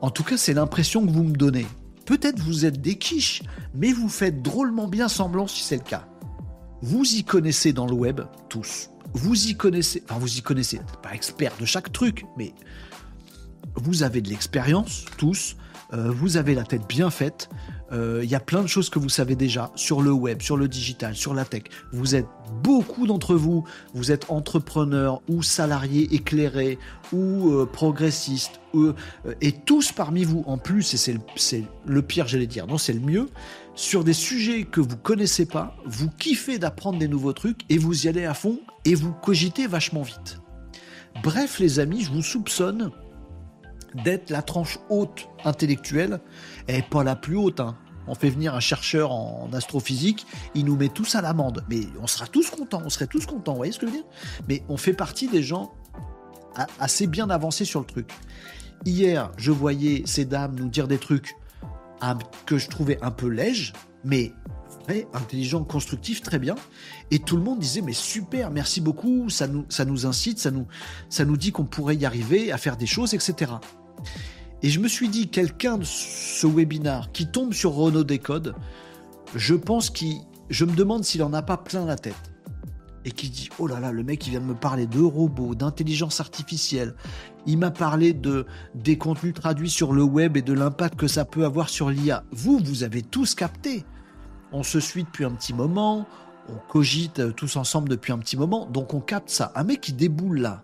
En tout cas, c'est l'impression que vous me donnez. Peut-être vous êtes des quiches, mais vous faites drôlement bien semblant si c'est le cas. Vous y connaissez dans le web, tous. Vous y connaissez, enfin vous y connaissez, pas expert de chaque truc, mais vous avez de l'expérience, tous. Euh, vous avez la tête bien faite. Euh, il y a plein de choses que vous savez déjà sur le web, sur le digital, sur la tech. Vous êtes beaucoup d'entre vous, vous êtes entrepreneurs ou salariés éclairés ou euh, progressistes euh, et tous parmi vous en plus, et c'est le, le pire j'allais dire, non c'est le mieux, sur des sujets que vous connaissez pas, vous kiffez d'apprendre des nouveaux trucs et vous y allez à fond et vous cogitez vachement vite. Bref les amis, je vous soupçonne d'être la tranche haute intellectuelle, et pas la plus haute. Hein. On fait venir un chercheur en astrophysique, il nous met tous à l'amende. Mais on sera tous contents, on serait tous contents, vous voyez ce que je veux dire? Mais on fait partie des gens assez bien avancés sur le truc. Hier, je voyais ces dames nous dire des trucs que je trouvais un peu lèges, mais intelligent, constructif, très bien. Et tout le monde disait mais super, merci beaucoup, ça nous, incite, ça nous dit qu'on pourrait y arriver, à faire des choses, etc. Et je me suis dit, quelqu'un de ce webinar qui tombe sur Renault Décode, je pense qu'il, je me demande s'il en a pas plein la tête. Et qui dit, oh là là, le mec il vient de me parler de robots, d'intelligence artificielle. Il m'a parlé de des contenus traduits sur le web et de l'impact que ça peut avoir sur l'IA. Vous, vous avez tous capté. On se suit depuis un petit moment, on cogite tous ensemble depuis un petit moment, donc on capte ça. Un mec qui déboule là,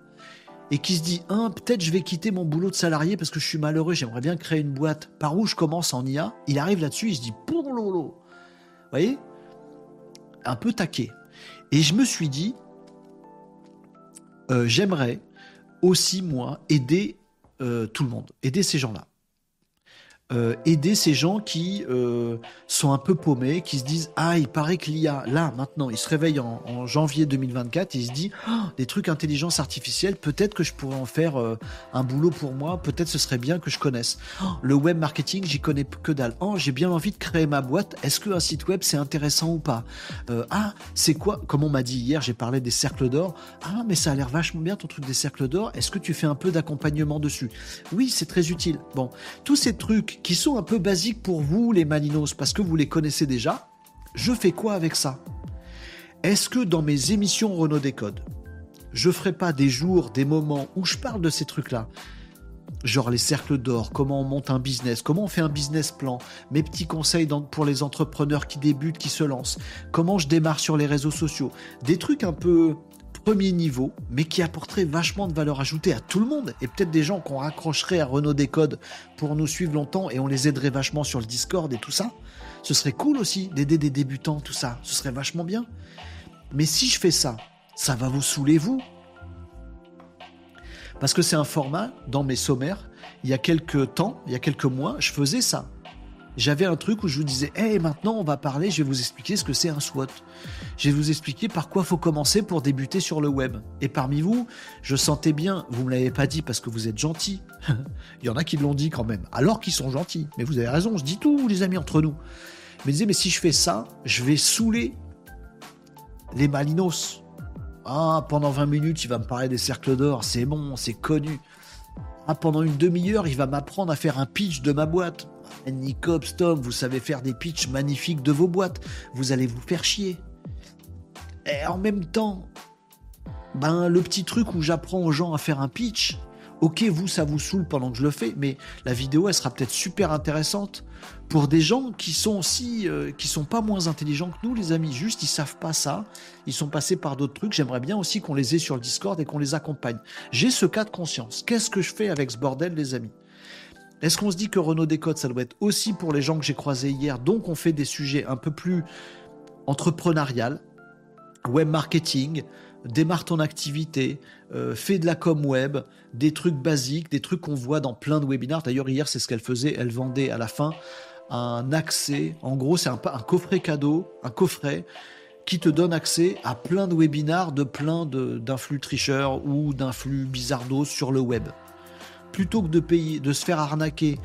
et qui se dit hein, peut-être je vais quitter mon boulot de salarié parce que je suis malheureux, j'aimerais bien créer une boîte. Par où je commence en IA Il arrive là-dessus, il se dit pour lolo. Vous voyez? Un peu taqué. Et je me suis dit euh, j'aimerais aussi moi aider euh, tout le monde, aider ces gens-là. Euh, aider ces gens qui euh, sont un peu paumés, qui se disent ah il paraît qu'il y a là maintenant, il se réveille en, janvier 2024 et il se dit oh, des trucs intelligence artificielle, peut-être que je pourrais en faire euh, un boulot pour moi, peut-être ce serait bien que je connaisse. Oh, le web marketing, j'y connais que dalle. Oh, j'ai bien envie de créer ma boîte. Est-ce qu'un site web c'est intéressant ou pas? Ah c'est quoi? Comme on m'a dit hier, j'ai parlé des cercles d'or. Ah mais ça a l'air vachement bien ton truc des cercles d'or. Est-ce que tu fais un peu d'accompagnement dessus? Oui, c'est très utile. Bon, tous ces trucs qui sont un peu basiques pour vous, les Malinos, parce que vous les connaissez déjà. Je fais quoi avec ça? Est-ce que dans mes émissions Renault Décode, je ferai pas des jours, des moments où je parle de ces trucs-là? Genre les cercles d'or, comment on monte un business, comment on fait un business plan, mes petits conseils pour les entrepreneurs qui débutent, qui se lancent, comment je démarre sur les réseaux sociaux, des trucs un peu premier niveau, mais qui apporterait vachement de valeur ajoutée à tout le monde, et peut-être des gens qu'on raccrocherait à Renault Décode pour nous suivre longtemps, et on les aiderait vachement sur le Discord et tout ça. Ce serait cool aussi d'aider des débutants, tout ça. Ce serait vachement bien. Mais si je fais ça, ça va vous saouler, vous Parce que c'est un format, dans mes sommaires, il y a quelques temps, il y a quelques mois, je faisais ça j'avais un truc où je vous disais, hé, maintenant on va parler, je vais vous expliquer ce que c'est un SWOT. Je vais vous expliquer par quoi faut commencer pour débuter sur le web. Et parmi vous, je sentais bien, vous me l'avez pas dit parce que vous êtes gentil. Il y en a qui l'ont dit quand même, alors qu'ils sont gentils. Mais vous avez raison, je dis tout, les amis, entre nous. Mais disais, mais si je fais ça, je vais saouler les malinos. Ah, pendant 20 minutes, il va me parler des cercles d'or, c'est bon, c'est connu. Ah, pendant une demi-heure, il va m'apprendre à faire un pitch de ma boîte. Nicops, Tom, vous savez faire des pitchs magnifiques de vos boîtes. Vous allez vous faire chier. Et en même temps, ben, le petit truc où j'apprends aux gens à faire un pitch, ok, vous, ça vous saoule pendant que je le fais, mais la vidéo, elle sera peut-être super intéressante pour des gens qui sont aussi, euh, qui sont pas moins intelligents que nous, les amis. Juste, ils savent pas ça. Ils sont passés par d'autres trucs. J'aimerais bien aussi qu'on les ait sur le Discord et qu'on les accompagne. J'ai ce cas de conscience. Qu'est-ce que je fais avec ce bordel, les amis? Est-ce qu'on se dit que Renault Décode, ça doit être aussi pour les gens que j'ai croisés hier, donc on fait des sujets un peu plus entrepreneurial, web marketing, démarre ton activité, euh, fais de la com web, des trucs basiques, des trucs qu'on voit dans plein de webinars. D'ailleurs, hier, c'est ce qu'elle faisait. Elle vendait à la fin un accès. En gros, c'est un, un coffret cadeau, un coffret qui te donne accès à plein de webinars de plein d'influx tricheurs ou d'influx bizardos sur le web plutôt que de payer, de se faire arnaquer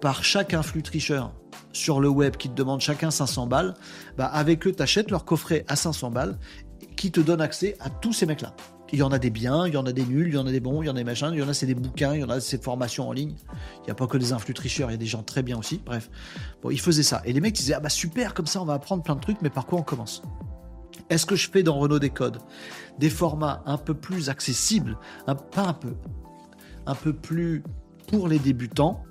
par chaque influx tricheur sur le web qui te demande chacun 500 balles, bah avec eux, t'achètes leur coffret à 500 balles qui te donne accès à tous ces mecs-là. Il y en a des biens, il y en a des nuls, il y en a des bons, il y en a des machins, il y en a des bouquins, il y en a c'est des formations en ligne. Il n'y a pas que des influx tricheurs, il y a des gens très bien aussi. Bref, bon, ils faisaient ça. Et les mecs disaient ah bah super, comme ça on va apprendre plein de trucs, mais par quoi on commence? Est-ce que je fais dans Renault des codes des formats un peu plus accessibles, un, pas un peu, un peu plus pour les débutants,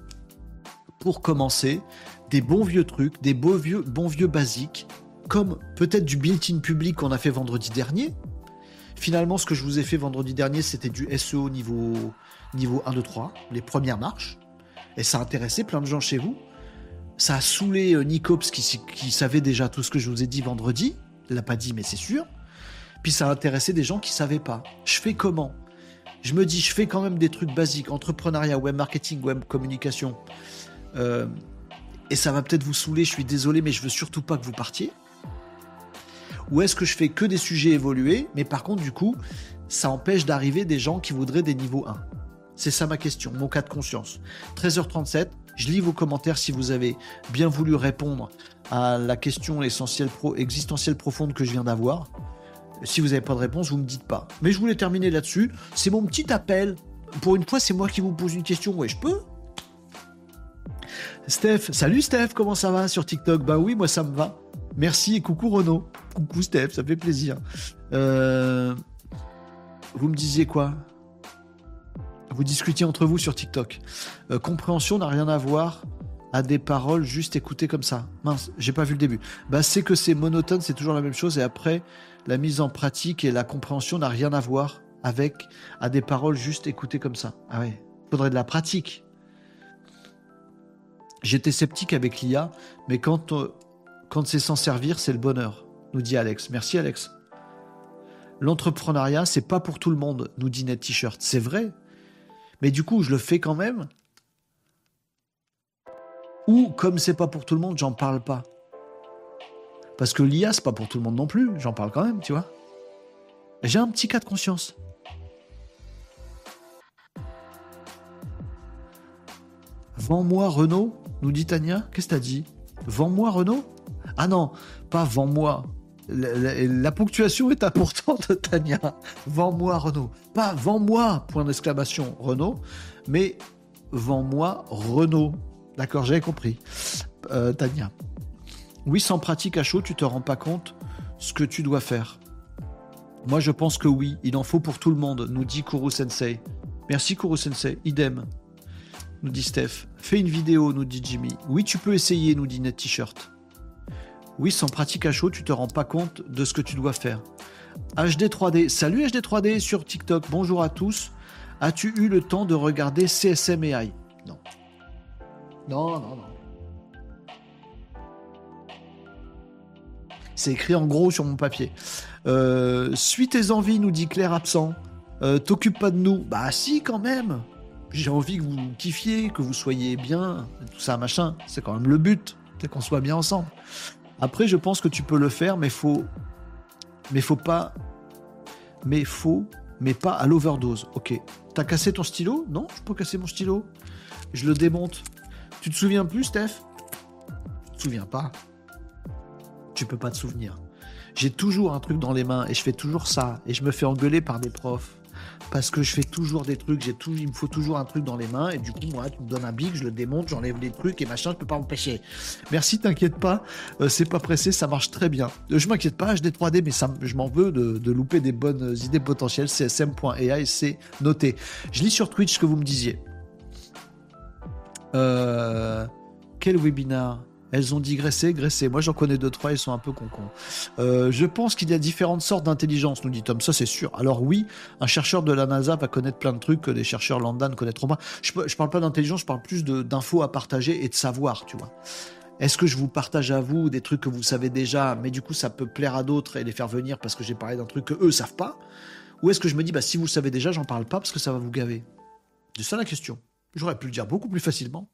pour commencer, des bons vieux trucs, des beaux vieux, bons vieux basiques, comme peut-être du built-in public qu'on a fait vendredi dernier. Finalement, ce que je vous ai fait vendredi dernier, c'était du SEO niveau, niveau 1, 2, 3, les premières marches. Et ça a intéressé plein de gens chez vous. Ça a saoulé euh, Nicops qui, savait déjà tout ce que je vous ai dit vendredi. Il l'a pas dit, mais c'est sûr. Puis ça a intéressé des gens qui savaient pas. Je fais comment? Je me dis, je fais quand même des trucs basiques, entrepreneuriat, web marketing, web communication. Euh, et ça va peut-être vous saouler, je suis désolé, mais je veux surtout pas que vous partiez Ou est-ce que je fais que des sujets évolués, mais par contre, du coup, ça empêche d'arriver des gens qui voudraient des niveaux 1 C'est ça ma question, mon cas de conscience. 13h37, je lis vos commentaires si vous avez bien voulu répondre à la question essentielle existentielle profonde que je viens d'avoir. Si vous n'avez pas de réponse, vous ne me dites pas. Mais je voulais terminer là-dessus. C'est mon petit appel. Pour une fois, c'est moi qui vous pose une question. Ouais, je peux Steph, salut Steph, comment ça va sur TikTok? Bah oui, moi ça me va. Merci et coucou Renaud. Coucou Steph, ça fait plaisir. Euh, vous me disiez quoi? Vous discutiez entre vous sur TikTok. Euh, compréhension n'a rien à voir à des paroles juste écoutées comme ça. Mince, j'ai pas vu le début. Bah c'est que c'est monotone, c'est toujours la même chose et après la mise en pratique et la compréhension n'a rien à voir avec des paroles juste écoutées comme ça. Ah ouais, faudrait de la pratique. J'étais sceptique avec l'IA, mais quand, euh, quand c'est s'en servir, c'est le bonheur, nous dit Alex. Merci Alex. L'entrepreneuriat, c'est pas pour tout le monde, nous dit Net T-shirt. C'est vrai. Mais du coup, je le fais quand même. Ou comme c'est pas pour tout le monde, j'en parle pas. Parce que l'IA, c'est pas pour tout le monde non plus. J'en parle quand même, tu vois. J'ai un petit cas de conscience. Vends-moi Renault, nous dit Tania. Qu'est-ce que t'as dit? Vends-moi Renault? Ah non, pas vends-moi. La, ponctuation est importante, Tania. Vends-moi Renault. Pas vends-moi, point d'exclamation, Renault, mais vends-moi Renault. D'accord, j'avais compris. Euh, Tania. Oui, sans pratique à chaud, tu te rends pas compte ce que tu dois faire. Moi, je pense que oui, il en faut pour tout le monde, nous dit Kuro Sensei. Merci Kuro Sensei, idem nous dit Steph. Fais une vidéo, nous dit Jimmy. Oui, tu peux essayer, nous dit Net T-shirt. Oui, sans pratique à chaud, tu te rends pas compte de ce que tu dois faire. HD3D, salut HD3D sur TikTok, bonjour à tous. As-tu eu le temps de regarder CSM AI Non. Non, non, non. C'est écrit en gros sur mon papier. Euh, suis tes envies, nous dit Claire absent. Euh, t'occupe pas de nous. Bah si, quand même j'ai envie que vous kiffiez, que vous soyez bien, tout ça, machin. C'est quand même le but, c'est qu'on soit bien ensemble. Après, je pense que tu peux le faire, mais faut, mais faut pas, mais faut, mais pas à l'overdose. Ok. T'as cassé ton stylo? Non, je peux casser mon stylo. Je le démonte. Tu te souviens plus, Steph? Tu te souviens pas Tu peux pas te souvenir. J'ai toujours un truc dans les mains et je fais toujours ça et je me fais engueuler par des profs parce que je fais toujours des trucs, j'ai il me faut toujours un truc dans les mains, et du coup, moi, tu me donnes un big, je le démonte, j'enlève les trucs et machin, je peux pas m'empêcher. Merci, t'inquiète pas, euh, c'est pas pressé, ça marche très bien. Euh, je m'inquiète pas, HD 3D, mais ça, je m'en veux de, louper des bonnes idées potentielles. CSM.ai, c'est noté. Je lis sur Twitch ce que vous me disiez. Euh, quel webinar elles ont digressé, graissé. Moi, j'en connais deux, trois, ils sont un peu concons. Euh, je pense qu'il y a différentes sortes d'intelligence, nous dit Tom. Ça, c'est sûr. Alors, oui, un chercheur de la NASA va connaître plein de trucs que des chercheurs lambda ne connaîtront pas. Je, je parle pas d'intelligence, je parle plus d'infos à partager et de savoir, tu vois. Est-ce que je vous partage à vous des trucs que vous savez déjà, mais du coup, ça peut plaire à d'autres et les faire venir parce que j'ai parlé d'un truc que eux savent pas? Ou est-ce que je me dis, bah, si vous savez déjà, j'en parle pas parce que ça va vous gaver? C'est ça la question. J'aurais pu le dire beaucoup plus facilement.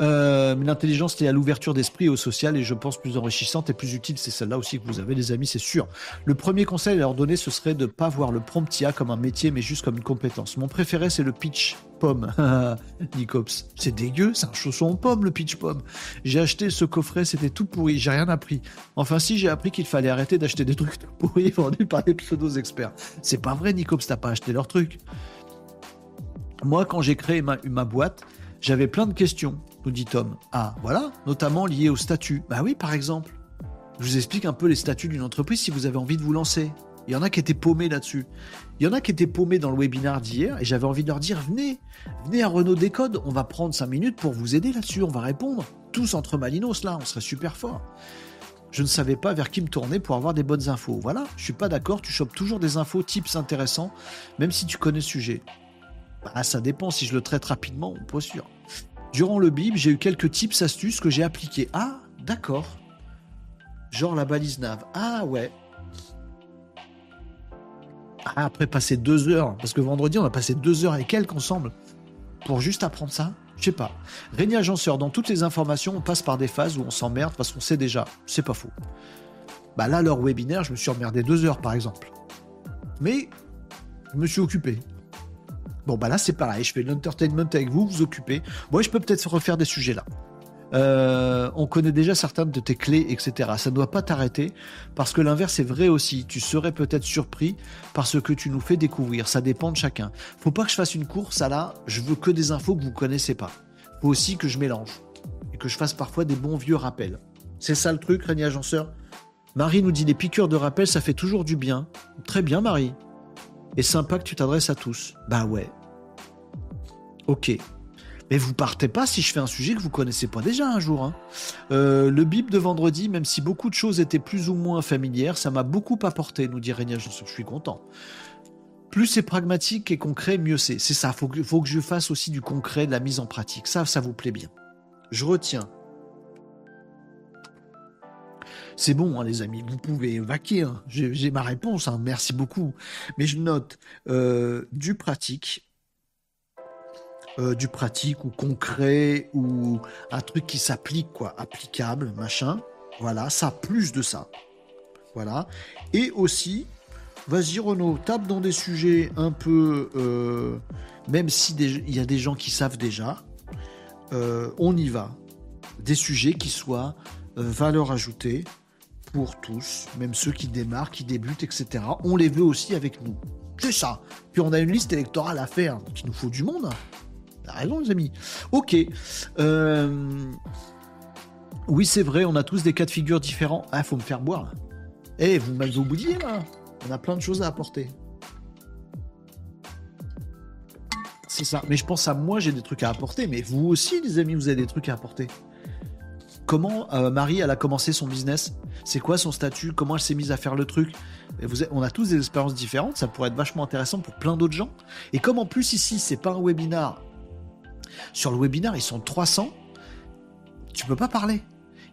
Euh, l'intelligence est à l'ouverture d'esprit et au social et je pense plus enrichissante et plus utile. C'est celle-là aussi que vous avez, les amis, c'est sûr. Le premier conseil à leur donner, ce serait de ne pas voir le promptia comme un métier, mais juste comme une compétence. Mon préféré, c'est le pitch pomme. Nicops, c'est dégueu, c'est un chausson en pomme, le pitch pomme. J'ai acheté ce coffret, c'était tout pourri, j'ai rien appris. Enfin, si, j'ai appris qu'il fallait arrêter d'acheter des trucs tout pourris vendus par des pseudos experts. C'est pas vrai, Nicops, t'as pas acheté leurs trucs. Moi, quand j'ai créé ma boîte, j'avais plein de questions nous dit Tom. Ah, voilà, notamment lié au statut. Bah oui, par exemple. Je vous explique un peu les statuts d'une entreprise si vous avez envie de vous lancer. Il y en a qui étaient paumés là-dessus. Il y en a qui étaient paumés dans le webinaire d'hier et j'avais envie de leur dire venez, venez à Renault Décode, on va prendre 5 minutes pour vous aider là-dessus, on va répondre. Tous entre Malinos là, on serait super fort. Je ne savais pas vers qui me tourner pour avoir des bonnes infos. Voilà, je suis pas d'accord, tu chopes toujours des infos, tips intéressants, même si tu connais le sujet. Bah, ça dépend si je le traite rapidement, pas sûr. Durant le bib, j'ai eu quelques tips, astuces que j'ai appliqués. Ah, d'accord. Genre la balise nav. Ah ouais. Ah, après passer deux heures, parce que vendredi on a passé deux heures et quelques ensemble. pour juste apprendre ça Je sais pas. Régnier Agenceur, dans toutes les informations, on passe par des phases où on s'emmerde parce qu'on sait déjà. C'est pas faux. Bah là, leur webinaire, je me suis emmerdé deux heures, par exemple. Mais je me suis occupé. Bon, bah là, c'est pareil. Je fais de l'entertainment avec vous, vous occupez. Moi, je peux peut-être refaire des sujets là. Euh, on connaît déjà certaines de tes clés, etc. Ça ne doit pas t'arrêter, parce que l'inverse est vrai aussi. Tu serais peut-être surpris par ce que tu nous fais découvrir. Ça dépend de chacun. Faut pas que je fasse une course à là, je veux que des infos que vous connaissez pas. Faut aussi que je mélange et que je fasse parfois des bons vieux rappels. C'est ça le truc, Régnier Agenceur? Marie nous dit les piqûres de rappel, ça fait toujours du bien. Très bien, Marie. Et sympa que tu t'adresses à tous. Bah ouais. Ok. Mais vous partez pas si je fais un sujet que vous connaissez pas déjà un jour. Hein. Euh, le bip de vendredi, même si beaucoup de choses étaient plus ou moins familières, ça m'a beaucoup apporté, nous dit Régnier Je suis content. Plus c'est pragmatique et concret, mieux c'est. C'est ça, faut faut que je fasse aussi du concret, de la mise en pratique. Ça, ça vous plaît bien. Je retiens. C'est bon, hein, les amis, vous pouvez vaquer. Hein. J'ai ma réponse, hein. merci beaucoup. Mais je note euh, du pratique, euh, du pratique ou concret ou un truc qui s'applique, quoi, applicable, machin. Voilà, ça, plus de ça. Voilà. Et aussi, vas-y Renaud, tape dans des sujets un peu, euh, même s'il y a des gens qui savent déjà, on y va. Des sujets qui soient valeur ajoutée, pour tous, même ceux qui démarrent, qui débutent, etc. On les veut aussi avec nous. C'est ça. Puis on a une liste électorale à faire, il nous faut du monde. T'as raison, les amis. Ok. Euh, oui, c'est vrai, on a tous des cas de figure différents. Ah, faut me faire boire. Eh, vous m'avez oublié, là. On a plein de choses à apporter. C'est ça. Mais je pense à moi, j'ai des trucs à apporter. Mais vous aussi, les amis, vous avez des trucs à apporter. Comment euh, Marie, a commencé son business? C'est quoi son statut? Comment elle s'est mise à faire le truc? On a tous des expériences différentes, ça pourrait être vachement intéressant pour plein d'autres gens. Et comme en plus ici, c'est pas un webinar, sur le webinar, ils sont 300, tu peux pas parler.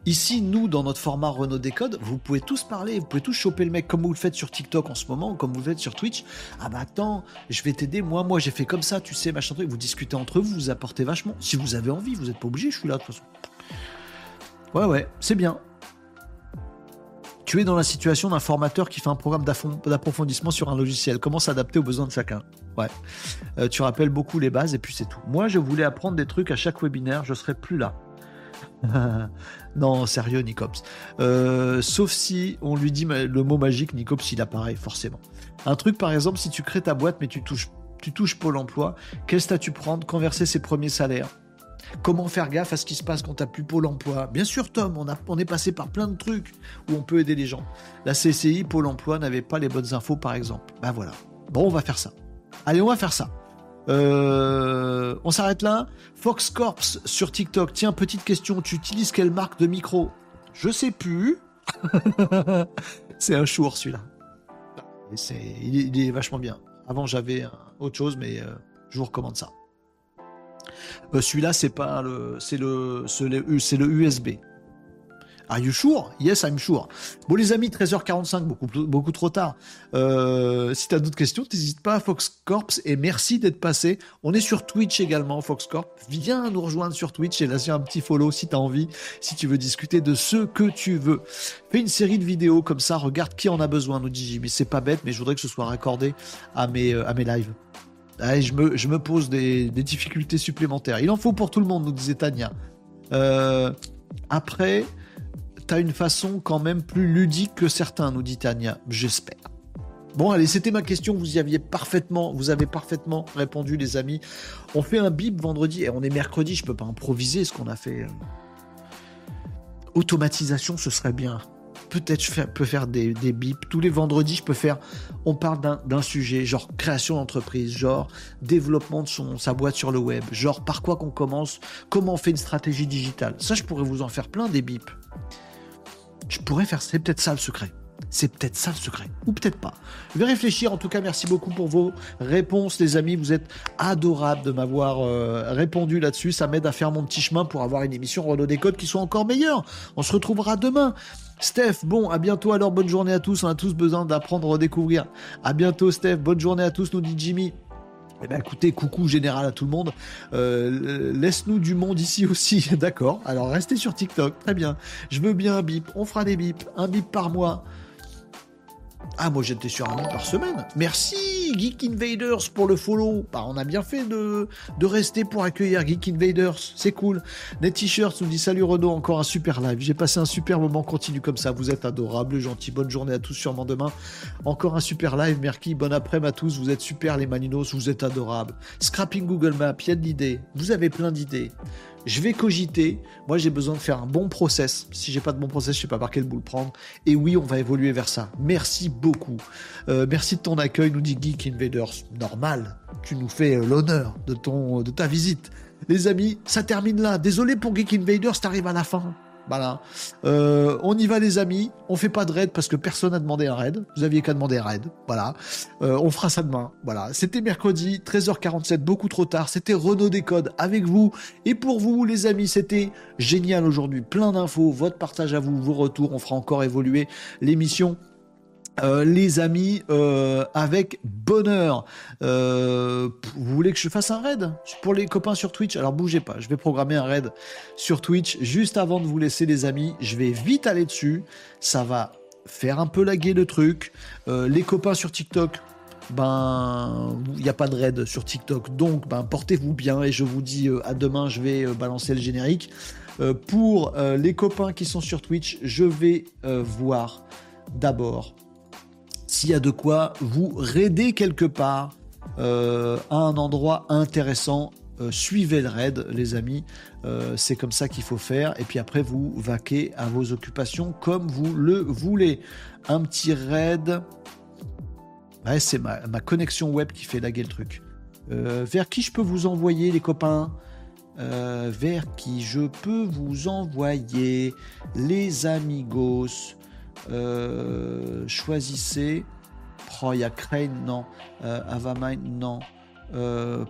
Ici, nous, dans notre format Renault Décode, vous pouvez tous parler, vous pouvez tous choper le mec comme vous le faites sur TikTok en ce moment, ou comme vous le faites sur Twitch. Ah bah attends, je vais t'aider, moi, moi j'ai fait comme ça, tu sais, machin truc. Vous discutez entre vous, vous apportez vachement. Si vous avez envie, vous n'êtes pas obligé, je suis là de toute façon. Ouais, ouais, c'est bien. Tu es dans la situation d'un formateur qui fait un programme d'approfondissement sur un logiciel. Comment s'adapter aux besoins de chacun? Ouais. Euh, tu rappelles beaucoup les bases et puis c'est tout. Moi, je voulais apprendre des trucs à chaque webinaire. Je serais plus là. non, sérieux, Nicops. Euh, sauf si on lui dit le mot magique, Nicops, il apparaît forcément. Un truc, par exemple, si tu crées ta boîte mais tu touches, tu touches Pôle emploi, quel statut prendre? Quand verser ses premiers salaires Comment faire gaffe à ce qui se passe quand t'as plus Pôle emploi? Bien sûr, Tom, on, a, on est passé par plein de trucs où on peut aider les gens. La CCI, Pôle emploi, n'avait pas les bonnes infos, par exemple. Ben voilà. Bon, on va faire ça. Allez, on va faire ça. Euh, on s'arrête là. Fox Corps sur TikTok. Tiens, petite question. Tu utilises quelle marque de micro? Je sais plus. c'est un chour celui-là. Il, est vachement bien. Avant j'avais autre chose, mais euh, je vous recommande ça. Euh, celui-là, c'est pas le, c'est le, c'est le, USB. Are you sure? Yes, I'm sure. Bon, les amis, 13h45, beaucoup, beaucoup trop tard. Euh, si tu as d'autres questions, n'hésite pas à Fox Corps et merci d'être passé. On est sur Twitch également, Fox Corp. Viens nous rejoindre sur Twitch et laisse un petit follow si tu as envie, si tu veux discuter de ce que tu veux. Fais une série de vidéos comme ça, regarde qui en a besoin, nous dit Jimmy. C'est pas bête, mais je voudrais que ce soit raccordé à mes, euh, à mes lives je, me, je me pose des, difficultés supplémentaires. Il en faut pour tout le monde, nous disait Tania. Euh, après, t'as une façon quand même plus ludique que certains, nous dit Tania. J'espère. Bon, allez, c'était ma question. Vous y aviez parfaitement, avez parfaitement répondu, les amis. On fait un bip vendredi et on est mercredi. Je peux pas improviser ce qu'on a fait. Automatisation, ce serait bien peut-être je peux faire des, des bips. Tous les vendredis, je peux faire. On parle d'un sujet, genre création d'entreprise, genre développement de son, sa boîte sur le web, genre par quoi qu'on commence, comment on fait une stratégie digitale. Ça, je pourrais vous en faire plein des bips. Je pourrais faire. C'est peut-être ça le secret. C'est peut-être ça le secret, ou peut-être pas. Je vais réfléchir. En tout cas, merci beaucoup pour vos réponses, les amis. Vous êtes adorables de m'avoir euh, répondu là-dessus. Ça m'aide à faire mon petit chemin pour avoir une émission Renault Décode qui soit encore meilleure. On se retrouvera demain. Steph, bon, à bientôt alors, bonne journée à tous. On a tous besoin d'apprendre à redécouvrir. À bientôt, Steph, bonne journée à tous, nous dit Jimmy. Eh ben, écoutez, coucou général à tout le monde. Euh, Laisse-nous du monde ici aussi, d'accord. Alors restez sur TikTok, très bien. Je veux bien un bip, on fera des bips, un bip par mois. Ah, moi j'étais sur un bip par semaine. Merci Geek Invaders pour le follow. Bah, on a bien fait de, rester pour accueillir Geek Invaders. C'est cool. Net T-Shirts nous dit salut Renaud, encore un super live. J'ai passé un super moment, continue comme ça. Vous êtes adorables, gentils. Bonne journée à tous, sûrement demain. Encore un super live, merci. Bon après-midi à tous. Vous êtes super les Maninos, vous êtes adorables. Scrapping Google Maps, il y a de l'idée. Vous avez plein d'idées je vais cogiter. Moi, j'ai besoin de faire un bon process. Si j'ai pas de bon process, je sais pas par quel bout le prendre. Et oui, on va évoluer vers ça. Merci beaucoup. Euh, merci de ton accueil, nous dit Geek Invaders. Normal. Tu nous fais euh, l'honneur de de ta visite. Les amis, ça termine là. Désolé pour Geek Invaders, t'arrives à la fin. Voilà. Euh, on y va les amis. On fait pas de raid parce que personne n'a demandé un raid. Vous aviez qu'à demander un raid. Voilà. Euh, on fera ça demain. Voilà. C'était mercredi, 13h47, beaucoup trop tard. C'était Renault Décode avec vous. Et pour vous les amis, c'était génial aujourd'hui. Plein d'infos, votre partage à vous, vos retours. On fera encore évoluer l'émission euh, les amis, euh, avec bonheur. Euh, vous voulez que je fasse un raid pour les copains sur Twitch? Alors bougez pas, je vais programmer un raid sur Twitch juste avant de vous laisser les amis. Je vais vite aller dessus. Ça va faire un peu laguer le truc. les copains sur TikTok, ben il n'y a pas de raid sur TikTok, donc ben portez-vous bien et je vous dis à demain. Je vais balancer le générique. pour les copains qui sont sur Twitch, je vais voir d'abord s'il y a de quoi vous raider quelque part euh, à un endroit intéressant, euh, suivez le raid, les amis. Euh, c'est comme ça qu'il faut faire. Et puis après, vous vaquez à vos occupations comme vous le voulez. Un petit raid. Ouais, c'est ma, connexion web qui fait laguer le truc. vers qui je peux vous envoyer, les copains? Vers qui je peux vous envoyer, les amigos? Euh, choisissez. Oh, il y a Crane, non. Euh, Avamind, non. Euh,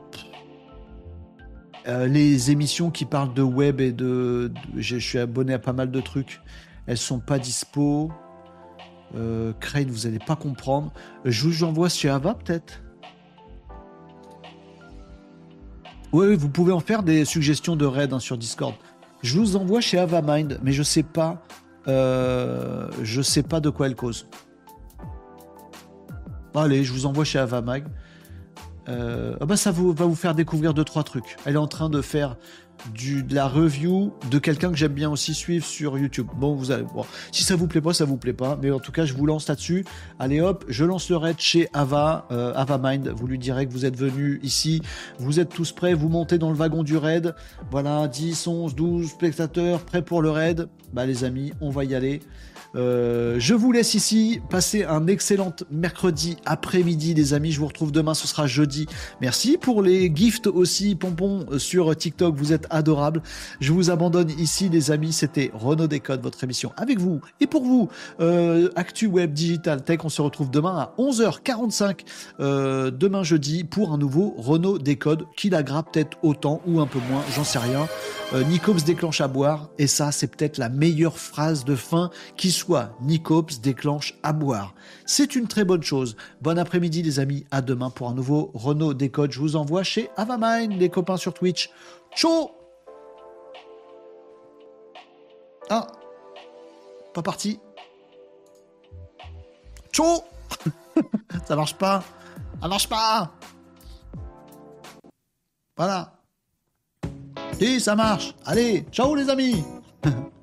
les émissions qui parlent de web et de, je suis abonné à pas mal de trucs. Elles sont pas dispo. Crane, vous allez pas comprendre. Je vous envoie chez Ava peut-être. Oui, vous pouvez en faire des suggestions de raid hein, sur Discord. Je vous envoie chez Avamind, mais je sais pas euh, je sais pas de quoi elle cause. Allez, je vous envoie chez Avamag. Euh, ah bah ça vous, va vous faire découvrir deux trois trucs. Elle est en train de faire du, de la review de quelqu'un que j'aime bien aussi suivre sur YouTube. Bon, vous allez bon, si ça vous plaît pas, ça vous plaît pas, mais en tout cas, je vous lance là-dessus. Allez hop, je lance le raid chez Ava, euh, Ava Mind. Vous lui direz que vous êtes venu ici, vous êtes tous prêts, vous montez dans le wagon du raid. Voilà, 10, 11, 12 spectateurs prêts pour le raid. Bah les amis, on va y aller. Euh, je vous laisse ici. Passez un excellent mercredi après-midi, les amis. Je vous retrouve demain, ce sera jeudi. Merci pour les gifts aussi, pompons, euh, sur TikTok. Vous êtes adorables. Je vous abandonne ici, les amis. C'était Renaud Décode, votre émission avec vous et pour vous. Euh, Actu Web Digital Tech. On se retrouve demain à 11h45, demain jeudi, pour un nouveau Renault Décode qui l'agra peut-être autant ou un peu moins, j'en sais rien. Nicops déclenche à boire et ça, c'est peut-être la meilleure phrase de fin qui soit, Nicops déclenche à boire. C'est une très bonne chose. Bon après-midi les amis, à demain pour un nouveau Renault Décode. Je vous envoie chez Avamine, les copains sur Twitch. Ciao Ah Pas parti Ciao Ça marche pas Ça marche pas Voilà. Si, ça marche. Allez, ciao les amis